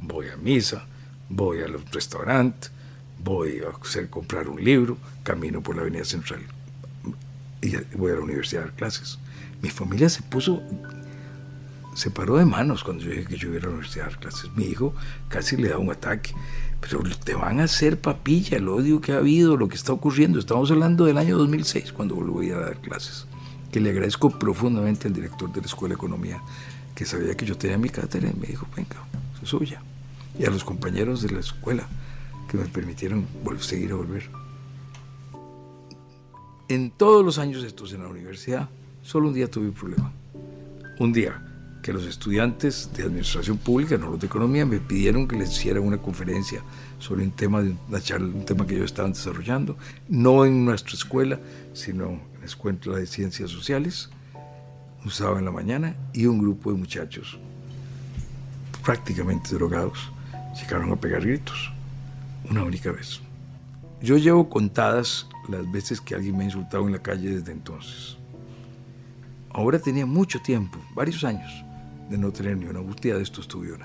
S3: voy a misa, voy al restaurante, voy a hacer comprar un libro, camino por la Avenida Central y voy a la universidad a dar clases. Mi familia se puso, se paró de manos cuando yo dije que yo iba a la universidad a dar clases. Mi hijo casi le da un ataque, pero te van a hacer papilla el odio que ha habido, lo que está ocurriendo. Estamos hablando del año 2006 cuando volví a dar clases, que le agradezco profundamente al director de la Escuela de Economía que sabía que yo tenía mi cátedra y me dijo, venga, es suya. Y a los compañeros de la escuela que me permitieron seguir a volver. En todos los años estos en la universidad, solo un día tuve un problema. Un día que los estudiantes de administración pública, no los de economía, me pidieron que les hiciera una conferencia sobre un tema, de una charla, un tema que yo estaba desarrollando, no en nuestra escuela, sino en la escuela de ciencias sociales un sábado en la mañana y un grupo de muchachos prácticamente drogados llegaron a pegar gritos una única vez. Yo llevo contadas las veces que alguien me ha insultado en la calle desde entonces. Ahora tenía mucho tiempo, varios años, de no tener ni una bustía de estos tuve.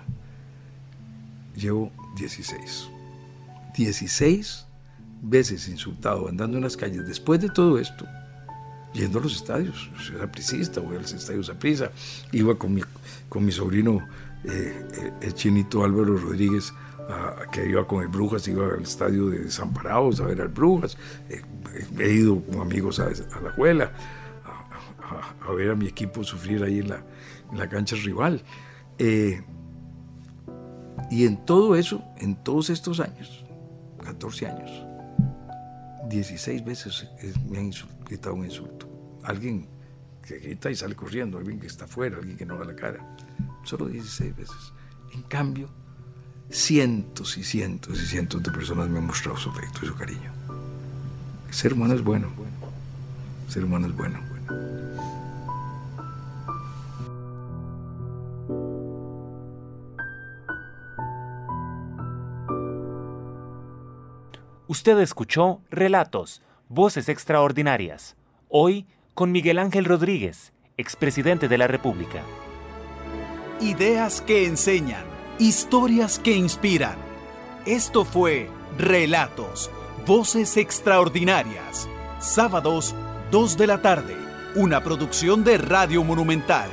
S3: Llevo 16. 16 veces insultado andando en las calles después de todo esto yendo a los estadios. Yo era prisista, voy a los estadios a prisa. Iba con mi, con mi sobrino, eh, eh, el chinito Álvaro Rodríguez, que iba con el Brujas, iba al estadio de Desamparados a ver al Brujas. Eh, he ido con amigos a, la escuela a, ver a mi equipo sufrir ahí en la, la cancha rival. y en todo eso, en todos estos años, 14 años, 16 veces me han gritado un insulto. Alguien que grita y sale corriendo, alguien que está afuera, alguien que no da la cara. Solo 16 veces. En cambio, cientos y cientos y cientos de personas me han mostrado su afecto y su cariño. Ser humano es bueno. El ser humano es bueno.
S2: Usted escuchó Relatos, Voces Extraordinarias Hoy con Miguel Ángel Rodríguez, expresidente de la República.
S1: Ideas que enseñan, historias que inspiran. Esto fue Relatos, Voces Extraordinarias. Sábados, 2 de la tarde. Una producción de Radio Monumental.